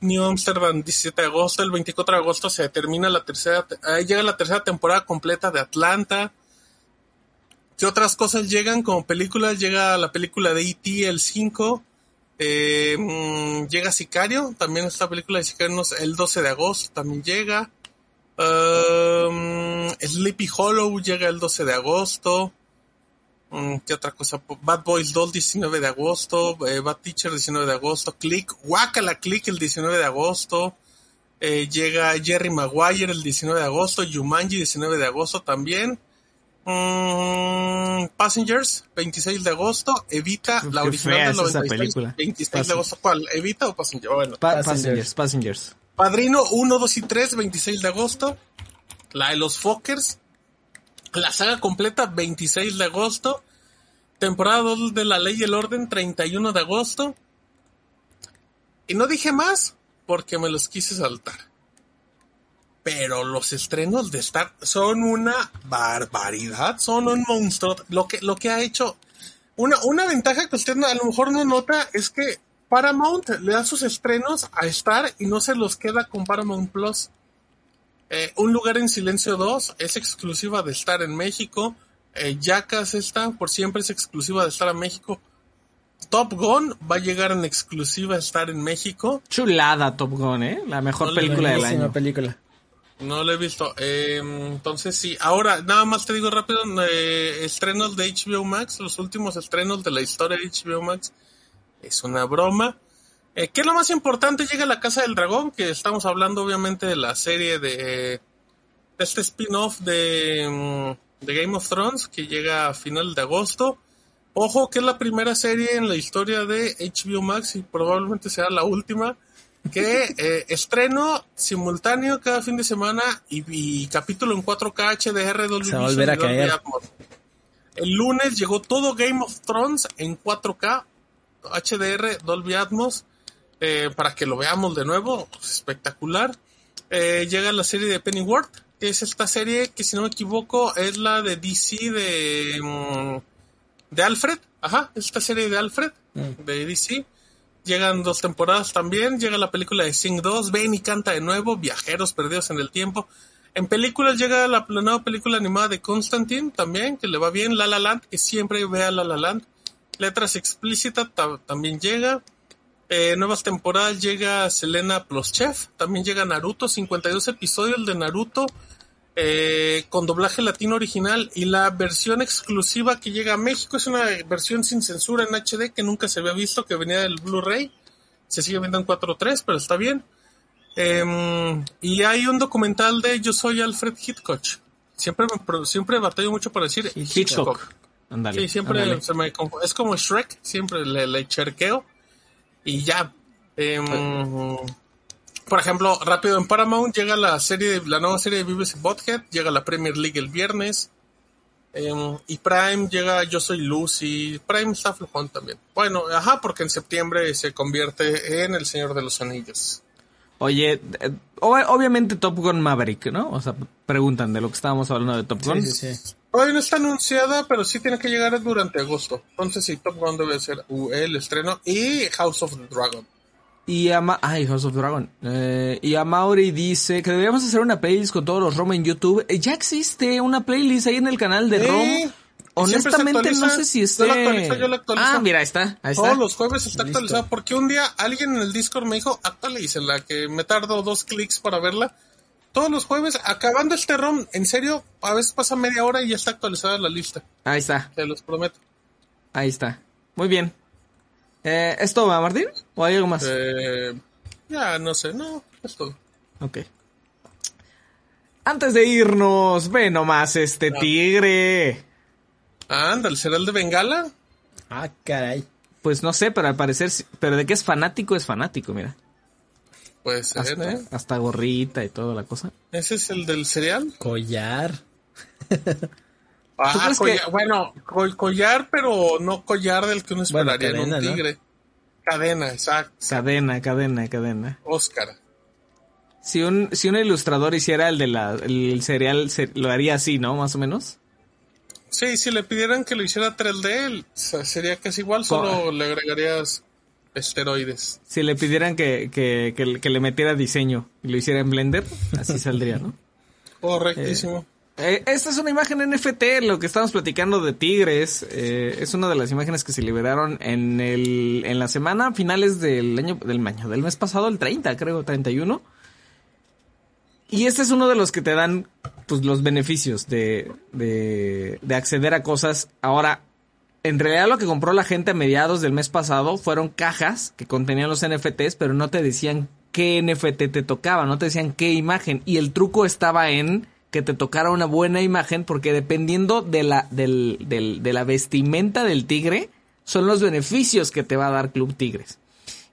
New Amsterdam, 17 de agosto. El 24 de agosto se termina la tercera, eh, llega la tercera temporada completa de Atlanta. ¿Qué otras cosas llegan como películas? Llega la película de E.T. el 5. Eh, mmm, llega Sicario, también esta película de Sicario el 12 de agosto también llega. Um, Sleepy Hollow llega el 12 de agosto. Um, ¿Qué otra cosa? Bad Boys Doll 19 de agosto. Eh, Bad Teacher 19 de agosto. Click, Wakala Click el 19 de agosto. Eh, llega Jerry Maguire el 19 de agosto. Jumanji 19 de agosto también. Um, Passengers 26 de agosto. Evita Uf, la qué original del es esa 96. película. 26 de agosto. ¿Cuál? ¿Evita o Passenger? Bueno. Pa- Passengers. passengers, passengers. Padrino 1, 2 y 3, 26 de agosto. La de los Fockers. La saga completa, 26 de agosto. Temporada 2 de La Ley y el Orden, 31 de agosto. Y no dije más porque me los quise saltar. Pero los estrenos de Star son una barbaridad, son un monstruo. Lo que, lo que ha hecho. Una, una ventaja que usted a lo mejor no nota es que Paramount le da sus estrenos a Star y no se los queda con Paramount Plus. Eh, Un lugar en silencio 2 es exclusiva de Star en México. Eh, Jackass esta por siempre es exclusiva de Star en México. Top Gun va a llegar en exclusiva a Star en México. Chulada Top Gun, ¿eh? La mejor No película del año. película. No lo he visto. Eh, entonces sí. Ahora, nada más te digo rápido, eh, estrenos de HBO Max, los últimos estrenos de la historia de HBO Max. Es una broma. Eh, ¿Qué es lo más importante? Llega La Casa del Dragón, que estamos hablando obviamente de la serie de, de este spin-off de, mm, de Game of Thrones, que llega a final de agosto. Ojo, que es la primera serie en la historia de HBO Max y probablemente será la última que eh, estreno simultáneo cada fin de semana y, y capítulo en 4K HDR Dolby Se va a volver a caer. El lunes llegó todo Game of Thrones en 4K HDR Dolby Atmos eh, para que lo veamos de nuevo, espectacular. Eh, llega la serie de Pennyworth, que es esta serie que si no me equivoco es la de DC de mm, de Alfred, ajá, esta serie de Alfred de DC. Llegan dos temporadas también, llega la película de Sing 2, ven y canta de nuevo, Viajeros perdidos en el tiempo. En películas llega la, la nueva película animada de Constantine también, que le va bien, La La Land, que siempre vea La La Land. Letras explícitas ta- también llega. Eh, nuevas temporadas llega Selena plus Chef, también llega Naruto, 52 episodios de Naruto eh, con doblaje latino original y la versión exclusiva que llega a México es una versión sin censura en HD que nunca se había visto, que venía del Blu-ray. Se sigue viendo en 4.3, pero está bien. Em, y hay un documental de Yo soy Alfred Hitchcock. Siempre, siempre batallo mucho para decir Hitchcock. Ándale. Sí, siempre se me es como Shrek, siempre le, le cherqueo y ya. Em, por ejemplo, rápido en Paramount llega la serie, la nueva serie de y Butthead, llega la Premier League el viernes. em, y Prime llega Yo Soy Lucy. Prime está flojón también. Bueno, ajá, porque en septiembre se convierte en El Señor de los Anillos. Oye, eh, ob- obviamente Top Gun Maverick, ¿no? O sea, preguntan de lo que estábamos hablando de Top Gun. Sí, sí, sí. Todavía no está anunciada, pero sí tiene que llegar durante agosto. Entonces sí, Top Gun debe ser uh, el estreno. Y House of the Dragon. Y a Ma- Ay, House of Dragon. Eh, y a Mauri dice que deberíamos hacer una playlist con todos los ROM en YouTube. Eh, ya existe una playlist ahí en el canal de. ROM. Honestamente no sé si Yo esté... la actualizo, yo la actualizo. Ah, mira, ahí está. Ahí está. Todos los jueves está actualizada. Porque un día alguien en el Discord me dijo, actualícenla, que me tardo dos clics para verla. Todos los jueves, acabando este ROM, en serio, a veces pasa media hora y ya está actualizada la lista. Ahí está. Te los prometo. Ahí está. Muy bien. Eh, ¿Es todo, Martín? ¿O hay algo más? Eh, ya, no sé, no, es todo. Ok. Antes de irnos, ve nomás este tigre. Ah, Ándale, ¿será el de Bengala? Ah, caray. Pues no sé, pero al parecer, sí- pero de que es fanático, es fanático, mira. Puede ser, Hasta, ¿eh? hasta gorrita y toda la cosa. ¿Ese es el del cereal? Collar. Ah, crees collar- que- bueno, col- collar, pero no collar del que uno Bueno, esperaría en cadena, un ¿no? tigre. Cadena, exacto. Cadena, cadena, cadena. Oscar. Si un, si un ilustrador hiciera el de la, el cereal, se- lo haría así, ¿no? Más o menos. Sí, si le pidieran que lo hiciera 3D, el- se- sería casi igual, solo le agregarías esteroides. Si le pidieran que, que, que, que le metiera diseño y lo hiciera en Blender, así saldría, ¿no? Correctísimo. Eh, esta es una imagen NFT, lo que estamos platicando de tigres. eh, es una de las imágenes que se liberaron en el en la semana finales del año del año del mes pasado, el 30, creo, 31. Y este es uno de los que te dan pues los beneficios de, de, de acceder a cosas. Ahora, en realidad lo que compró la gente a mediados del mes pasado fueron cajas que contenían los NFTs, pero no te decían qué NFT te tocaba, no te decían qué imagen. Y el truco estaba en que te tocara una buena imagen, porque dependiendo de la, del, del- de la vestimenta del tigre, son los beneficios que te va a dar Club Tigres.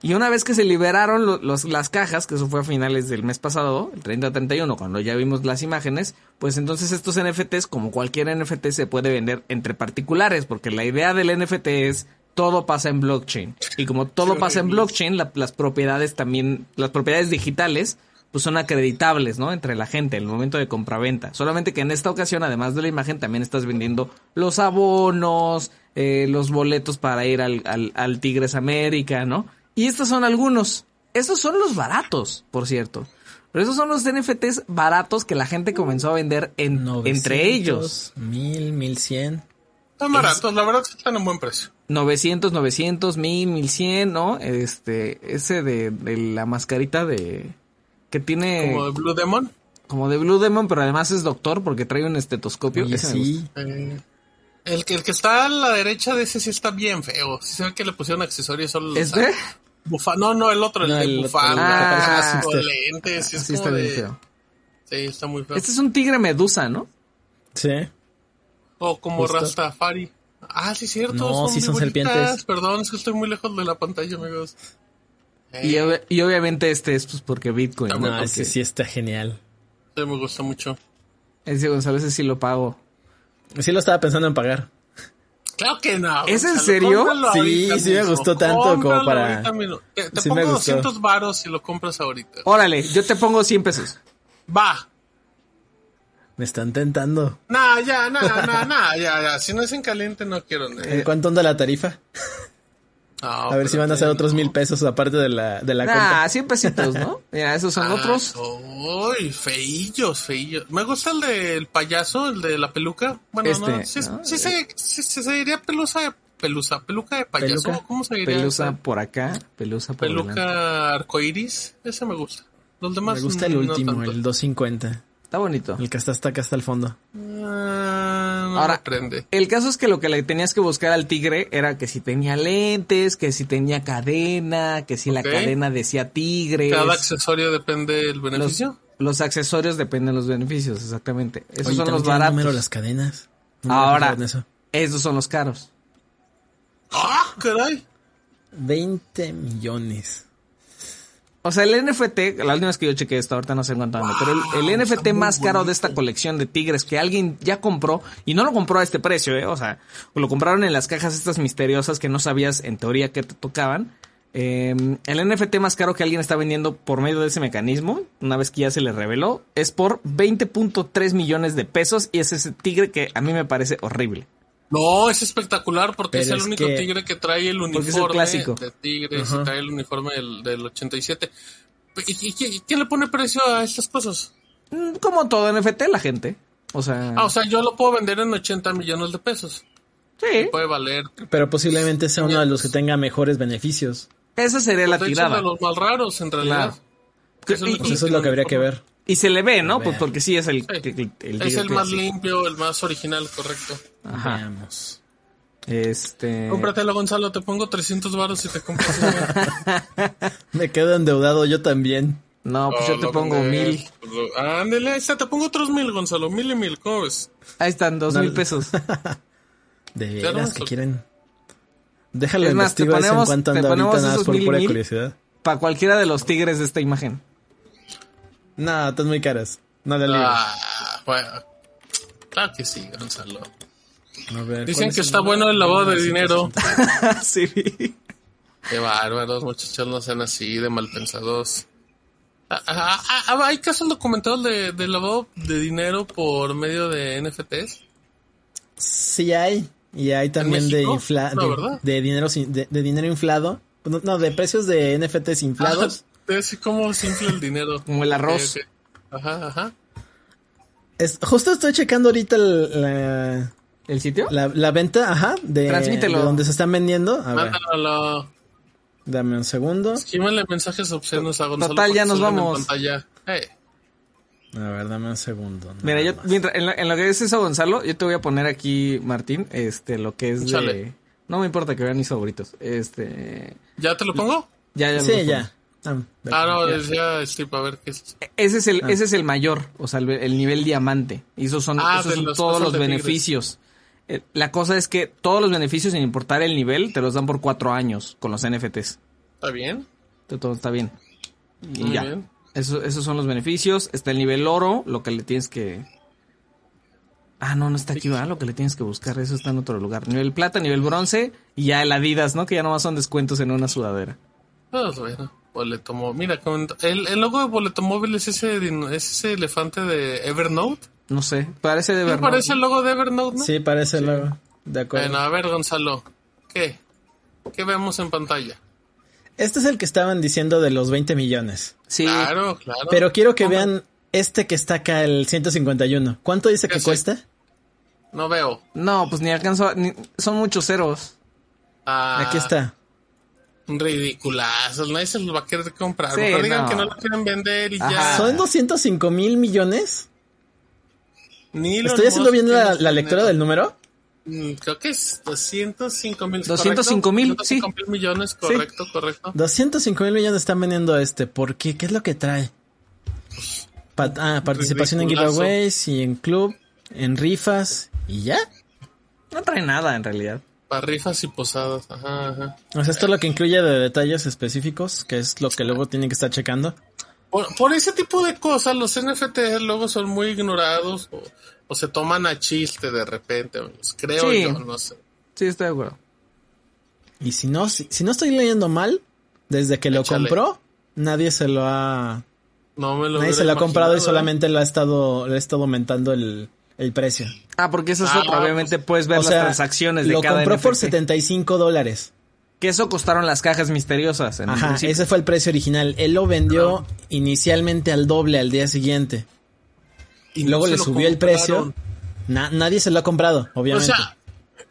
Y una vez que se liberaron lo- los- las cajas, que eso fue a finales del mes pasado, el 30-31, cuando ya vimos las imágenes, pues entonces estos NFTs, como cualquier NFT, se puede vender entre particulares, porque la idea del NFT es todo pasa en blockchain. Y como todo pasa en blockchain, la- las propiedades también, las propiedades digitales, pues son acreditables, ¿no? Entre la gente en el momento de compraventa. Solamente que en esta ocasión, además de la imagen, también estás vendiendo los abonos, eh, los boletos para ir al, al, al Tigres América, ¿no? Y estos son algunos. Estos son los baratos, por cierto. Pero esos son los NFTs baratos que la gente comenzó a vender en, 900, entre ellos. 1000, 1100. Están baratos, la verdad es que están en buen precio. 900, 900, 1000, 1100, ¿no? Este, ese de, de la mascarita de... Que tiene Como de Blue Demon. como de Blue Demon, pero además es doctor porque trae un estetoscopio. Oye, Ese me sí. Eh, el, que, el que está a la derecha de ese sí está bien feo. Sí se ve que le pusieron accesorios solo. ¿Este? Bufa, no, no, el otro, el No, de el otro, bufanda, el ah, lentes, sí, es Sí, como está bien de- feo. Sí, está muy feo. Este es un tigre medusa, ¿no? Sí. O como Justo. Rastafari. Ah, sí, cierto. No, sí son serpientes. Perdón, es que estoy muy lejos de la pantalla, amigos. Y, Eh, ob- y obviamente este es pues porque Bitcoin. Está ¿no? No, Porque ese sí está genial. sí, me gusta mucho. Ese Gonzalo, ese sí lo pago. Sí lo estaba pensando en pagar. Claro que no. ¿Es en serio? Sí, sí me gustó tanto como para-. Te, te Sí pongo gustó. 200 varos si lo compras ahorita. Órale, yo te pongo 100 pesos. Va. Me están tentando. Nah, ya, nah, nah, nah, ya, ya. Si no es en caliente, no quiero. Eh, ¿En cuánto anda la tarifa? A ver si van a ser otros mil pesos aparte de la, de la Nah, cuenta. 100 pesitos, ¿no? Mira, esos son otros. Uy, feillos, feillos. Me gusta el del payaso, el de la peluca. Bueno, Este, no, sí, ¿no? sí se, sí- sí se diría pelusa, pelusa, peluca de payaso. Peluca. ¿Cómo se diría? Pelusa esa? por acá, pelusa por delante. Peluca arcoiris. Ese me gusta. Los demás Me gusta el último, el 250. Está bonito. El que está hasta acá hasta el fondo. Ah, no Ahora, prende. el caso es que lo que le tenías que buscar al tigre era que si tenía lentes, que si tenía cadena, que si la cadena decía tigres. Cada accesorio depende del los, beneficio. los accesorios dependen de los beneficios, exactamente. Esos Oye, son los baratos. número las cadenas. No Ahora, eso. esos son los caros. ¡Ah, caray! 20 millones. O sea, el NFT, la última vez que yo chequeé esto, ahorita no sé en cuánto anda, pero el, el NFT más caro de esta colección de tigres que alguien ya compró, y no lo compró a este precio, ¿eh? o sea, lo compraron en las cajas estas misteriosas que no sabías en teoría que te tocaban, Eh, el NFT más caro que alguien está vendiendo por medio de ese mecanismo, una vez que ya se le reveló, es por 20.3 millones de pesos y es ese tigre que a mí me parece horrible. No, es espectacular porque Pero es el es único que- tigre que trae el es el uniforme clásico. de tigres y trae el uniforme del, del 87. ¿Y, y- y- quién le pone precio a estas cosas? Mm, Como todo NFT, la gente. O sea, Ah, o sea, yo lo puedo vender en 80 millones de pesos. sí, Puede valer. Pero posiblemente sea uno de los que tenga mejores beneficios. esa sería la De hecho, es tirada. de los más raros, en realidad. Claro. Que es Y- Pues eso es lo que habría que ver. Y se le ve, ¿no? Pues porque sí es el, Sí. el, el Es el más limpio, el más original, correcto. Ajá. Veamos. Este. Cómpratelo, Gonzalo. Te pongo 300 varos y te compras. Me quedo endeudado yo también. No, pues yo Oh, te pongo vendes. mil. Ándele, ahí está. Te pongo otros mil, Gonzalo. Mil y mil. ¿Cómo ves? Ahí están, dos No, mil pesos. De veras que quieren. Déjalo Es más, te en ponemos- cuanto te anda ponemos ahorita nada esos por mil pura mil. curiosidad. Para cualquiera de los tigres de esta imagen. No, están muy caras. No le. Ah, bueno. Claro que sí, Gonzalo. A ver, Dicen ¿cuál que es está bueno el lavado de 1980? dinero. sí. Qué bárbaros, muchachos, no sean así de malpensados. Ah, ah, ah, ah, ¿Hay casos documentados de, de lavado de dinero por medio de NFTs? Sí hay. Y hay también de, infla No, de, ¿verdad? de dinero sin- de, de dinero inflado. No, no, de precios de NFTs inflados. Ah, así como simple el dinero. Como el arroz. Ajá, ajá. Es- justo estoy checando ahorita el- la, ¿El sitio? la, la venta, ajá, de, Transmítelo. de donde se están vendiendo. A ver, Mándalo. dame un segundo. Esquímale mensajes obscenos a Gonzalo. Total, ya nos vamos. A ver, dame un segundo. Mira, yo, mientras, en, lo, en lo que es eso, Gonzalo, yo te voy a poner aquí, Martín, este, lo que es de... No me importa que vean mis favoritos. Este... ¿Ya te lo pongo? Ya, ya. Sí, ya. Ah, Ah, no, ya. decía Steve, a ver qué es. Ese es Ah. el, ese es el mayor, o sea, el, el nivel diamante. Y esos son, Ah, esos son todos los tigres. Eh, La cosa es que todos los beneficios, sin importar el nivel, te los dan por cuatro años con los NFTs. ¿Está bien? Todo está bien. Y Muy ya. bien. Eso- esos son los beneficios. Está el nivel oro, lo que le tienes que... Ah, no, no está aquí, ¿verdad? Lo que le tienes que buscar, eso está en otro lugar. Nivel plata, nivel bronce y ya el Adidas, ¿no? Que ya nomás son descuentos en una sudadera. Pues bueno, boleto móvil. Mira, el, el logo de boleto móvil es ese, es ese elefante de Evernote. No sé, parece de verdad. parece el logo de Evernote, ¿no? Sí, parece el logo. De acuerdo. Bueno, a ver, Gonzalo. ¿Qué? ¿Qué vemos en pantalla? Este es el que estaban diciendo de los 20 millones. Sí, Claro, claro. Pero quiero que vean este que está acá, el 151. ¿Cuánto dice que cuesta? No veo. no, pues ni alcanzó, a- ni- son muchos ceros. Ah, Aquí está. Ridiculazos. Nadie se los va a querer comprar. Sí, Mejor digan no. que no lo quieren vender y Ajá. ya. ¿Son 205 mil millones? Ni Elon ¿Estoy haciendo Musk bien la, lectura del número? Mm, Creo que es 205 mil. 205 mil, ¿correcto? 205 mil millones, correcto, correcto. 205 mil millones están vendiendo este. ¿Por qué? ¿Qué es lo que trae? Pa- ah, participación en giveaways y en club, en rifas y ya. No trae nada en realidad. Para rifas y posadas. Ajá, ajá. O sea, esto es lo que incluye de detalles específicos, que es lo que luego tienen que estar checando. Por, por ese tipo de cosas, los NFT luego son muy ignorados o, o se toman a chiste de repente. amigos. Creo Sí. yo, no sé. Sí, estoy de acuerdo. Y si no, si, si no estoy leyendo mal, desde que lo Échale. compró, nadie se lo ha, No me lo nadie se lo ha comprado y ¿eh? solamente lo ha estado, le ha estado aumentando el, el precio. Ah, porque eso es Ah, otra. Obviamente puedes ver O las sea, transacciones de lo cada compró por NFT. 75 dólares. Que eso costaron las cajas misteriosas. En Ajá, principio. ese fue el precio original. Él lo vendió inicialmente al doble al día siguiente. Y luego no le subió el precio. Na- nadie se lo ha comprado, O obviamente. sea,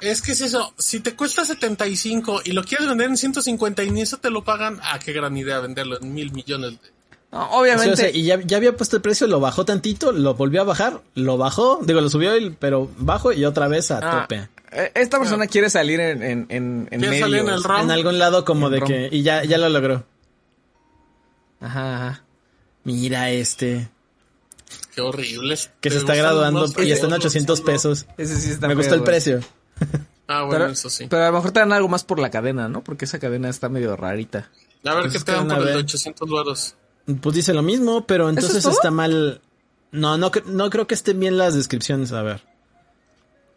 es que es eso. Si te cuesta 75 y lo quieres vender en 150 y ni eso te lo pagan, ah, qué gran idea venderlo en mil millones. de- No, Sí, o obviamente. sea, y ya, ya había puesto el precio, lo bajó tantito, lo volvió a bajar, lo bajó, digo, lo subió, y- pero bajo y otra vez a Ah, tope. Eh, esta persona quiere salir en, en, en, en ¿Quiere salir en medios. el? En algún lado como de rom. que... Y ya, ya lo logró. Ajá, ajá. Mira este, Qué horrible. que ¿Te se está graduando y está en monos, 800 Gonzalo? pesos. Ese sí está Me gustó el güey. precio. Ah, bueno, Pero, eso sí. pero a lo mejor te dan algo más por la cadena, ¿no? Porque esa cadena está medio rarita. A ver pues qué te dan por el de ver. 800 varos. Pues dice lo mismo, pero entonces es todo? está mal. No, no, no creo que estén bien las descripciones, a ver.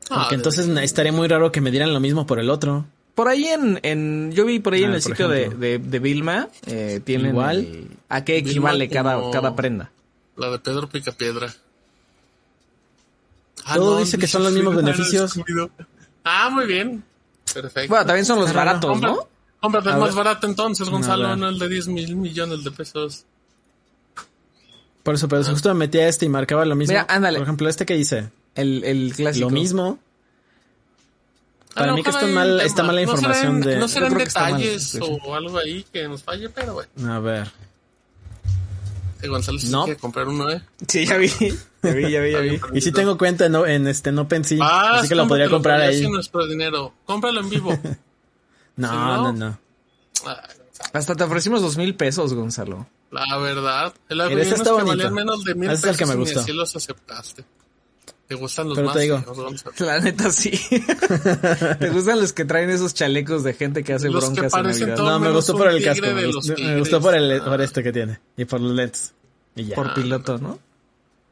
Ah, Porque entonces estaría muy raro que me dieran lo mismo por el otro. Por ahí en, en yo vi por ahí Ah, en el sitio de, de, de Vilma, eh, tienen Igual. el- a qué equivale cada, cada prenda. La de Pedro Picapiedra. Ah, Todo dice que son los mismos beneficios. Ah, muy bien. Perfecto. Bueno, también son los baratos, ¿no? El A más barato entonces, Gonzalo, no el de 10 mil millones de pesos. Por eso, pero justo me metí a este y marcaba lo mismo. Mira, ándale. Por ejemplo, este que dice. El, el clásico. Lo mismo. Para Ah, mí que está mal- el está No será información en- de- No serán mal, detalles sí, sí. o algo ahí que nos falle, pero bueno. A ver. Que Gonzalo sí No. quiere comprar uno, ¿eh? Sí, ya vi. Ya vi, ya vi, ya vi. Y si tengo cuenta en, en este no pensé, Ah, así que lo podría comprar ahí. nuestro dinero. Cómpralo en vivo. No, Si no- no, no. Hasta te ofrecimos dos mil pesos, Gonzalo. La verdad. El es que valían menos de mil Ese es el que me pesos y así los aceptaste. Te gustan los Pero más te digo. La neta sí. ¿Te gustan los que traen esos chalecos de gente que hace Los que broncas en parecen Navidad? No, me gustó por el casco. Me gustó, me gustó por el Ah. por este que tiene. Y por los lentes. Y ya. Por piloto, ¿no?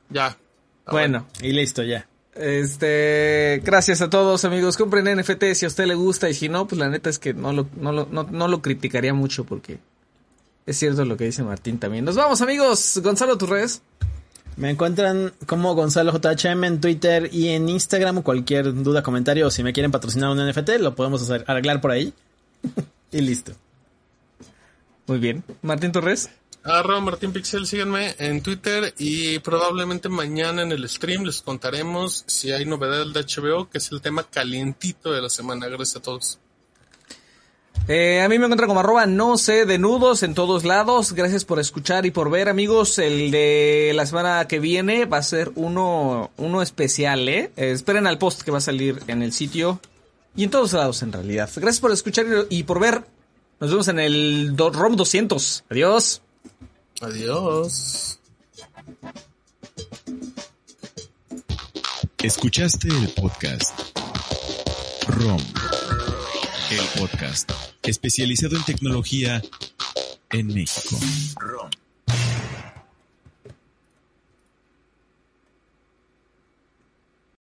Ya. Ah, Bueno, Y listo, ya. este, gracias a todos amigos. Compren NFT si a usted le gusta y si no, pues la neta es que no lo, no lo, no, no lo criticaría mucho porque es cierto lo que dice Martín también. Nos vamos amigos. Gonzalo, tus redes. Me encuentran como Gonzalo JHM en Twitter y en Instagram. Cualquier duda, comentario o si me quieren patrocinar un NFT, lo podemos hacer, arreglar por ahí. y listo. Muy bien. Martín Torres. Arroba Martín Pixel, síganme en Twitter y probablemente mañana en el stream les contaremos si hay novedades de HBO, que es el tema calientito de la semana. Gracias a todos. Eh, a mí me encuentran como arroba no sé de nudos en todos lados. Gracias por escuchar y por ver, amigos. El de la semana que viene va a ser uno, uno especial, ¿eh? Eh, esperen al post que va a salir en el sitio y en todos lados, en realidad. Gracias por escuchar y y por ver. Nos vemos en el do- ROM 200. Adiós. Adiós. Escuchaste el podcast ROM, el podcast especializado en tecnología en México.